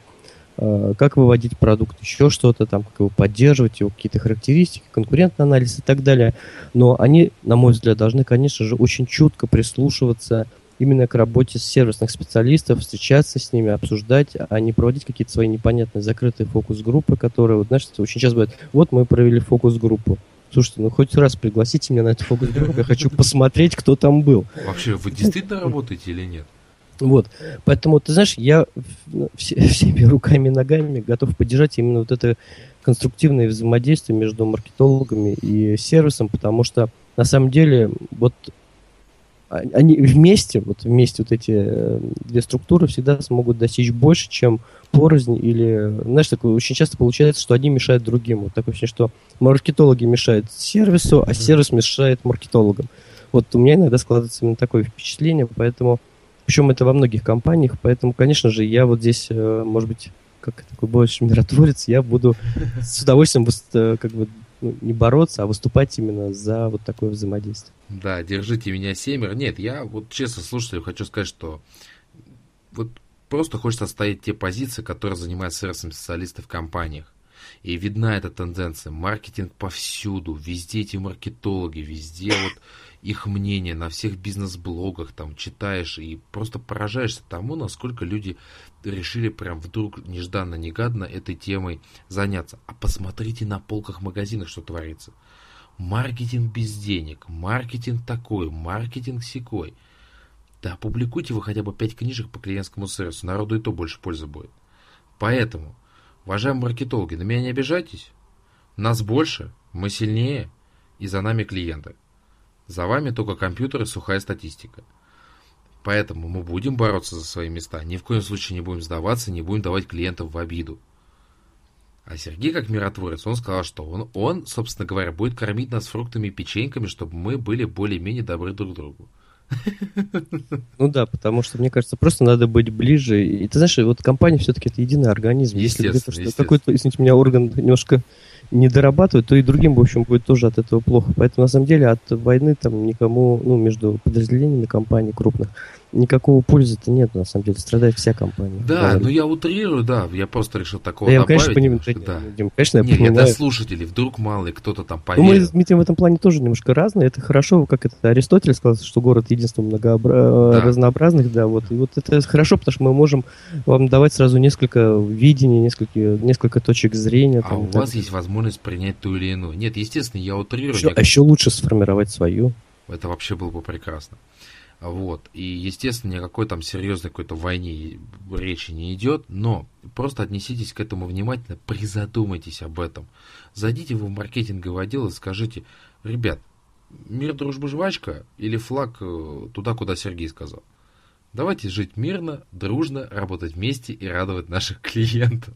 э, как выводить продукт, еще что-то там, как его поддерживать, его какие-то характеристики, конкурентный анализ и так далее. Но они, на мой взгляд, должны, конечно же, очень чутко прислушиваться именно к работе с сервисных специалистов, встречаться с ними, обсуждать, а не проводить какие-то свои непонятные закрытые фокус-группы, которые, вот, знаешь, очень часто бывает, вот мы провели фокус-группу. Слушайте, ну хоть раз пригласите меня на эту фокус-группу, я хочу посмотреть, кто там был. Вообще, вы действительно работаете или нет? Вот, поэтому, ты знаешь, я все, всеми руками и ногами готов поддержать именно вот это конструктивное взаимодействие между маркетологами и сервисом, потому что на самом деле вот они вместе, вот вместе вот эти э, две структуры всегда смогут достичь больше, чем порознь или, знаешь, такое очень часто получается, что одни мешают другим. Вот такое ощущение, что маркетологи мешают сервису, а сервис мешает маркетологам. Вот у меня иногда складывается именно такое впечатление, поэтому, причем это во многих компаниях, поэтому, конечно же, я вот здесь, э, может быть, как такой больше миротворец, я буду с удовольствием э, как бы ну, не бороться, а выступать именно за вот такое взаимодействие. Да, держите меня семеро. Нет, я вот честно слушателю хочу сказать, что вот просто хочется оставить те позиции, которые занимают сервисом специалисты в компаниях. И видна эта тенденция. Маркетинг повсюду, везде эти маркетологи, везде вот их мнение на всех бизнес-блогах, там читаешь и просто поражаешься тому, насколько люди решили прям вдруг нежданно-негаданно этой темой заняться. А посмотрите на полках магазинах, что творится. Маркетинг без денег, маркетинг такой, маркетинг секой. Да опубликуйте вы хотя бы 5 книжек по клиентскому сервису, народу и то больше пользы будет. Поэтому, уважаемые маркетологи, на меня не обижайтесь. Нас больше, мы сильнее, и за нами клиенты. За вами только компьютер и сухая статистика. Поэтому мы будем бороться за свои места, ни в коем случае не будем сдаваться, не будем давать клиентов в обиду. А Сергей, как миротворец, он сказал, что он, он, собственно говоря, будет кормить нас фруктами и печеньками, чтобы мы были более-менее добры друг другу. Ну да, потому что, мне кажется, просто надо быть ближе. И ты знаешь, вот компания все-таки это единый организм. Если где-то какой-то, извините меня, орган немножко не дорабатывают, то и другим, в общем, будет тоже от этого плохо. Поэтому, на самом деле, от войны там никому, ну, между подразделениями компаний крупных, никакого пользы-то нет, на самом деле, страдает вся компания. Да, но ну я утрирую, да, я просто решил такого да, добавить. Я, конечно, понимаю, да. Дим, конечно, я Нет, понимаю. это слушатели, вдруг мало кто-то там поверил. Ну, мы с Дмитрием в этом плане тоже немножко разные. Это хорошо, как это Аристотель сказал, что город единство многообра... да. разнообразных, да, вот. И вот это хорошо, потому что мы можем вам давать сразу несколько видений, несколько, несколько точек зрения. А там, у вас есть возможность принять ту или иную. Нет, естественно, я утрирую. Еще, а еще лучше сформировать свою. Это вообще было бы прекрасно. Вот. И, естественно, никакой там серьезной какой-то войне речи не идет, но просто отнеситесь к этому внимательно, призадумайтесь об этом. Зайдите вы в маркетинговый отдел и скажите, ребят, мир, дружба, жвачка или флаг э, туда, куда Сергей сказал. Давайте жить мирно, дружно, работать вместе и радовать наших клиентов.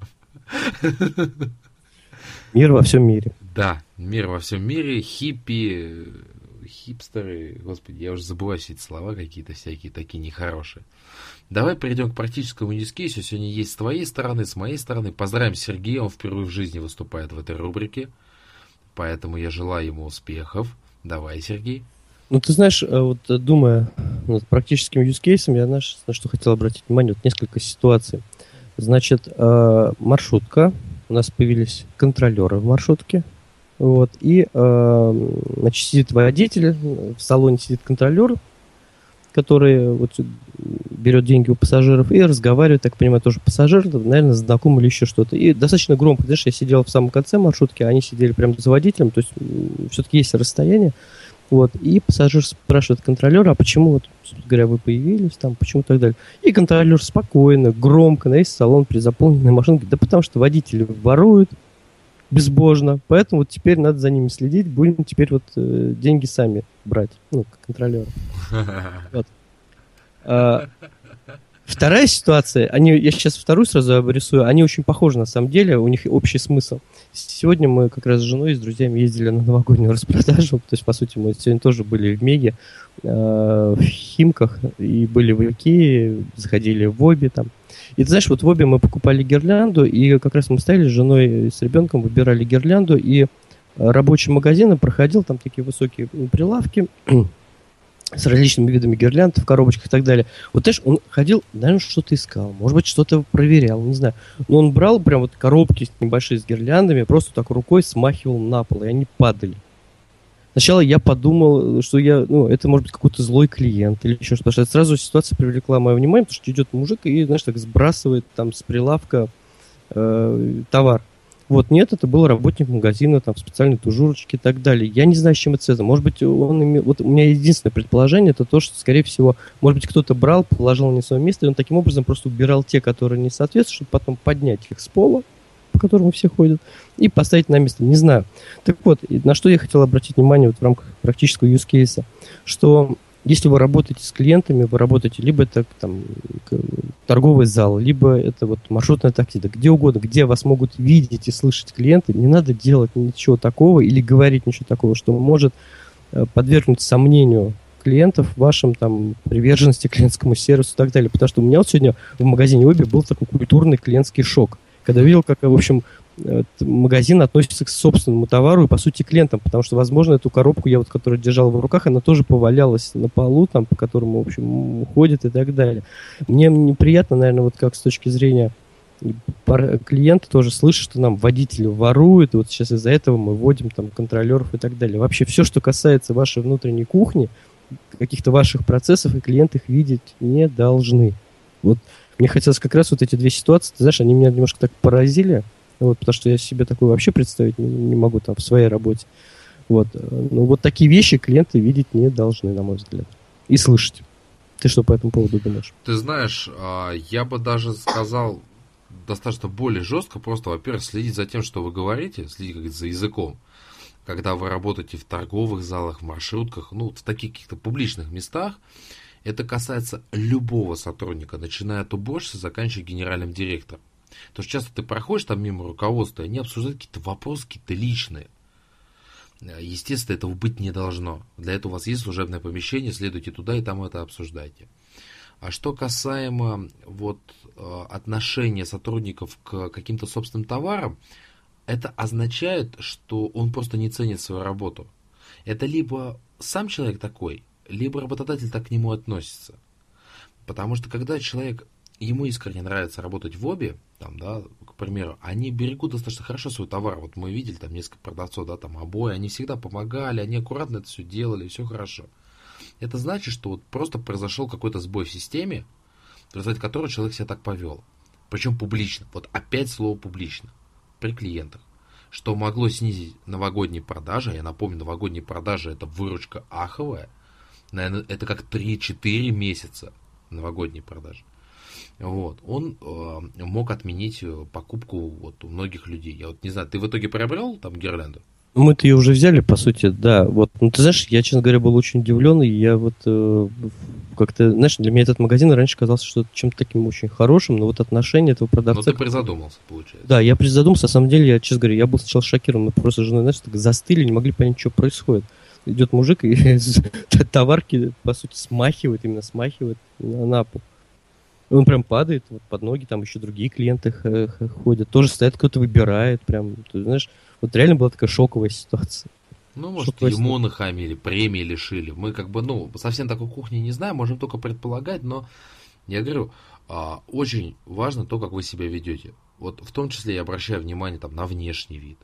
Мир во всем мире. Да, мир во всем мире, хиппи, хипстеры, господи, я уже забываю все эти слова какие-то всякие такие нехорошие. Давай перейдем к практическому дискейсу. Сегодня есть с твоей стороны, с моей стороны. Поздравим Сергея, он впервые в жизни выступает в этой рубрике. Поэтому я желаю ему успехов. Давай, Сергей. Ну, ты знаешь, э, вот э, думая над практическим юзкейсом, я на что хотел обратить внимание, вот несколько ситуаций. Значит, э, маршрутка, у нас появились контролеры в маршрутке, вот. И э, значит, сидит водитель, в салоне сидит контролер, который вот берет деньги у пассажиров и разговаривает, так понимаю, тоже пассажир, наверное, знаком или еще что-то. И достаточно громко, знаешь, я сидел в самом конце маршрутки, они сидели прямо за водителем, то есть все-таки есть расстояние. Вот, и пассажир спрашивает контролера, а почему, вот, говоря, вы появились там, почему так далее. И контролер спокойно, громко на весь салон при заполненной говорит, да потому что водители воруют, безбожно. Поэтому вот теперь надо за ними следить. Будем теперь вот э, деньги сами брать. Ну, как контролер. Вот. А, вторая ситуация, они, я сейчас вторую сразу обрисую, они очень похожи на самом деле, у них общий смысл. Сегодня мы как раз с женой и с друзьями ездили на новогоднюю распродажу, то есть, по сути, мы сегодня тоже были в Меге, в Химках, и были в Икее, заходили в Оби там, и ты знаешь, вот в обе мы покупали гирлянду, и как раз мы стояли с женой с ребенком, выбирали гирлянду, и рабочий магазин проходил, там такие высокие прилавки с различными видами гирлянд в коробочках и так далее. Вот, знаешь, он ходил, наверное, что-то искал, может быть, что-то проверял, не знаю. Но он брал прям вот коробки небольшие с гирляндами, просто так рукой смахивал на пол, и они падали. Сначала я подумал, что я, ну, это может быть какой-то злой клиент или еще что-то. Сразу ситуация привлекла мое внимание, потому что идет мужик и, знаешь, так сбрасывает там с прилавка э, товар. Вот, нет, это был работник магазина, там, специальные тужурочки и так далее. Я не знаю, с чем это связано. Может быть, он имел... Вот у меня единственное предположение, это то, что, скорее всего, может быть, кто-то брал, положил на свое место, и он таким образом просто убирал те, которые не соответствуют, чтобы потом поднять их с пола, по которому все ходят, и поставить на место. Не знаю. Так вот, на что я хотел обратить внимание вот в рамках практического use case, что если вы работаете с клиентами, вы работаете либо это там торговый зал, либо это вот маршрутное такси, да где угодно, где вас могут видеть и слышать клиенты, не надо делать ничего такого или говорить ничего такого, что может э, подвергнуть сомнению клиентов вашим там приверженности клиентскому сервису и так далее. Потому что у меня вот сегодня в магазине Оби был такой культурный клиентский шок – когда видел, как, в общем, магазин относится к собственному товару и, по сути, клиентам, потому что, возможно, эту коробку я вот, которую держал в руках, она тоже повалялась на полу, там, по которому, в общем, ходит и так далее. Мне неприятно, наверное, вот как с точки зрения клиента тоже слышит, что нам водители воруют, и вот сейчас из-за этого мы вводим там контролеров и так далее. Вообще все, что касается вашей внутренней кухни, каких-то ваших процессов, и клиенты их видеть не должны. Вот мне хотелось как раз вот эти две ситуации, ты знаешь, они меня немножко так поразили, вот, потому что я себе такое вообще представить не, не могу там в своей работе. Вот. Ну, вот такие вещи клиенты видеть не должны, на мой взгляд. И слышать. Ты что по этому поводу думаешь? Ты знаешь, а, я бы даже сказал достаточно более жестко, просто, во-первых, следить за тем, что вы говорите, следить как за языком. Когда вы работаете в торговых залах, в маршрутках, ну, в таких каких-то публичных местах, это касается любого сотрудника, начиная от уборщицы, заканчивая генеральным директором. Потому что часто ты проходишь там мимо руководства, и они обсуждают какие-то вопросы, какие-то личные. Естественно, этого быть не должно. Для этого у вас есть служебное помещение, следуйте туда и там это обсуждайте. А что касаемо вот, э, отношения сотрудников к каким-то собственным товарам, это означает, что он просто не ценит свою работу. Это либо сам человек такой, либо работодатель так к нему относится. Потому что когда человек, ему искренне нравится работать в обе, там, да, к примеру, они берегут достаточно хорошо свой товар. Вот мы видели там несколько продавцов, да, там обои, они всегда помогали, они аккуратно это все делали, все хорошо. Это значит, что вот просто произошел какой-то сбой в системе, в результате которого человек себя так повел. Причем публично. Вот опять слово публично. При клиентах. Что могло снизить новогодние продажи. Я напомню, новогодние продажи это выручка аховая. Наверное, это как 3-4 месяца новогодние продажи. Вот. Он э, мог отменить э, покупку вот, у многих людей. Я вот не знаю, ты в итоге приобрел там гирлянду? Мы-то ее уже взяли, по сути, да. Вот, ну ты знаешь, я, честно говоря, был очень удивлен, и я вот э, как-то, знаешь, для меня этот магазин раньше казался что чем-то таким очень хорошим, но вот отношение этого продавца... Но ты призадумался, получается. Да, я призадумался, на самом деле, я, честно говоря, я был сначала шокирован, мы просто с женой, знаешь, так застыли, не могли понять, что происходит. Идет мужик и товарки, по сути, смахивает, именно смахивает на пол. Он прям падает вот, под ноги, там еще другие клиенты ходят, тоже стоят, кто-то выбирает, прям, ты знаешь, вот реально была такая шоковая ситуация. Ну, может, Шоковая ему нахамили, премии лишили. Мы как бы, ну, совсем такой кухни не знаем, можем только предполагать, но я говорю, а, очень важно то, как вы себя ведете. Вот в том числе я обращаю внимание там на внешний вид.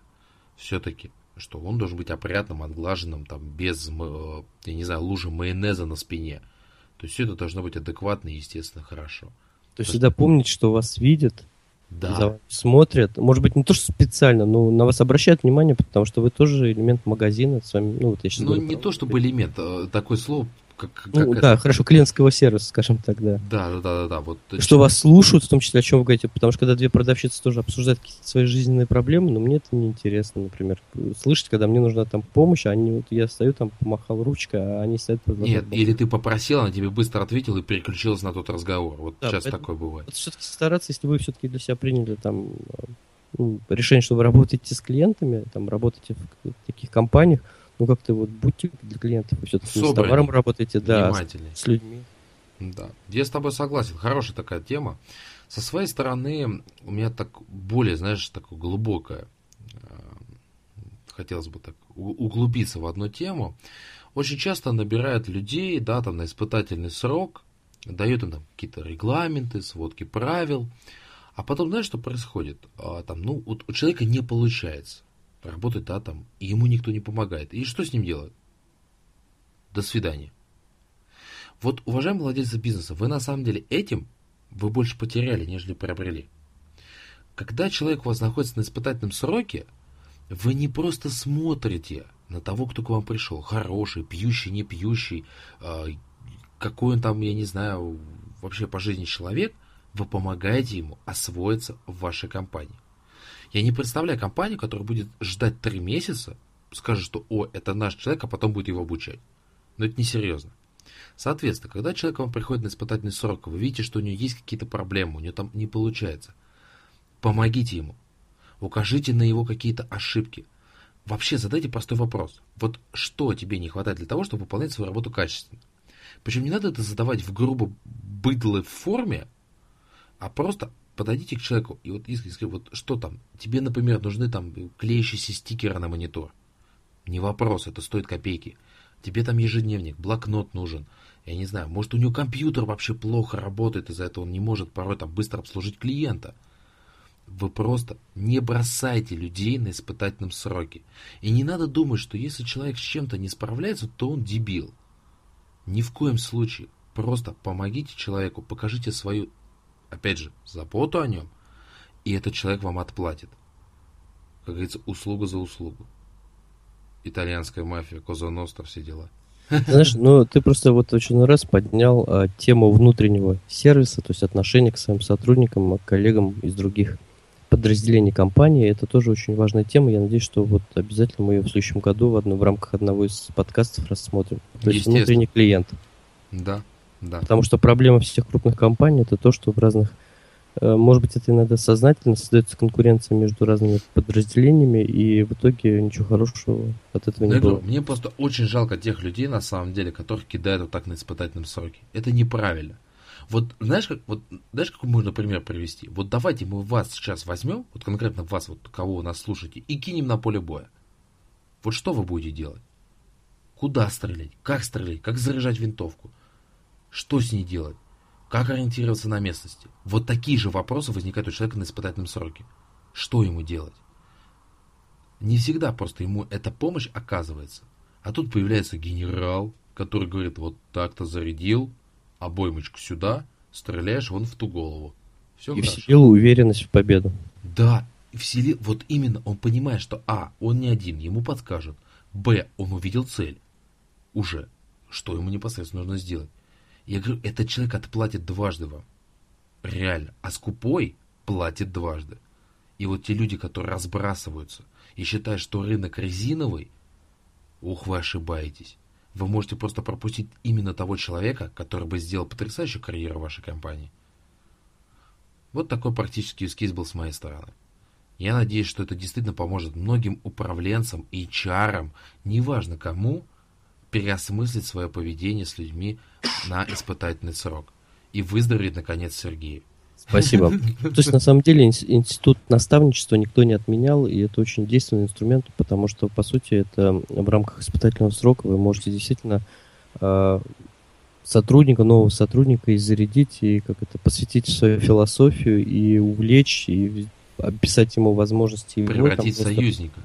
Все-таки, что он должен быть опрятным, отглаженным, там, без, э, я не знаю, лужи майонеза на спине. То есть все это должно быть адекватно и, естественно, хорошо. То есть всегда помнить, что вас видят, да. за вами смотрят. Может быть, не то, что специально, но на вас обращают внимание, потому что вы тоже элемент магазина. С вами, ну, вот я ну, не то, чтобы элемент, а такое слово как, как ну, это... да, хорошо, клиентского сервиса, скажем так, да. Да, да, да, да, Вот, что вас слушают, в том числе, о чем вы говорите, потому что когда две продавщицы тоже обсуждают какие-то свои жизненные проблемы, но мне это не интересно, например, слышать, когда мне нужна там помощь, а они вот я стою там, помахал ручкой, а они стоят Нет, или ты попросил, она тебе быстро ответила и переключилась на тот разговор. Вот да, сейчас такое бывает. Вот все-таки стараться, если вы все-таки для себя приняли там ну, решение, что вы работаете с клиентами, там работаете в таких компаниях, ну как-то вот будьте для клиентов, все-таки с товаром работаете, да, с, с людьми. Да, я с тобой согласен, хорошая такая тема. Со своей стороны, у меня так более, знаешь, такое глубокое, э, хотелось бы так углубиться в одну тему. Очень часто набирают людей, да, там на испытательный срок, дают им там какие-то регламенты, сводки правил, а потом, знаешь, что происходит? А, там, ну, вот у человека не получается работать, да, там, и ему никто не помогает. И что с ним делать? До свидания. Вот, уважаемые владельцы бизнеса, вы на самом деле этим вы больше потеряли, нежели приобрели. Когда человек у вас находится на испытательном сроке, вы не просто смотрите на того, кто к вам пришел, хороший, пьющий, не пьющий, а, какой он там, я не знаю, вообще по жизни человек, вы помогаете ему освоиться в вашей компании. Я не представляю компанию, которая будет ждать три месяца, скажет, что о, это наш человек, а потом будет его обучать. Но это несерьезно. Соответственно, когда человек вам приходит на испытательный срок, вы видите, что у него есть какие-то проблемы, у него там не получается. Помогите ему. Укажите на его какие-то ошибки. Вообще задайте простой вопрос. Вот что тебе не хватает для того, чтобы выполнять свою работу качественно? Причем не надо это задавать в грубо быдлой форме, а просто подойдите к человеку и вот искренне скажите, вот что там, тебе, например, нужны там клеящиеся стикеры на монитор. Не вопрос, это стоит копейки. Тебе там ежедневник, блокнот нужен. Я не знаю, может у него компьютер вообще плохо работает, из-за этого он не может порой там быстро обслужить клиента. Вы просто не бросайте людей на испытательном сроке. И не надо думать, что если человек с чем-то не справляется, то он дебил. Ни в коем случае. Просто помогите человеку, покажите свою опять же, заботу о нем, и этот человек вам отплатит. Как говорится, услуга за услугу. Итальянская мафия, Коза Ностра, все дела. Знаешь, ну ты просто вот очень раз поднял а, тему внутреннего сервиса, то есть отношения к своим сотрудникам, к коллегам из других подразделений компании. Это тоже очень важная тема. Я надеюсь, что вот обязательно мы ее в следующем году в, одном, в рамках одного из подкастов рассмотрим. То есть внутренний клиент. Да, да. Потому что проблема всех крупных компаний это то, что в разных Э, может быть, это иногда сознательно создается конкуренция между разными подразделениями, и в итоге ничего хорошего от этого не было. Мне просто очень жалко тех людей, на самом деле, которых кидают вот так на испытательном сроке. Это неправильно. Вот знаешь, как, вот, знаешь, какой можно пример привести? Вот давайте мы вас сейчас возьмем, вот конкретно вас, вот кого вы нас слушаете, и кинем на поле боя. Вот что вы будете делать? Куда стрелять? Как стрелять? Как заряжать винтовку? Что с ней делать? Как ориентироваться на местности? Вот такие же вопросы возникают у человека на испытательном сроке. Что ему делать? Не всегда просто ему эта помощь оказывается. А тут появляется генерал, который говорит, вот так-то зарядил, обоймочку сюда, стреляешь вон в ту голову. Все И хорошо. вселил уверенность в победу. Да, вселил, вот именно он понимает, что А, он не один, ему подскажут. Б, он увидел цель. Уже. Что ему непосредственно нужно сделать? Я говорю, этот человек отплатит дважды вам. Реально. А скупой платит дважды. И вот те люди, которые разбрасываются и считают, что рынок резиновый, ух, вы ошибаетесь. Вы можете просто пропустить именно того человека, который бы сделал потрясающую карьеру вашей компании. Вот такой практический эскиз был с моей стороны. Я надеюсь, что это действительно поможет многим управленцам и чарам, неважно кому, переосмыслить свое поведение с людьми на испытательный срок и выздороветь, наконец, Сергею. Спасибо. То есть, на самом деле, институт наставничества никто не отменял, и это очень действенный инструмент, потому что, по сути, это в рамках испытательного срока вы можете действительно э, сотрудника, нового сотрудника и зарядить, и как это, посвятить свою философию, и увлечь, и описать ему возможности. Превратить там, союзника.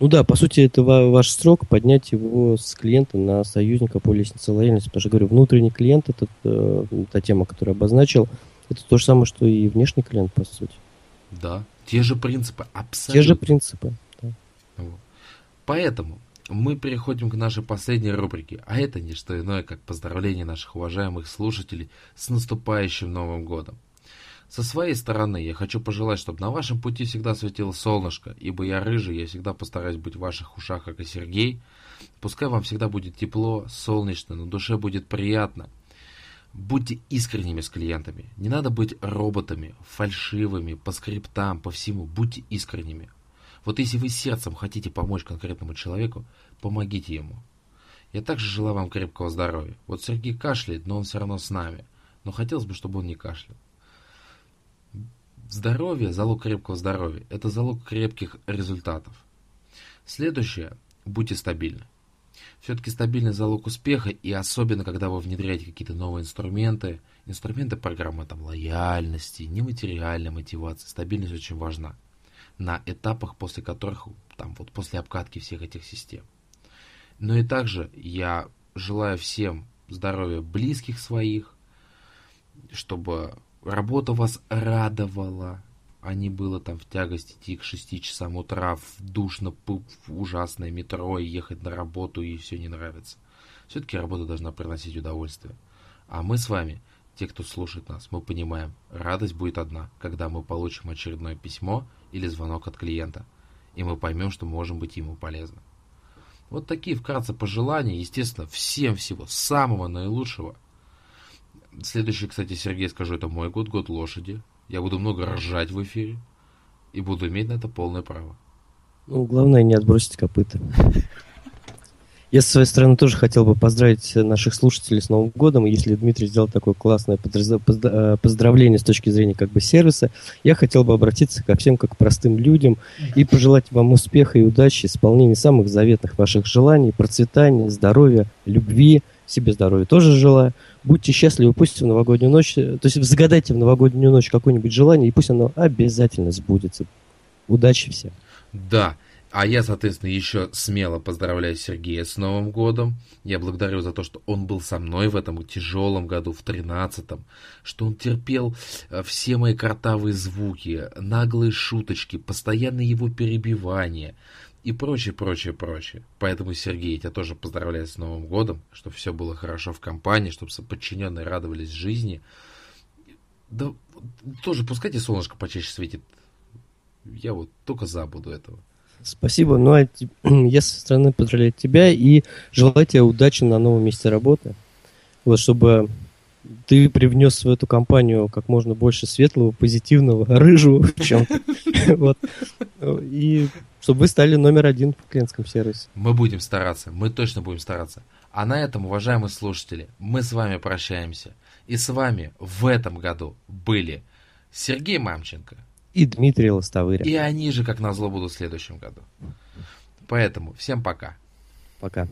Ну да, по сути, это ваш срок поднять его с клиента на союзника по лестнице лояльности. Потому что, говорю, внутренний клиент, это э, та тема, которую обозначил, это то же самое, что и внешний клиент, по сути. Да, те же принципы, абсолютно. Те же принципы, да. Поэтому мы переходим к нашей последней рубрике, а это не что иное, как поздравление наших уважаемых слушателей с наступающим Новым Годом. Со своей стороны я хочу пожелать, чтобы на вашем пути всегда светило солнышко, ибо я рыжий, я всегда постараюсь быть в ваших ушах, как и Сергей. Пускай вам всегда будет тепло, солнечно, на душе будет приятно. Будьте искренними с клиентами. Не надо быть роботами, фальшивыми, по скриптам, по всему. Будьте искренними. Вот если вы сердцем хотите помочь конкретному человеку, помогите ему. Я также желаю вам крепкого здоровья. Вот Сергей кашляет, но он все равно с нами. Но хотелось бы, чтобы он не кашлял. Здоровье, залог крепкого здоровья, это залог крепких результатов. Следующее, будьте стабильны. Все-таки стабильный залог успеха, и особенно, когда вы внедряете какие-то новые инструменты, инструменты программы там, лояльности, нематериальной мотивации, стабильность очень важна на этапах, после которых, там, вот после обкатки всех этих систем. Но и также я желаю всем здоровья близких своих, чтобы работа вас радовала, а не было там в тягость идти к 6 часам утра в душно, в ужасное метро и ехать на работу и все не нравится. Все-таки работа должна приносить удовольствие. А мы с вами, те, кто слушает нас, мы понимаем, радость будет одна, когда мы получим очередное письмо или звонок от клиента, и мы поймем, что можем быть ему полезны. Вот такие вкратце пожелания, естественно, всем всего самого наилучшего – Следующий, кстати, Сергей, скажу, это мой год, год лошади. Я буду много ржать в эфире и буду иметь на это полное право. Ну, главное не отбросить копыта. Я со своей стороны тоже хотел бы поздравить наших слушателей с Новым годом. Если Дмитрий сделал такое классное э, поздравление с точки зрения как бы сервиса, я хотел бы обратиться ко всем как простым людям и пожелать вам успеха и удачи, исполнения самых заветных ваших желаний, процветания, здоровья, любви, себе здоровья тоже желаю. Будьте счастливы, пусть в новогоднюю ночь, то есть загадайте в новогоднюю ночь какое-нибудь желание, и пусть оно обязательно сбудется. Удачи всем. Да. А я, соответственно, еще смело поздравляю Сергея с Новым годом. Я благодарю за то, что он был со мной в этом тяжелом году, в тринадцатом, что он терпел э, все мои картавые звуки, наглые шуточки, постоянные его перебивания, и прочее, прочее, прочее. Поэтому, Сергей, я тебя тоже поздравляю с Новым годом, чтобы все было хорошо в компании, чтобы подчиненные радовались жизни. Да, тоже пускайте солнышко почаще светит. Я вот только за буду этого. Спасибо. Ну, а я со стороны поздравляю тебя и желаю тебе удачи на новом месте работы. Вот, чтобы ты привнес в эту компанию как можно больше светлого, позитивного, рыжего в чем Вот. И чтобы вы стали номер один в клиентском сервисе. Мы будем стараться, мы точно будем стараться. А на этом, уважаемые слушатели, мы с вами прощаемся. И с вами в этом году были Сергей Мамченко и Дмитрий Лостовыря. И они же, как назло, будут в следующем году. Поэтому всем пока. Пока.